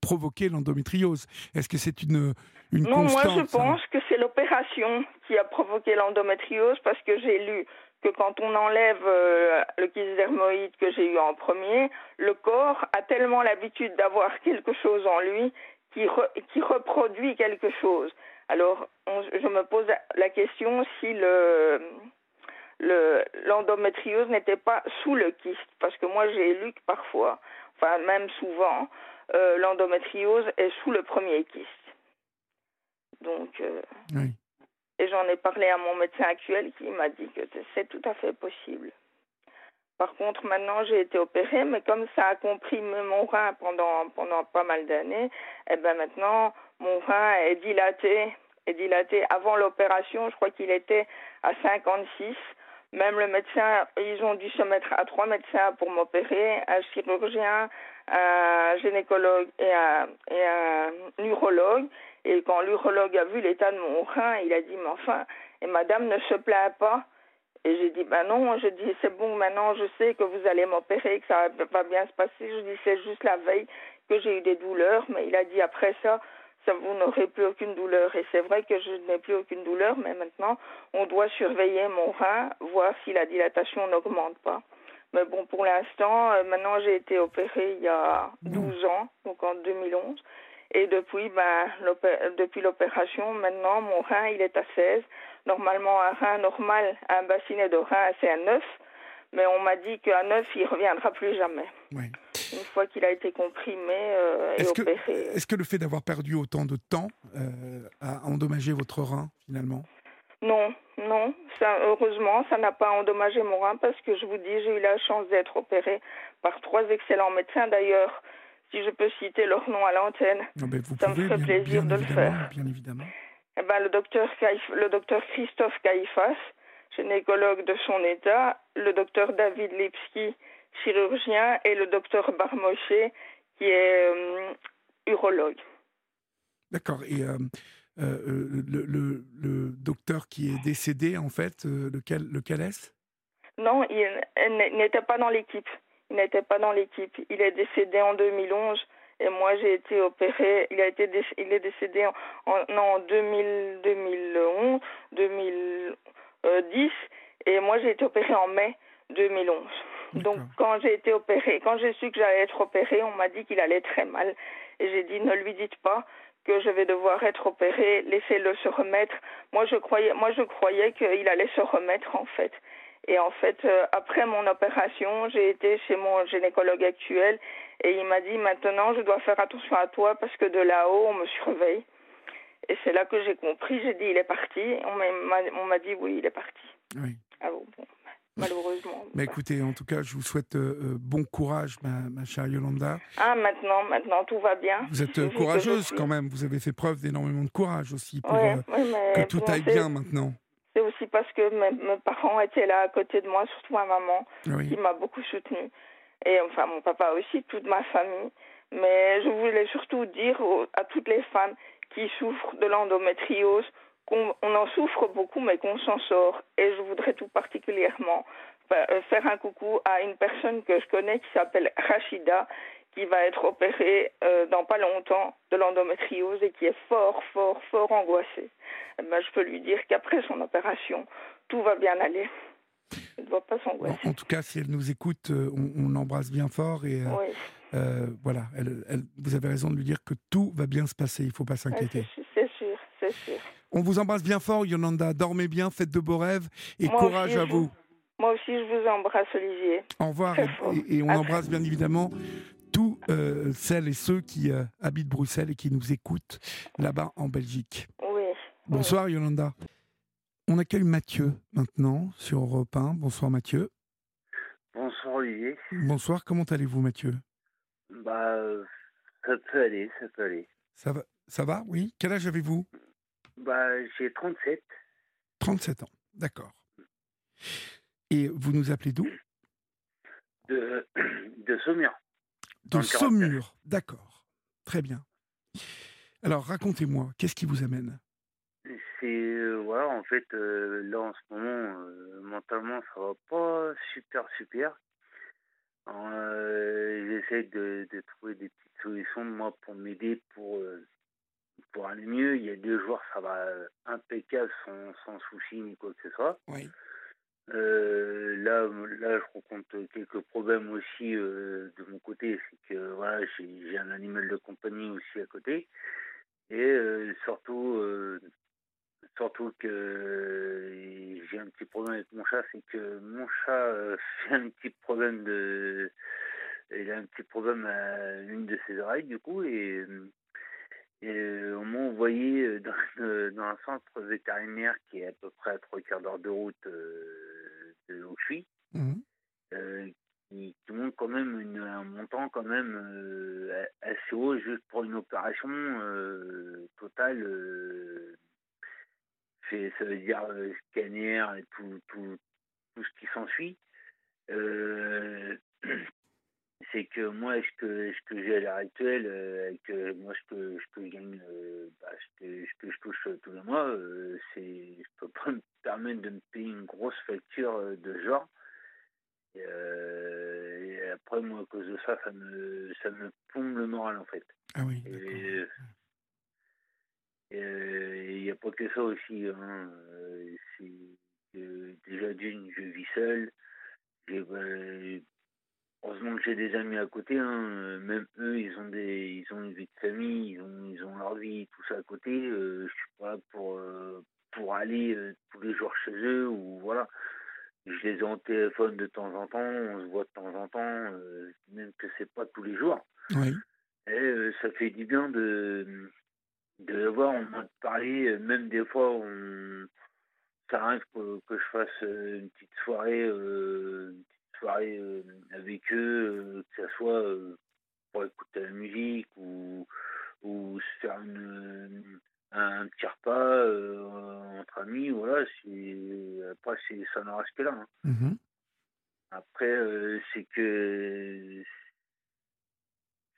provoquer l'endométriose Est-ce que c'est une, une non, moi je pense que c'est l'opération qui a provoqué l'endométriose parce que j'ai lu que quand on enlève euh, le kyste dermoïde que j'ai eu en premier, le corps a tellement l'habitude d'avoir quelque chose en lui qui, reproduit quelque chose. Alors, je me pose la question si le l'endométriose n'était pas sous le kyste, parce que moi j'ai lu que parfois, enfin même souvent, euh, l'endométriose est sous le premier kyste. Donc, euh, et j'en ai parlé à mon médecin actuel qui m'a dit que c'est tout à fait possible. Par contre, maintenant, j'ai été opérée, mais comme ça a comprimé mon rein pendant, pendant pas mal d'années, et eh ben maintenant, mon rein est dilaté, est dilaté. Avant l'opération, je crois qu'il était à 56. Même le médecin, ils ont dû se mettre à trois médecins pour m'opérer, un chirurgien, un gynécologue et un, et un urologue. Et quand l'urologue a vu l'état de mon rein, il a dit, mais enfin, et madame ne se plaint pas. Et j'ai dit, ben non, je dis, c'est bon, maintenant je sais que vous allez m'opérer, que ça va bien se passer. Je dis, c'est juste la veille que j'ai eu des douleurs, mais il a dit, après ça, ça vous n'aurez plus aucune douleur. Et c'est vrai que je n'ai plus aucune douleur, mais maintenant, on doit surveiller mon rein, voir si la dilatation n'augmente pas. Mais bon, pour l'instant, euh, maintenant j'ai été opérée il y a 12 ans, donc en 2011. Et depuis, ben, depuis l'opération, maintenant, mon rein, il est à 16. Normalement, un rein normal, un bassinet de rein, c'est à 9. Mais on m'a dit qu'à 9, il ne reviendra plus jamais. Une fois qu'il a été comprimé euh, et opéré. Est-ce que le fait d'avoir perdu autant de temps euh, a endommagé votre rein, finalement? Non, non. Ça, heureusement, ça n'a pas endommagé mon rein parce que je vous dis, j'ai eu la chance d'être opérée par trois excellents médecins. D'ailleurs, si je peux citer leur nom à l'antenne, ça me ferait plaisir de le faire. Bien évidemment. Eh ben, le docteur, le docteur Christophe Caïfas, gynécologue de son état, le docteur David Lipski, chirurgien, et le docteur Barmochet, qui est euh, urologue. D'accord. Et euh, euh, le, le, le, docteur qui est décédé, en fait, lequel, lequel est-ce? Non, il n'était pas dans l'équipe. Il n'était pas dans l'équipe. Il est décédé en 2011 et moi j'ai été opéré. Il a été il est décédé en, en 2000, 2011, 2010 et moi j'ai été opéré en mai 2011. Donc quand j'ai été opéré, quand j'ai su que j'allais être opéré, on m'a dit qu'il allait très mal et j'ai dit ne lui dites pas que je vais devoir être opéré, laissez-le se remettre. Moi, je croyais, moi, je croyais qu'il allait se remettre, en fait. Et en fait, euh, après mon opération, j'ai été chez mon gynécologue actuel et il m'a dit maintenant, je dois faire attention à toi parce que de là-haut, on me surveille. Et c'est là que j'ai compris. J'ai dit, il est parti. On m'a dit, oui, il est parti. Oui. Ah bon malheureusement. Mais écoutez, en tout cas, je vous souhaite euh, euh, bon courage, ma, chère Yolanda. Ah, maintenant, maintenant, tout va bien. Vous êtes euh, courageuse quand même, vous avez fait preuve d'énormément de courage aussi pour que tout aille bien maintenant. C'est aussi parce que mes, parents étaient là à côté de moi, surtout ma maman, qui m'a beaucoup soutenue. Et enfin, mon papa aussi, toute ma famille. Mais je voulais surtout dire à toutes les femmes qui souffrent de l'endométriose qu'on on en souffre beaucoup, mais qu'on s'en sort. Et je voudrais tout particulièrement euh, faire un coucou à une personne que je connais qui s'appelle Rachida, qui va être opérée euh, dans pas longtemps de l'endométriose et qui est fort, fort, fort angoissée. Eh ben, je peux lui dire qu'après son opération, tout va bien aller. Elle ne doit pas s'angoisser. En, tout cas, si elle nous écoute, euh, on, l'embrasse bien fort et voilà, vous avez raison de lui dire que tout va bien se passer. Il ne faut pas s'inquiéter. c'est sûr, c'est sûr. On vous embrasse bien fort, Yolanda. Dormez bien, faites de beaux rêves et courage à vous. Moi aussi, je vous embrasse, Olivier. Au revoir. Et, on embrasse bien évidemment euh, celles et ceux qui euh, habitent Bruxelles et qui nous écoutent là-bas en Belgique. Oui. Bonsoir Yolanda. On accueille Mathieu maintenant sur Europe 1. Bonsoir Mathieu. Bonsoir Olivier. Bonsoir, comment allez-vous Mathieu? Bah, euh, ça peut aller, ça peut aller. Ça va, ça va Oui. Quel âge avez-vous? Bah, j'ai 37. 37 ans, d'accord. Et vous nous appelez d'où? De, de Saumur. De Saumur, d'accord. Très bien. Alors racontez-moi, qu'est-ce qui vous amène? C'est, euh, voilà, en fait, euh, là en ce moment, euh, mentalement, ça va pas super, super. J'essaie de, de trouver des petites solutions, moi, pour m'aider, pour, pour aller mieux. Il y a deux jours, ça va impeccable, sans, sans souci ni quoi que ce soit. Oui. Euh, là, là, je rencontre quelques problèmes aussi euh, de mon côté. C'est que voilà, j'ai un animal de compagnie aussi à côté. Et euh, surtout, surtout que j'ai un petit problème avec mon chat. C'est que mon chat fait un petit problème de. Il a un petit problème à une de ses oreilles, du coup. Et, on m'a envoyé dans, un centre vétérinaire qui est à peu près à trois quarts d'heure de route où je suis, Mhm. euh, qui, qui montre quand même une- un montant quand même euh, assez haut juste pour une opération euh, totale. ça veut dire scanner et tout, tout, tout ce qui s'ensuit. C'est que moi, ce que, ce que j'ai à l'heure actuelle, euh, euh, moi, ce que, ce que je gagne, euh, bah, ce, que, ce que je touche euh, tous les mois, euh, c'est, je peux pas me permettre de me payer une grosse facture euh, de genre. Et, et après, moi, à cause de ça, ça me, ça me plombe le moral, en fait. Ah oui, Et il n'y a pas que ça aussi. Hein. C'est que déjà d'une, je vis seul. J'ai, euh, heureusement que j'ai des amis à côté. Hein. Euh, Même eux, ils ont des, ils ont une vie de famille, ils ont, ils ont leur vie, tout ça à côté. Euh, je suis pas là pour, euh, pour aller euh, tous les jours chez eux ou voilà. Je les ai en téléphone de temps en temps, on se voit de temps en temps, même que c'est pas tous les jours. Oui. Et ça fait du bien de, de le voir, on m'a parlé, même des fois, on, ça arrive que, que je fasse une petite soirée, une petite soirée euh, avec eux, euh, que ce soit euh, pour écouter la musique ou, ou se faire une, un petit repas entre amis, voilà, après, c'est, ça n'en reste que là. hein. Mhm. Après, c'est que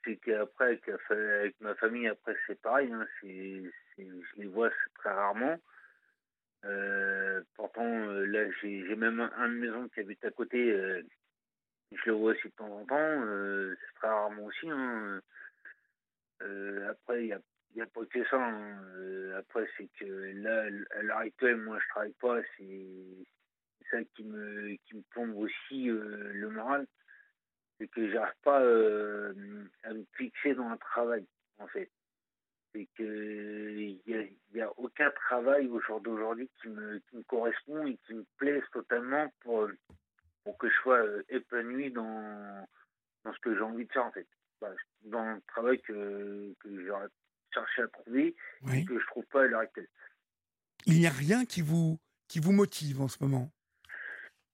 c'est qu'après avec, ma famille, après c'est pareil. Hein, je les vois très rarement. Euh, pourtant, euh, là, j'ai, même un, de mes oncles qui habite à côté. euh, je le vois aussi de temps en temps. c'est très rarement aussi. Hein. Après, il y a, y a pas que ça. hein. Après, c'est que là, à l'heure actuelle, moi, je travaille pas. C'est, ça qui me, qui me plombe aussi le moral. C'est que j'arrive pas à me fixer dans un travail, en fait. C'est que il y a, y a aucun travail au jour d'aujourd'hui qui me, qui me correspond et qui me plaise totalement pour, pour que je sois euh, épanoui dans, dans ce que j'ai envie de faire, en fait. Bah, dans le travail que, que j'aurais cherché à trouver Oui. et que je trouve pas à l'heure actuelle. Il n'y a rien qui vous, qui vous motive en ce moment?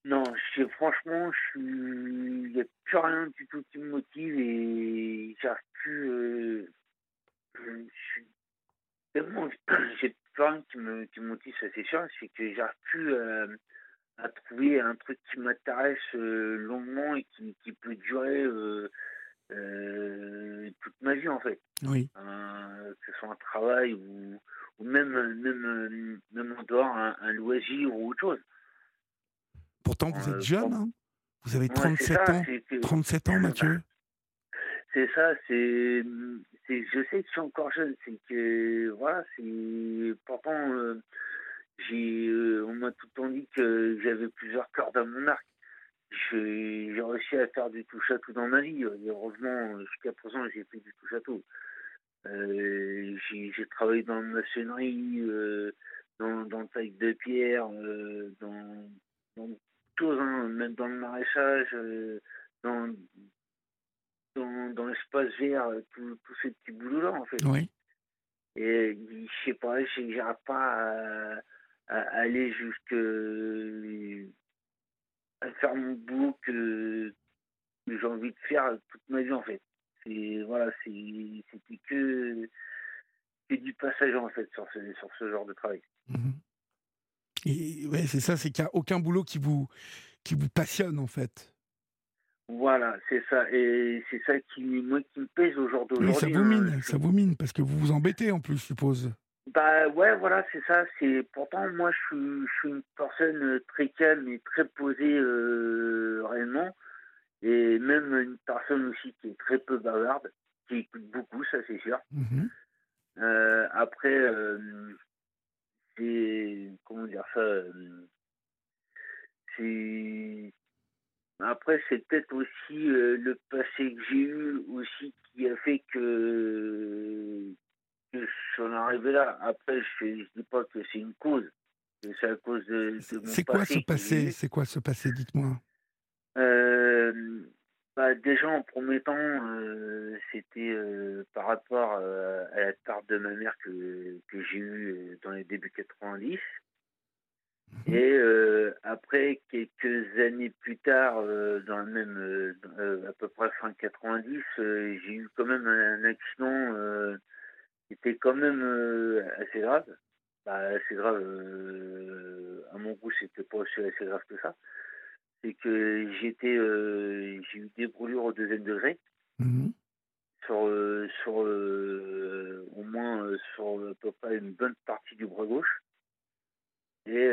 Non, je, franchement, je suis, il n'y a plus rien du tout qui me motive et j'arrive plus. euh, je suis tellement, j'ai plus rien qui me, qui me ça c'est sûr. C'est que j'arrive plus à, à trouver un truc qui m'intéresse euh, longuement et qui, qui peut durer euh, euh, toute ma vie en fait. Oui. Que ce soit un travail ou, ou même, même, euh, même en dehors, un, un loisir ou autre chose. Pourtant, vous Euh, êtes jeune. hein vous avez Ouais, 37 c'est ça, ans. c'est que- 37 ans, Mathieu. C'est ça, c'est, je sais que je suis encore jeune, c'est que, voilà, c'est, pourtant, euh, j'ai, euh, on m'a tout le temps dit que j'avais plusieurs cordes à mon arc. J'ai, réussi à faire du tout dans ma vie, et heureusement, jusqu'à présent, j'ai fait du tout. Euh, j'ai, travaillé dans la maçonnerie, euh, dans, dans le taille de pierre, euh, dans, dans tout, hein, même dans le maraîchage, euh, dans, dans, dans l'espace vert, tous ces petits boulots-là, en fait. Oui. Et je sais pas, j'arrive pas à, à aller jusque à faire mon boulot que, j'ai envie de faire toute ma vie en fait. C'est voilà, c'était que, que du passage en fait sur ce, sur ce genre de travail. Et ouais, c'est ça, c'est qu'il n'y a aucun boulot qui vous qui vous passionne en fait. Voilà, c'est ça. Et c'est ça qui, moi, qui me pèse aujourd'hui. Oui, ça vous mine, hein. ça vous mine, parce que vous vous embêtez en plus, je suppose. Bah ouais, voilà, c'est ça. C'est pourtant moi, je suis, je suis une personne très calme et très posée euh, réellement, et même une personne aussi qui est très peu bavarde, qui écoute beaucoup, ça c'est sûr. Mhm. Euh, après, euh, c'est comment dire ça. c'est après, c'est peut-être aussi le passé que j'ai eu aussi qui a fait que je suis arrivé là. Après, je ne dis pas que c'est une cause. C'est à cause de, C'est quoi ce passé C'est quoi ce passé Dites-moi. Euh, bah, déjà, en premier temps, euh, c'était euh, par rapport à la part de ma mère que, que j'ai eue dans les débuts 90. Et après, quelques années plus tard, dans le même, à peu près fin 90, j'ai eu quand même un accident c'était quand même euh, assez grave. Bah, assez grave, euh, à mon goût, c'était pas aussi assez grave que ça. C'est que j'étais, euh, j'ai eu des brûlures au deuxième degré. Mhm. Sur, sur au moins sur à peu près une bonne partie du bras gauche. Et,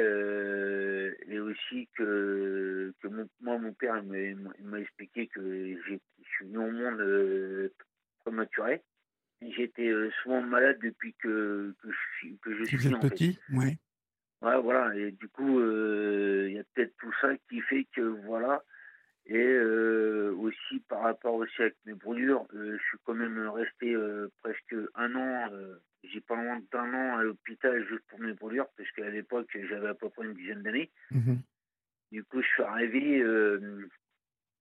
et aussi que, que moi, mon père m'a expliqué que je suis venu au monde prématuré. J'étais euh, souvent malade depuis que, que je, que je suis. Vous êtes petit, oui. Ouais, voilà. Et du coup, euh, il y a peut-être tout ça qui fait que voilà. Et euh, aussi par rapport aussi avec mes brûlures, je suis quand même resté presque un an. J'ai pas loin d'un an à l'hôpital juste pour mes brûlures, parce qu'à l'époque j'avais à peu près une dizaine d'années. Mmh du coup, je suis arrivé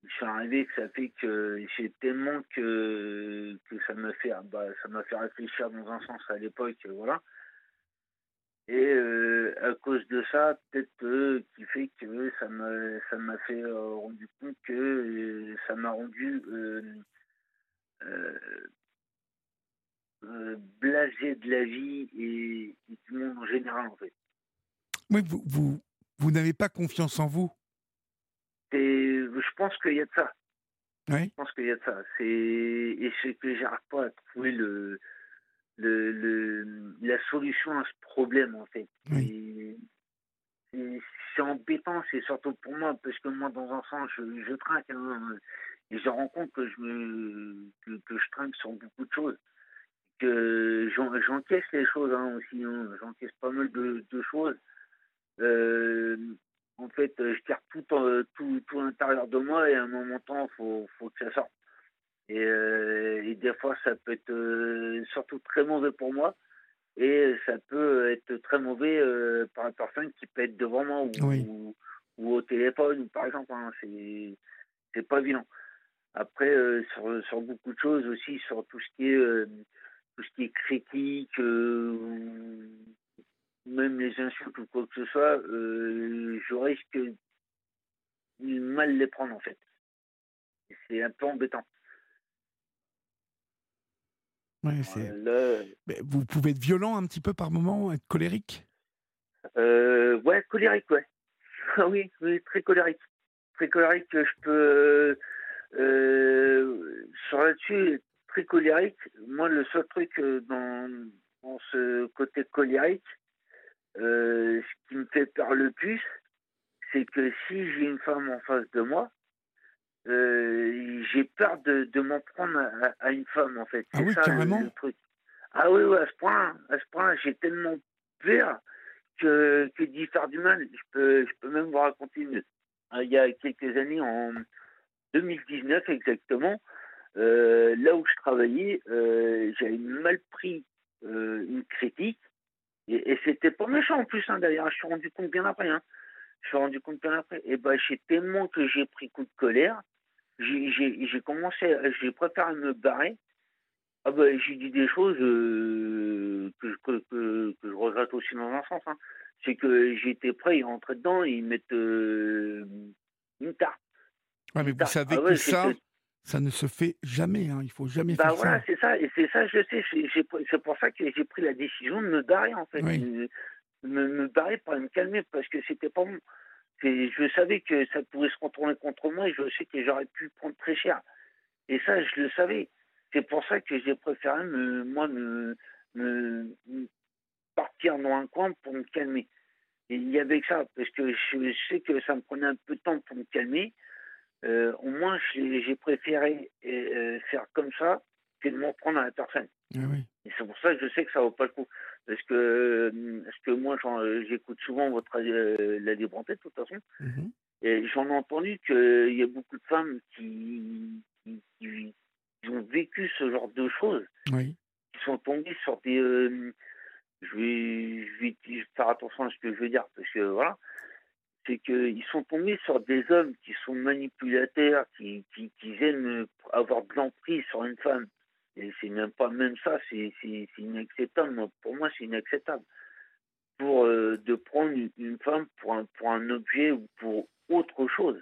je suis arrivé que ça fait que j'ai tellement que, que ça m'a fait bah, ça m'a fait réfléchir dans un sens à l'époque voilà et euh, à cause de ça peut-être euh, qui fait que ça m'a ça m'a fait euh, rendu compte que ça m'a rendu blasé de la vie et, et, du monde en général en fait oui vous vous, vous n'avez pas confiance en vous? Je pense qu'il y a de ça. Oui. Je pense qu'il y a de ça. C'est et c'est que j'arrive pas à trouver le, le, le, la solution à ce problème en fait. Oui. C'est embêtant, c'est surtout pour moi parce que moi dans un sens je, je trinque hein, et je rends compte que je me que, que, je trinque sur beaucoup de choses. Que j'encaisse les choses hein, aussi, hein. j'encaisse pas mal de, de choses. Euh, en fait, je tire tout, euh, tout, tout l'intérieur de moi et à un moment temps, il faut, faut que ça sorte. Et, euh, et, des fois, ça peut être surtout très mauvais pour moi et ça peut être très mauvais par la personne qui peut être devant moi ou, ou, au téléphone, par exemple. Hein, c'est pas évident. Après, sur, sur, beaucoup de choses aussi, sur tout ce qui est, tout ce qui est critique, même les insultes ou quoi que ce soit, euh, je risque de mal les prendre en fait. C'est un peu embêtant. Ouais, vous pouvez être violent un petit peu par moment, être colérique? Euh, Ouais, colérique, ouais. Ah oui, oui, très colérique. Très colérique, je peux. Euh, sur là-dessus, très colérique. Moi, le seul truc euh, dans, dans ce côté colérique, euh, ce qui me fait peur le plus, c'est que si j'ai une femme en face de moi, euh, j'ai peur de, de m'en prendre à, une femme, en fait. Ah oui, ça, carrément le, truc. Ah oui, à ce point, à ce point, j'ai tellement peur que, que d'y faire du mal. Je peux, je peux même vous raconter une. Euh, il y a quelques années, en 2019 exactement, là où je travaillais, j'avais mal pris une critique et, c'était pas méchant en plus, hein, d'ailleurs. Je suis rendu compte bien après. Hein. Je suis rendu compte bien après. Et ben, j'ai tellement que j'ai pris coup de colère j'ai- commencé, j'ai préféré me barrer. Ah ben, j'ai dit des choses euh, que, je- que, que, que je regrette aussi dans un sens. hein. C'est que j'étais prêt à entrer dedans et ils mettent euh, une tarte. Ouais, mais vous savez ah que ça, ça ne se fait jamais. Hein. Il faut jamais Bah faire voilà, ça. c'est ça, et c'est ça, je sais, c'est pour ça que j'ai pris la décision de me barrer en fait, Oui. de me, me barrer pour me calmer parce que c'était pas bon. Je savais que ça pouvait se retourner contre moi et je sais que j'aurais pu prendre très cher. Et ça, je le savais. C'est pour ça que j'ai préféré me, moi me, me- partir dans un coin pour me calmer. Il y avait que ça, parce que je sais que ça me prenait un peu de temps pour me calmer. Euh, au moins, j'ai préféré euh, faire comme ça que de m'en prendre à la personne. Ah oui. Et c'est pour ça que je sais que ça vaut pas le coup. Parce que, euh, parce que moi, euh, j'écoute souvent votre euh, la libre de toute façon. Mhm. Et j'en ai entendu qu'il y a beaucoup de femmes qui, qui, qui- qui ont vécu ce genre de choses, Oui. qui sont tombées sur des. euh, je, vais, je, vais, je vais faire attention à ce que je veux dire, parce que voilà. C'est qu'ils sont tombés sur des hommes qui sont manipulateurs, qui, qui, qui aiment avoir de l'emprise sur une femme. Et c'est même pas même ça, c'est inacceptable. Pour moi, c'est inacceptable. Pour euh, de prendre une, femme pour un, pour un objet ou pour autre chose.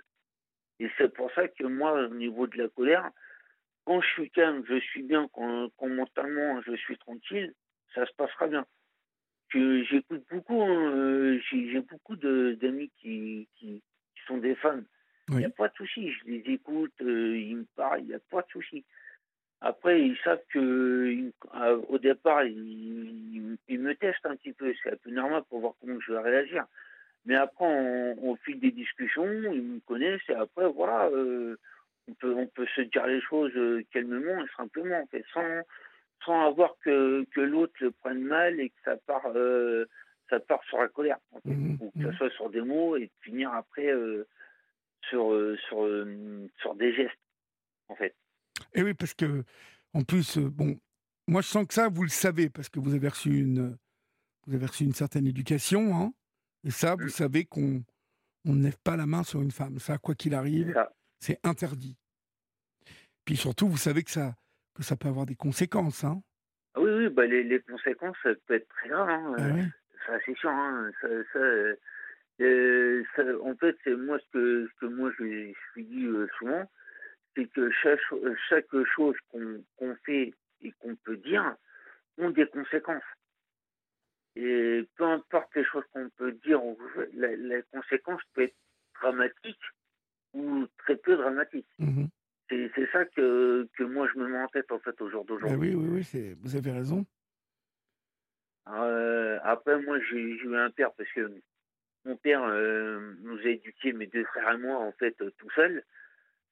Et c'est pour ça que moi, au niveau de la colère, quand je suis calme, je suis bien, quand, quand mentalement je suis tranquille, ça se passera bien. J'écoute beaucoup, hein, euh, j'ai beaucoup d'amis qui, qui, qui sont des femmes. Il Oui. n'y a pas de souci, je les écoute, euh, ils me parlent, il n'y a pas de souci. Après, ils savent que euh, au départ, ils, me testent un petit peu, c'est un peu normal pour voir comment je vais réagir. Mais après, on, au fil des discussions, ils me connaissent et après, voilà, euh, on, peut, on peut se dire les choses euh, calmement et simplement, en fait, sans, sans avoir que, que l'autre le prenne mal et que ça part, euh, ça part sur la colère, en fait. Mhm, ou que ça mhm. soit sur des mots et finir après sur, sur, sur des gestes, en fait. Et oui, parce que, en plus, euh, bon, moi je sens que ça, vous le savez, parce que vous avez reçu une, vous avez reçu une certaine éducation, hein, et ça, vous Mm. savez qu'on on ne lève pas la main sur une femme. Ça, quoi qu'il arrive, c'est interdit. Puis surtout, vous savez que ça, que ça peut avoir des conséquences. Hein. Ah oui, oui, bah les, les conséquences ça peut être très graves. Hein. Ah oui. Ça, c'est sûr. Hein. Ça, ça, euh, euh, ça, en fait, c'est moi ce que, ce que moi je, je suis dit euh, souvent, c'est que chaque, cho- chaque chose qu'on fait et qu'on peut dire ont des conséquences. Et peu importe les choses qu'on peut dire, la, la conséquence peut être dramatique ou très peu dramatique. Mhm. C'est ça que, que moi je me mets en tête en fait au jour d'aujourd'hui. oui, oui, oui, vous avez raison. Euh, après, moi, j'ai j'ai eu un père parce que mon père euh, nous a éduqués, mes deux frères et moi, en fait, euh, tout seul.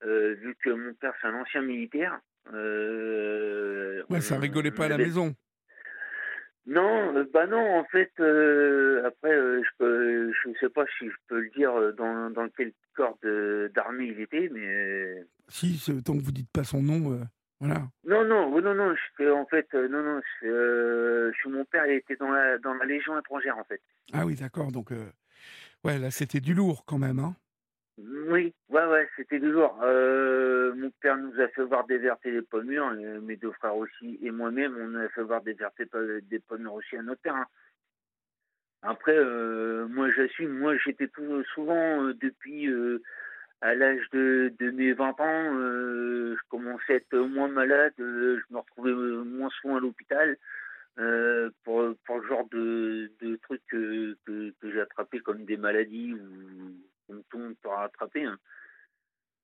Euh, vu que mon père, c'est un ancien militaire. Euh, Ouais, ça rigolait pas à la avait- maison. Non, euh, bah non, en fait, euh, après, je peux, je sais pas si je peux le dire dans, dans quel corps de- d'armée il était, mais Si, tant que vous dites pas son nom, voilà. non, non, oui, non, non, en fait, non, non, mon père, il était dans la, dans la Légion étrangère, en fait. Ah oui, d'accord. Donc, ouais, là, c'était du lourd quand même. Hein. Oui, ouais, ouais, c'était du jour. Euh, mon père nous a fait voir et des pommes mûres, et mes deux frères aussi, et moi-même, on a fait voir et po- des pommes mûres aussi à notre père. hein. Après, euh, moi, j'assume, moi, j'étais souvent, euh, depuis euh, à l'âge de, mes 20 ans, euh, je commençais à être moins malade, euh, je me retrouvais euh, moins souvent à l'hôpital. euh, pour, pour le genre de, de trucs que, que, comme des maladies ou comme tout le monde hein.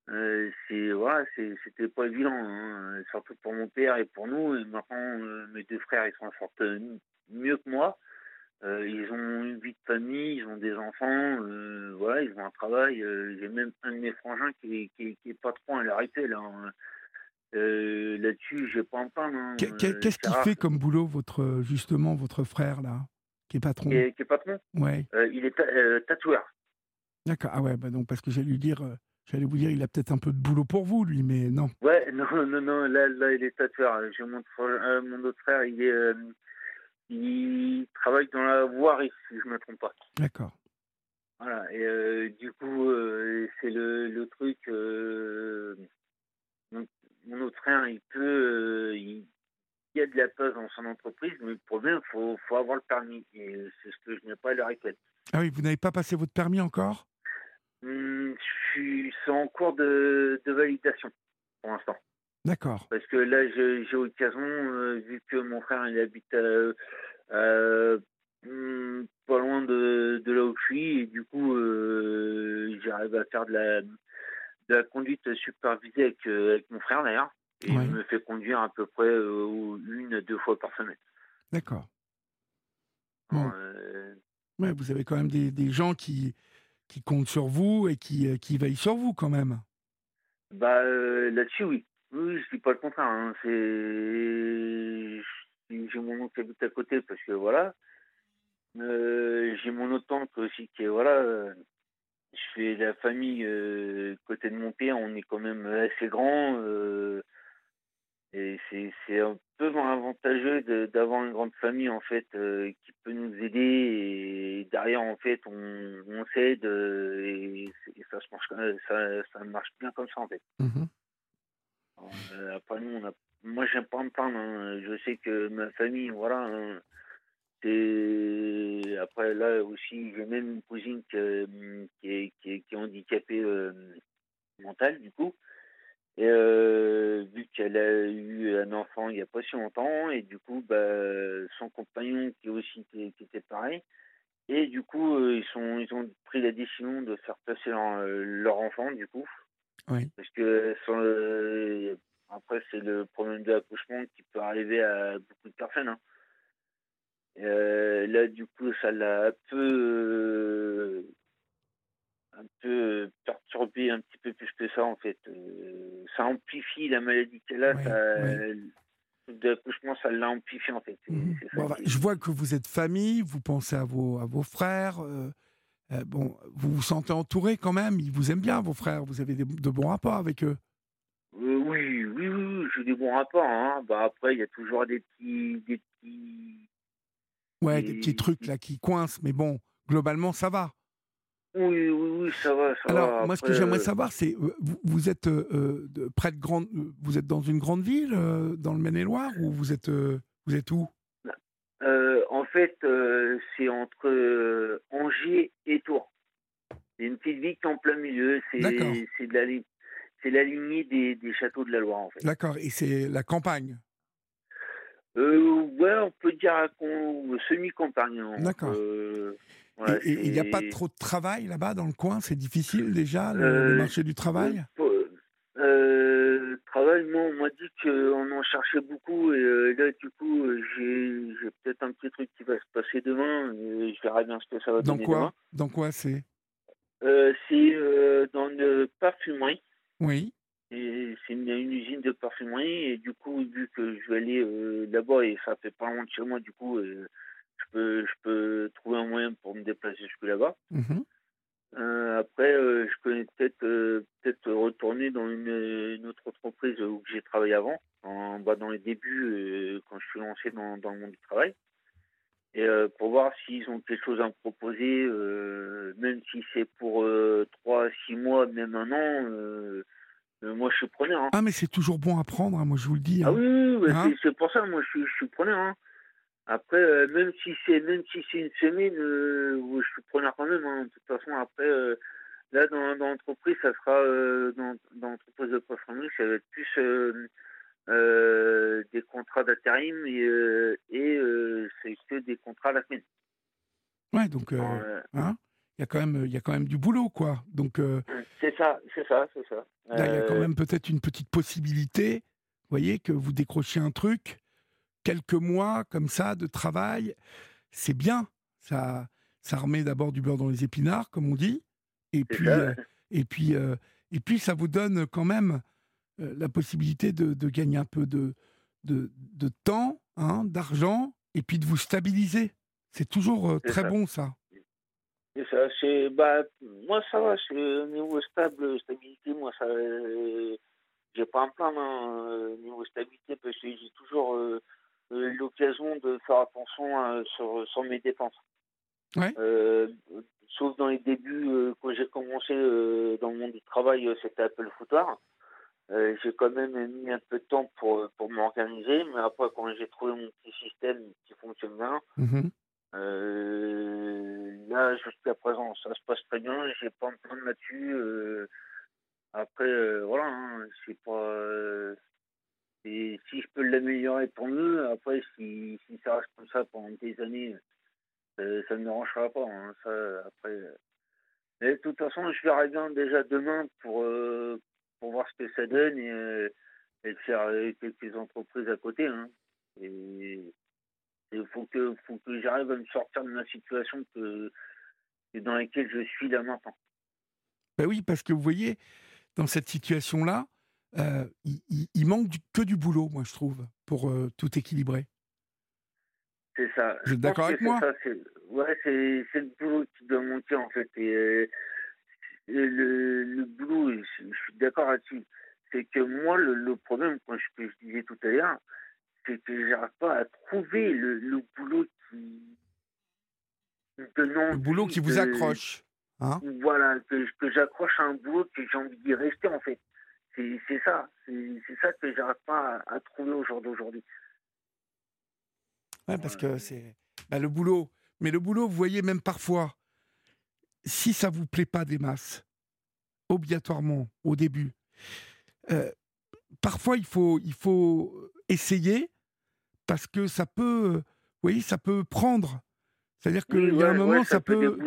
Euh, c'est voilà, c'était pas évident, hein, surtout pour mon père et pour nous. Et maintenant, euh, mes deux frères, ils s'en sortent m- mieux que moi. Euh, ils ont une vie de famille, ils ont des enfants, euh, voilà, ils ont un travail. euh, J'ai même un de mes frangins qui est, qui est, qui est patron à l'heure actuelle. hein. Euh, Là-dessus, j'ai pas plaindre. hein. Qu'est- qu'est- Euh, Qu'est-ce qu'il fait comme boulot, votre, justement, votre frère, là, qui est patron? Qui est, qui est patron? Ouais, Euh, Il est ta- euh, tatoueur. D'accord. Ah ouais, bah donc parce que j'allais lui dire, euh, j'allais vous dire, il a peut-être un peu de boulot pour vous, lui, mais non. Ouais, non, non, non. Là, là, il est tatoueur. J'ai mon, euh, mon, autre frère, il est, euh, il travaille dans la voirie, si je ne me trompe pas. D'accord. Voilà. Et du coup, c'est le, le, truc. Mon autre frère, il peut, il, y a de la place dans son entreprise, mais le problème, il faut, faut, avoir le permis. Et c'est ce que je n'ai pas à l'heure actuelle. Ah oui, vous n'avez pas passé votre permis encore? Je suis, c'est en cours de, de validation pour l'instant. D'accord. Parce que là, j'ai l'occasion, euh, vu que mon frère il habite euh, euh, hum, pas loin de, de là où je suis, et du coup, euh, j'arrive à faire de la, de la conduite supervisée avec, euh, avec mon frère d'ailleurs. Et Ouais. il me fait conduire à peu près euh, une, deux fois par semaine. D'accord. Bon. Euh, Ouais, vous avez quand même des, des gens qui, qui comptent sur vous et qui, euh, qui veillent sur vous quand même. Bah euh, là-dessus oui. Oui, je dis pas le contraire. Hein. C'est j'ai mon oncle qui habite à côté parce que voilà. Euh, j'ai mon autre tante aussi qui est voilà. je fais la famille côté de mon père, on est quand même assez grand. Euh, et c'est c'est un peu avantageux de- d'avoir une grande famille en fait euh, qui peut nous aider et derrière en fait on, on s'aide euh, et, et ça se marche ça, ça marche bien comme ça en fait. Mhm. Euh, après nous, on a... moi j'aime pas me plaindre. hein. Je sais que ma famille, voilà. hein, c'est après là aussi, j'ai même une cousine que- qui, est, qui, est, qui est handicapée euh, mentale du coup. Et euh, vu qu'elle a eu un enfant il n'y a pas si longtemps, et du coup, bah, son compagnon qui aussi qui, qui était pareil, et du coup, euh, ils sont ils ont pris la décision de faire passer leur, leur enfant du coup. Oui. Parce que sans, euh, après, c'est le problème de l'accouchement qui peut arriver à beaucoup de personnes. hein. Euh, là, du coup, ça l'a un peu, euh, un peu perturbé un petit peu plus que ça, en fait. Euh, ça amplifie la maladie qu'elle a. Oui, ça, l'a amplifié, en fait. Bon, bah, qui- je vois que vous êtes famille, vous pensez à vos, à vos frères. euh, euh, bon, vous vous sentez entouré quand même. Ils vous aiment bien, vos frères. Vous avez des- de bons rapports avec eux. Oui, oui, oui, j'ai des bons rapports. Hein. Bah, après, il y a toujours des petits, des petits Ouais, des Et- petits trucs là qui coincent, mais bon, globalement, ça va. Oui, oui, oui, ça va, ça Alors, va. moi, ce que j'aimerais euh, savoir, c'est vous, vous êtes euh, euh, près de grande, vous êtes dans une grande ville, euh, dans le Maine-et-Loire, ou vous êtes, euh, vous êtes où? En fait, c'est entre Angers et Tours. C'est une petite ville qui est en plein milieu. C'est de la, c'est la lignée des, des châteaux de la Loire, en fait. D'accord, et c'est la campagne? Euh, ouais, on peut dire semi-campagne. hein. D'accord. Et- il n'y a pas trop de travail là-bas dans le coin? C'est difficile déjà, le, le Euh, marché du travail? Euh, euh, travail, moi, on m'a dit qu'on en cherchait beaucoup et euh, là, du coup, j'ai peut-être un petit truc qui va se passer demain et je verrai bien ce que ça va Dans donner quoi? demain. Dans quoi c'est? C'est dans une parfumerie. Oui, c'est une, une usine de parfumerie et du coup, vu que je vais aller là-bas et ça fait pas loin de chez moi, du coup, je peux je peux trouver un moyen pour me déplacer jusque là-bas. mhm. Euh, après, euh, je connais peut-être euh, peut-être retourner dans une, une autre entreprise où j'ai travaillé avant, en, bah, dans les débuts quand je suis lancé dans, dans le monde du travail, et pour voir s'ils ont quelque chose à me proposer, même si c'est pour euh, trois, six mois, même un an. moi, je suis preneur. hein. Ah, mais c'est toujours bon à prendre, hein, moi je vous le dis. Ah hein. oui, oui, oui, c'est- pour ça, moi, je suis preneur. Après, euh, même si c'est même si c'est une semaine, euh, je suis preneur quand même. hein. De toute façon, après, euh, là, dans, dans l'entreprise, ça sera dans, dans l'entreprise de parfumerie, ça va être plus des contrats d'intérim et, et c'est que des contrats à la semaine. Ouais, donc hein, il y a quand même, il y a quand même du boulot, quoi. Donc c'est ça, c'est ça, c'est ça. là, il y a quand même peut-être une petite possibilité, vous voyez, que vous décrochiez un truc, quelques mois comme ça de travail, c'est bien. Ça, ça remet d'abord du beurre dans les épinards, comme on dit, et puis, ça. euh, et puis, euh, et puis, ça vous donne quand même euh, la possibilité de, de gagner un peu de, de, de temps, hein, d'argent, et puis de vous stabiliser. C'est toujours très ça. bon, ça. C'est ça, c'est bah moi ça va, c'est au niveau stable, stabilité, moi ça j'ai pas un plan au niveau stabilité parce que j'ai toujours l'occasion de faire attention euh, sur, sur mes dépenses. Ouais. Euh, sauf dans les débuts euh, quand j'ai commencé euh, dans le monde du travail, euh, c'était un peu le foutoir. euh, j'ai quand même mis un peu de temps pour, pour m'organiser, mais après, quand j'ai trouvé mon petit système qui fonctionne bien, Mhm. euh, là, jusqu'à présent, ça se passe très bien, j'ai pas à me plaindre là-dessus. euh, après, euh, voilà, hein, c'est pas. Et si je peux l'améliorer, tant mieux. Après, si, si ça reste comme ça pendant des années, euh, ça ne me dérangera pas. hein, ça, après. Mais de toute façon, je verrai bien déjà demain pour, euh, pour voir ce que ça donne et, euh, et faire quelques entreprises à côté. Hein. Et il faut que, faut que j'arrive à me sortir de ma situation que dans laquelle je suis là maintenant. Ben oui, parce que vous voyez, dans cette situation-là, euh, il, il- il manque du- que du boulot, moi, je trouve, pour euh, tout équilibrer. C'est ça. Vous Je êtes d'accord avec moi? ça, c'est- Ouais, c'est le boulot qui doit manquer en fait. Et, euh, le, le, le boulot, je, je suis d'accord là-dessus. C'est que moi, le, le problème, comme je, que je disais tout à l'heure, c'est que j'arrive pas à trouver le, le boulot qui Le boulot qui vous accroche. Hein? Voilà, que, que j'accroche à un boulot que j'ai envie d'y rester en fait. C'est ça. C'est ça que j'arrive pas à, à trouver au jour d'aujourd'hui. Ouais, parce que c'est bah, le boulot. Mais le boulot, vous voyez, même parfois, si ça vous plaît pas des masses, obligatoirement au début, euh, parfois il faut, il faut essayer parce que ça peut, vous voyez, ça peut prendre. C'est-à-dire qu'il Oui, y a un moment, ouais, ça, peut,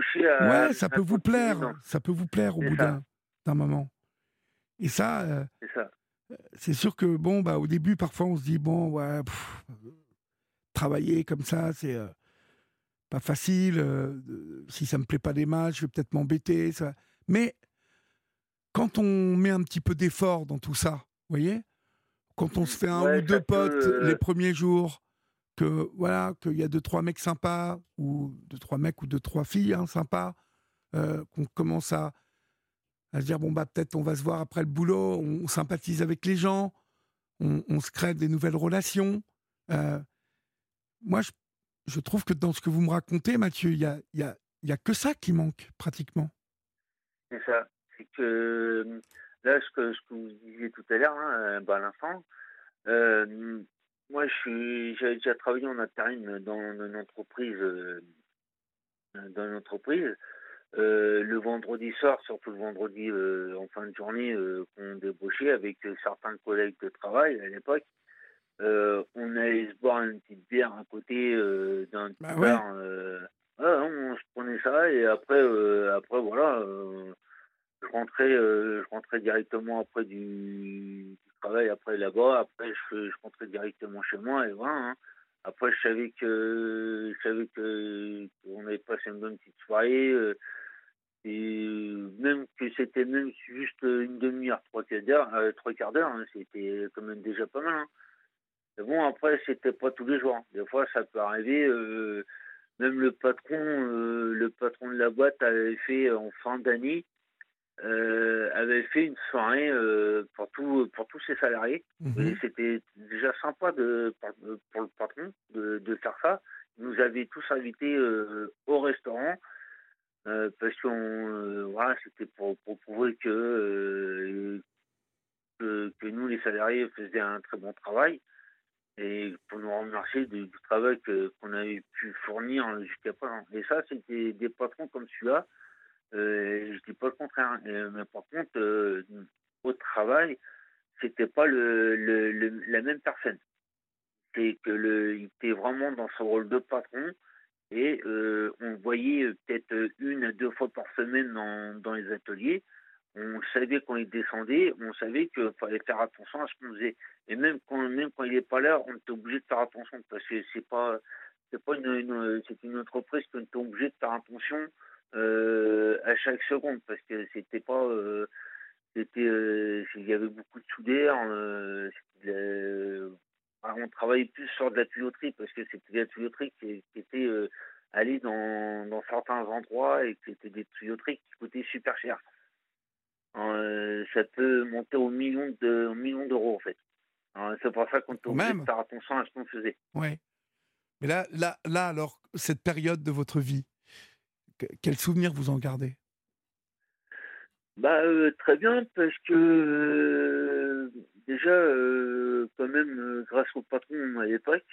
à- ouais, ça peut vous plaire, ça peut vous plaire au bout d'un moment. Et ça, euh, C'est ça. c'est sûr que bon, bah, au début, parfois, on se dit bon, ouais, pff, travailler comme ça, c'est euh, pas facile. euh, si ça me plaît pas des matchs, je vais peut-être m'embêter. Ça. Mais quand on met un petit peu d'effort dans tout ça, vous voyez, quand on se fait un Ouais, ou deux potes les premiers jours, que voilà, qu'il y a deux trois mecs sympas ou deux trois mecs ou deux trois filles hein, sympas, euh, qu'on commence à à se dire bon bah peut-être on va se voir après le boulot, on, sympathise avec les gens, on, se crée des nouvelles relations. Euh, moi, je, je trouve que dans ce que vous me racontez, Mathieu, il y a, y, a, y a que ça qui manque pratiquement. C'est ça. C'est que là, ce que, ce que vous disiez tout à l'heure, hein, euh, bah, à l'instant, euh, moi, j'ai déjà travaillé en intérim dans une entreprise, euh, dans une entreprise. Euh, le vendredi soir, surtout le vendredi euh, en fin de journée, euh, qu'on débauchait avec certains collègues de travail à l'époque, on allait se boire une petite bière à côté d'un petit Bah ouais. bar. ah, on se prenait ça et après, après voilà, je rentrais, je rentrais directement après du, du travail après là-bas. Après, je, je rentrais directement chez moi et voilà. hein. Après, je savais que, je savais que qu'on avait passé une bonne petite soirée. Et même que c'était même juste une demi-heure, trois quarts d'heure, euh, trois quarts d'heure, hein, c'était quand même déjà pas mal. hein. Mais bon, après, c'était pas tous les jours. hein. Des fois, ça peut arriver. euh, même le patron, euh, le patron de la boîte avait fait en fin d'année, euh, avait fait une soirée pour tout, pour tous ses salariés. Mhm. Et c'était déjà sympa de, pour le patron de, de faire ça. Il nous avait tous invités au restaurant euh, parce qu'on euh, voilà, c'était pour, prouver que, euh, que que nous les salariés faisaient un très bon travail et pour nous remercier du, travail qu'on avait pu fournir jusqu'à présent. Et ça, c'était des patrons comme celui-là. Euh, je dis pas le contraire. Mais par contre, au travail, c'était pas le- la même personne. C'est que le, il était vraiment dans son rôle de patron et euh, on voyait euh, peut-être une à deux fois par semaine dans, dans les ateliers. On savait quand il descendait, on savait qu'il fallait faire attention à ce qu'on faisait. Et même quand, même quand il n'est pas là, on était obligé de faire attention parce que c'est pas, c'est pas une, c'est une entreprise qu'on était obligé de faire attention euh, à chaque seconde parce que c'était pas, euh, c'était, euh, il y avait beaucoup de soudeurs. Euh, on travaillait plus sur de la tuyauterie parce que c'était de la tuyauterie qui, qui était euh, allée dans, dans certains endroits et qui étaient des tuyauteries qui coûtaient super cher. Euh, ça peut monter au million de d'euros en fait. Alors, C'est pour ça qu'on de faire attention à ce qu'on faisait. Ouais. Mais là, là, là, alors, cette période de votre vie, que- quel souvenir vous en gardez? Bah euh, très bien parce que euh, même grâce au patron à l'époque,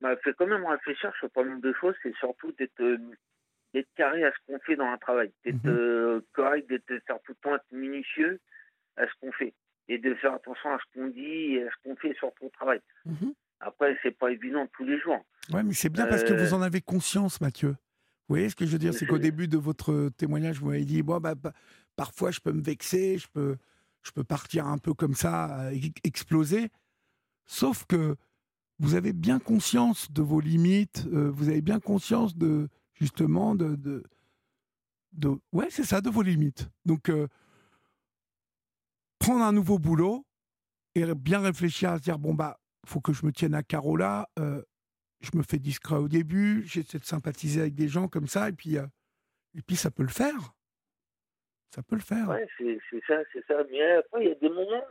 m'a fait quand même réfléchir sur pas mal de choses. C'est surtout d'être d'être carré à ce qu'on fait dans un travail, d'être mhm. correct, d'être faire tout le temps être minutieux à ce qu'on fait et de faire attention à ce qu'on dit et à ce qu'on fait sur ton travail. Mhm. Après, c'est pas évident tous les jours. Ouais, mais c'est bien parce que vous en avez conscience, Mathieu. Vous voyez ce que je veux dire? C'est qu'au début de votre témoignage, vous m'avez dit bon, bah, bah, parfois je peux me vexer, je peux, je peux partir un peu comme ça, exploser. Sauf que vous avez bien conscience de vos limites, euh, vous avez bien conscience de justement de, de, ouais, c'est ça, de vos limites. Donc euh, prendre un nouveau boulot et bien réfléchir à se dire bon bah faut que je me tienne à là. Euh, je me fais discret au début, j'essaie de sympathiser avec des gens comme ça, et puis, et puis ça peut le faire. Ça peut le faire. Ouais, c'est ça, c'est ça. Mais après, il y a des moments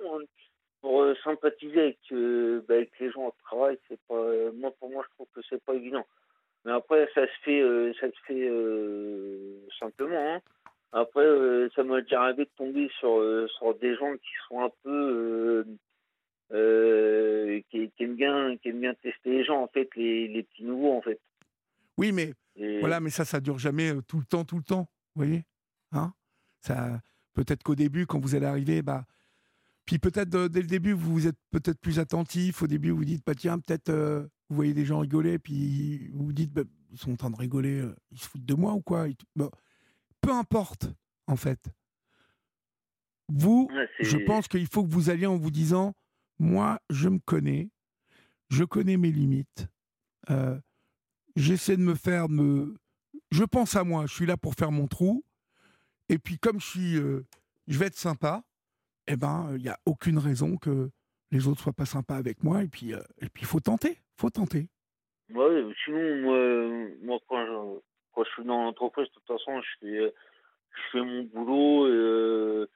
pour euh, sympathiser avec, bah, avec, les gens au travail, c'est pas, moi, pour moi, je trouve que c'est pas évident. Mais après, ça se fait, ça se fait simplement. Hein. Après, ça m'a déjà arrivé de tomber sur, sur des gens qui sont un peu euh, qui, aime bien, qui aime bien tester les gens, en fait, les, les petits nouveaux, en fait. Oui, mais voilà, mais ça, ça dure jamais euh, tout le temps, tout le temps. Vous voyez hein ça, Peut-être qu'au début, quand vous allez arriver, bah, puis peut-être dès le début, vous êtes peut-être plus attentif. Au début, vous dites, bah, tiens, peut-être euh, vous voyez des gens rigoler, puis vous vous dites, bah, ils sont en train de rigoler, ils se foutent de moi ou quoi? Bah, Peu importe, en fait. Vous, je pense qu'il faut que vous alliez en vous disant, moi, je me connais, je connais mes limites. Euh, j'essaie de me faire me. Je pense à moi, je suis là pour faire mon trou. Et puis, comme je suis, euh, je vais être sympa, eh ben, il n'y a aucune raison que les autres soient pas sympas avec moi. Et puis, euh, et puis, faut tenter, faut tenter. Ouais, sinon, moi, quand, je, quand, je, suis dans l'entreprise, de toute façon, je fais, je fais mon boulot.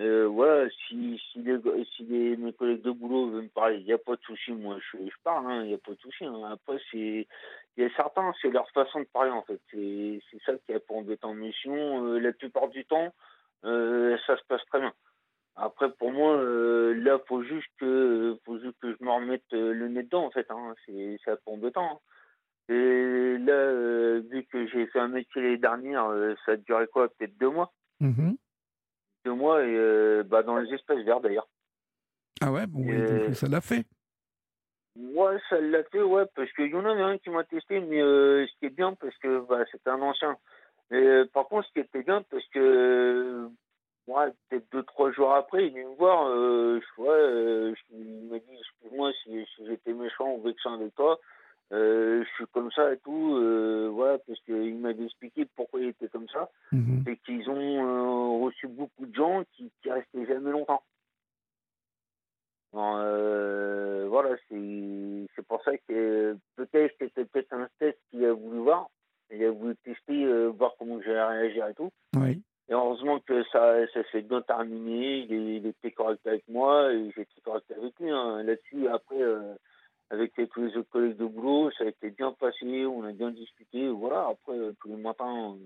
Euh, voilà, si, si, les, si mes collègues de boulot veulent me parler, il n'y a pas de souci, moi je, je parle, hein, il n'y a pas de souci. Hein. Après, c'est, il y a certains, c'est leur façon de parler en fait. C'est, ça qui est pour embêtant en mission. Euh, la plupart du temps, euh, ça se passe très bien. Après, pour moi, là, faut juste que, faut juste que je me remette le nez dedans en fait. Hein. C'est, c'est pas embêtant. Hein. Et là, vu que j'ai fait un métier l'année dernière, ça a duré quoi, peut-être deux mois? Mmh de moi et euh, bah, dans les espaces verts d'ailleurs. Ah ouais, bon, ça l'a fait. Ouais, ça l'a fait, ouais, parce qu'il y en avait un qui m'a testé, mais euh, ce qui est bien, parce que bah, c'était un ancien. Et, euh, par contre, ce qui était bien, parce que ouais, peut-être deux, trois jours après, il est venu me voir, ouais, il m'a dit, excuse-moi si, si j'étais méchant ou vexant avec toi, euh, je suis comme ça et tout, euh, voilà, parce qu'il m'avait expliqué pourquoi il était comme ça. Mhm. C'est qu'ils ont euh, reçu beaucoup de gens qui, qui restaient jamais longtemps. voilà, c'est pour ça que peut-être c'était peut-être un test qu'il a voulu voir. Il a voulu tester, voir comment j'allais réagir et tout. Oui. Et heureusement que ça, ça s'est bien terminé. Il, était correct avec moi et j'étais correct avec lui. Hein. Là-dessus, après, avec tous les autres collègues de boulot, ça a été bien passé, on a bien discuté. Voilà, après, tous les matins,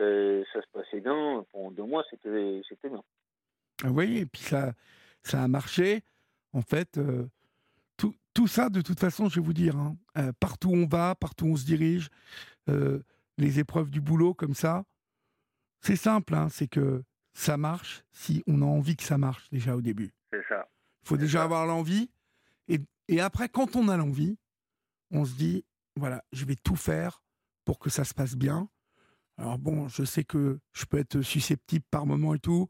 euh, ça, se passait bien. Pendant deux mois, c'était bien. Ah oui, et puis ça, ça a marché. En fait, euh, tout, tout, ça, de toute façon, je vais vous dire, hein, euh, partout où on va, partout où on se dirige, les épreuves du boulot comme ça, c'est simple, hein, c'est que ça marche si on a envie que ça marche déjà au début. C'est ça. Il faut déjà avoir l'envie. Et et après, quand on a l'envie, on se dit, voilà, je vais tout faire pour que ça se passe bien. Alors bon, je sais que je peux être susceptible par moment et tout.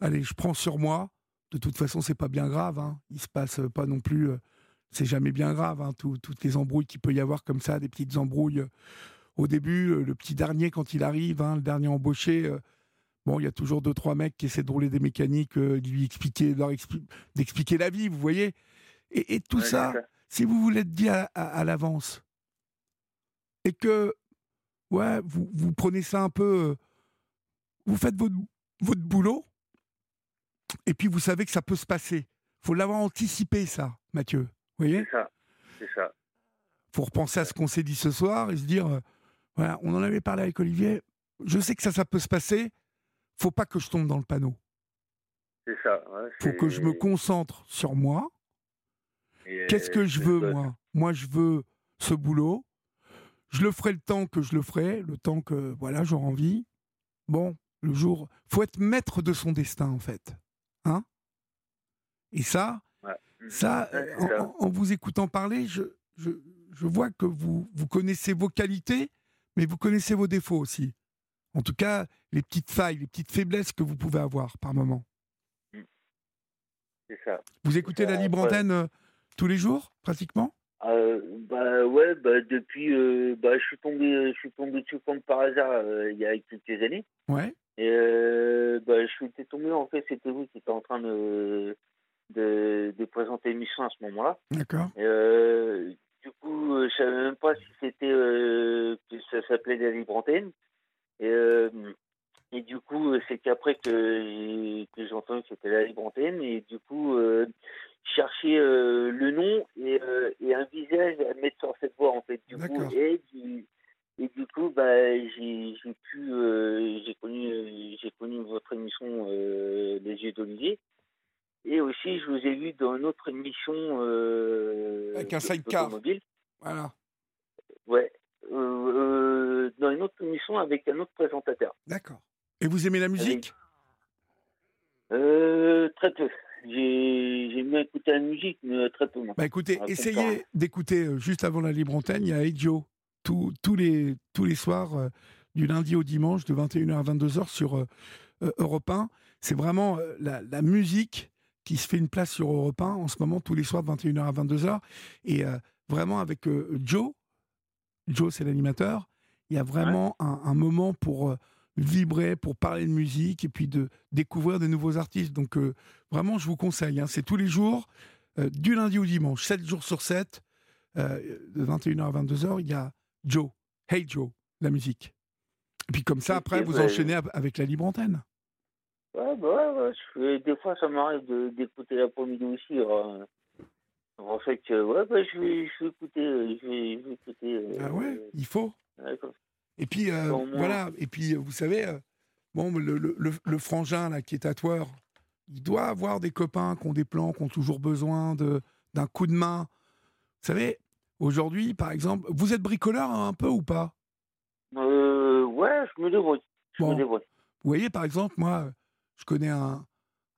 Allez, je prends sur moi. De toute façon, c'est pas bien grave. Hein. Il se passe pas non plus. Euh, c'est jamais bien grave. Hein, toutes les embrouilles qu'il peut y avoir comme ça, des petites embrouilles. Euh, au début, euh, le petit dernier quand il arrive, hein, le dernier embauché. bon, il y a toujours deux trois mecs qui essaient de rouler des mécaniques, de lui expliquer, d'expliquer la vie. Vous voyez. Et, tout ça, si vous voulez être dit à, l'avance, et que ouais, vous, vous prenez ça un peu, euh, vous faites votre, votre boulot, et puis vous savez que ça peut se passer. faut l'avoir anticipé, ça, Mathieu. Vous voyez? C'est ça. C'est ça. faut repenser à ce qu'on s'est dit ce soir et se dire, euh, voilà, on en avait parlé avec Olivier, je sais que ça, ça peut se passer, faut pas que je tombe dans le panneau. C'est ça. Il faut que je me concentre sur moi. Qu'est-ce que je veux, moi? Moi, je veux ce boulot. Je le ferai le temps que je le ferai, le temps que voilà, j'aurai envie. Bon, le jour. faut être maître de son destin, en fait. Hein? Et ça, ça, en, vous écoutant parler, je, je, je vois que vous, vous connaissez vos qualités, mais vous connaissez vos défauts aussi. En tout cas, les petites failles, les petites faiblesses que vous pouvez avoir par moment. C'est ça. Vous écoutez la libre antenne euh, tous les jours, pratiquement? Euh, bah ouais, bah depuis, euh, bah je suis tombé, je suis tombé dessus comme par hasard il y a quelques années. Ouais. Et bah je suis tombé en fait, c'était vous qui étiez en train de de, de présenter l'émission à ce moment-là. D'accord. du coup, je savais même pas si c'était que ça s'appelait la libre antenne. Et et du coup, euh, c'est qu'après que, que j'ai entendu que c'était la libre antenne, et du coup, euh, chercher euh, le nom et, euh, et, un visage à mettre sur cette voix, en fait. Du coup, et, du, et du coup, bah, j'ai pu, j'ai connu, j'ai connu votre émission Les Yeux d'Olivier. Et aussi, je vous ai vu dans une autre émission. Avec un sidecar. Voilà. Ouais. dans une autre émission avec un autre présentateur. D'accord. Et vous aimez la musique? Euh, Très peu. J'ai bien écouté la musique, mais très peu. Bah écoutez, essayez d'écouter euh, juste avant la libre antenne, il y a Edio, tous, tous, les, tous les soirs, euh, du lundi au dimanche, de 21h à 22h sur euh, Europe 1. C'est vraiment la, la, musique qui se fait une place sur Europe 1 en ce moment, tous les soirs, de 21h à 22h. Et vraiment avec Joe, Joe c'est l'animateur, il y a vraiment un, un, moment pour vibrer, pour parler de musique et puis de découvrir de nouveaux artistes. Donc euh, vraiment, je vous conseille. Hein. c'est tous les jours, euh, du lundi au dimanche, 7 jours sur 7, euh, de 21h à 22h, il y a Joe, Hey Joe, la musique. Et puis comme ça, après, vous enchaînez avec la libre antenne. Ouais, bah ouais, des fois, ça m'arrive d'écouter l'après-midi aussi. en fait, ouais, bah, je, vais, je vais écouter. Je vais, je vais écouter ah ouais, il faut. Et puis, euh, voilà. Et puis, vous savez, euh, bon, le, le, le, frangin là, qui est tatoueur, il doit avoir des copains qui ont des plans, qui ont toujours besoin d'un coup de main. Vous savez, aujourd'hui, par exemple, vous êtes bricoleur hein, un peu ou pas? Euh, Ouais, je me débrouille. Je me débrouille. Vous voyez, par exemple, moi, je connais un,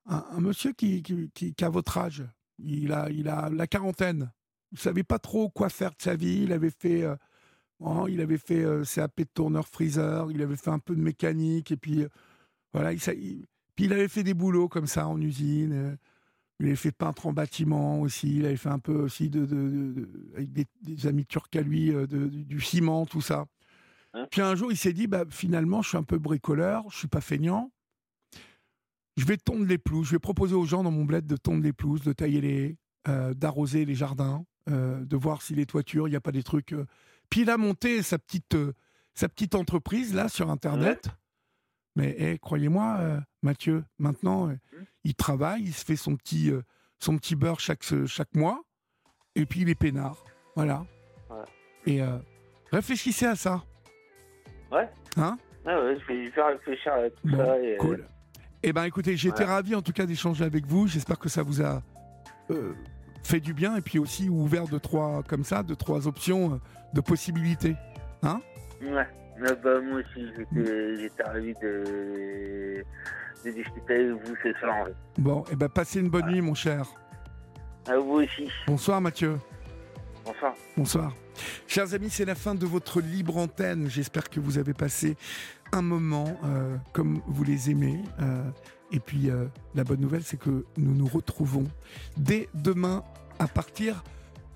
un, monsieur qui, qui, qui, a votre âge. Il a, il a la quarantaine. Il ne savait pas trop quoi faire de sa vie. Il avait fait Oh, il avait fait euh, CAP de tourneur freezer, il avait fait un peu de mécanique, et puis euh, voilà, il, puis il avait fait des boulots comme ça en usine. Euh, il avait fait peintre en bâtiment aussi. Il avait fait un peu aussi de, avec des, amis turcs à lui, du ciment, tout ça. Hein? Puis un jour, il s'est dit, bah, finalement, je suis un peu bricoleur, je suis pas feignant. Je vais tondre les pelouses. Je vais proposer aux gens dans mon bled de tondre les pelouses, de tailler les d'arroser les jardins, de voir si les toitures, il n'y a pas des trucs puis il a monté sa petite, euh, sa petite entreprise là sur Internet. Mais eh, croyez-moi, euh, Mathieu, maintenant, euh, mmh. il travaille, il se fait son petit, son petit beurre chaque, chaque mois, et puis il est peinard. Voilà. Et réfléchissez à ça. Ouais. Hein? Ouais, je vais faire réfléchir à tout ça. Et... Cool. Eh bien, écoutez, j'étais ravi en tout cas d'échanger avec vous. J'espère que ça vous a fait du bien et puis aussi ouvert de trois, comme ça, de trois options de possibilités. Hein? Ouais. Bah, moi aussi, j'étais ravi de, de, discuter avec vous ce soir. Bon, et eh ben passez une bonne nuit, mon cher. À vous aussi. Bonsoir, Mathieu. Bonsoir. Bonsoir. Chers amis, c'est la fin de votre libre antenne. J'espère que vous avez passé un moment euh, comme vous les aimez. Euh, et puis, euh, la bonne nouvelle, c'est que nous nous retrouvons dès demain à partir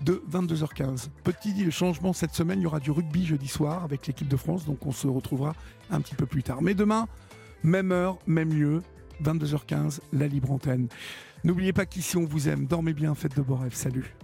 de 22h15. Petit changement cette semaine, il y aura du rugby jeudi soir avec l'équipe de France, donc on se retrouvera un petit peu plus tard. Mais demain, même heure, même lieu, 22h15, la libre antenne. N'oubliez pas qu'ici on vous aime, dormez bien, faites de beaux rêves, salut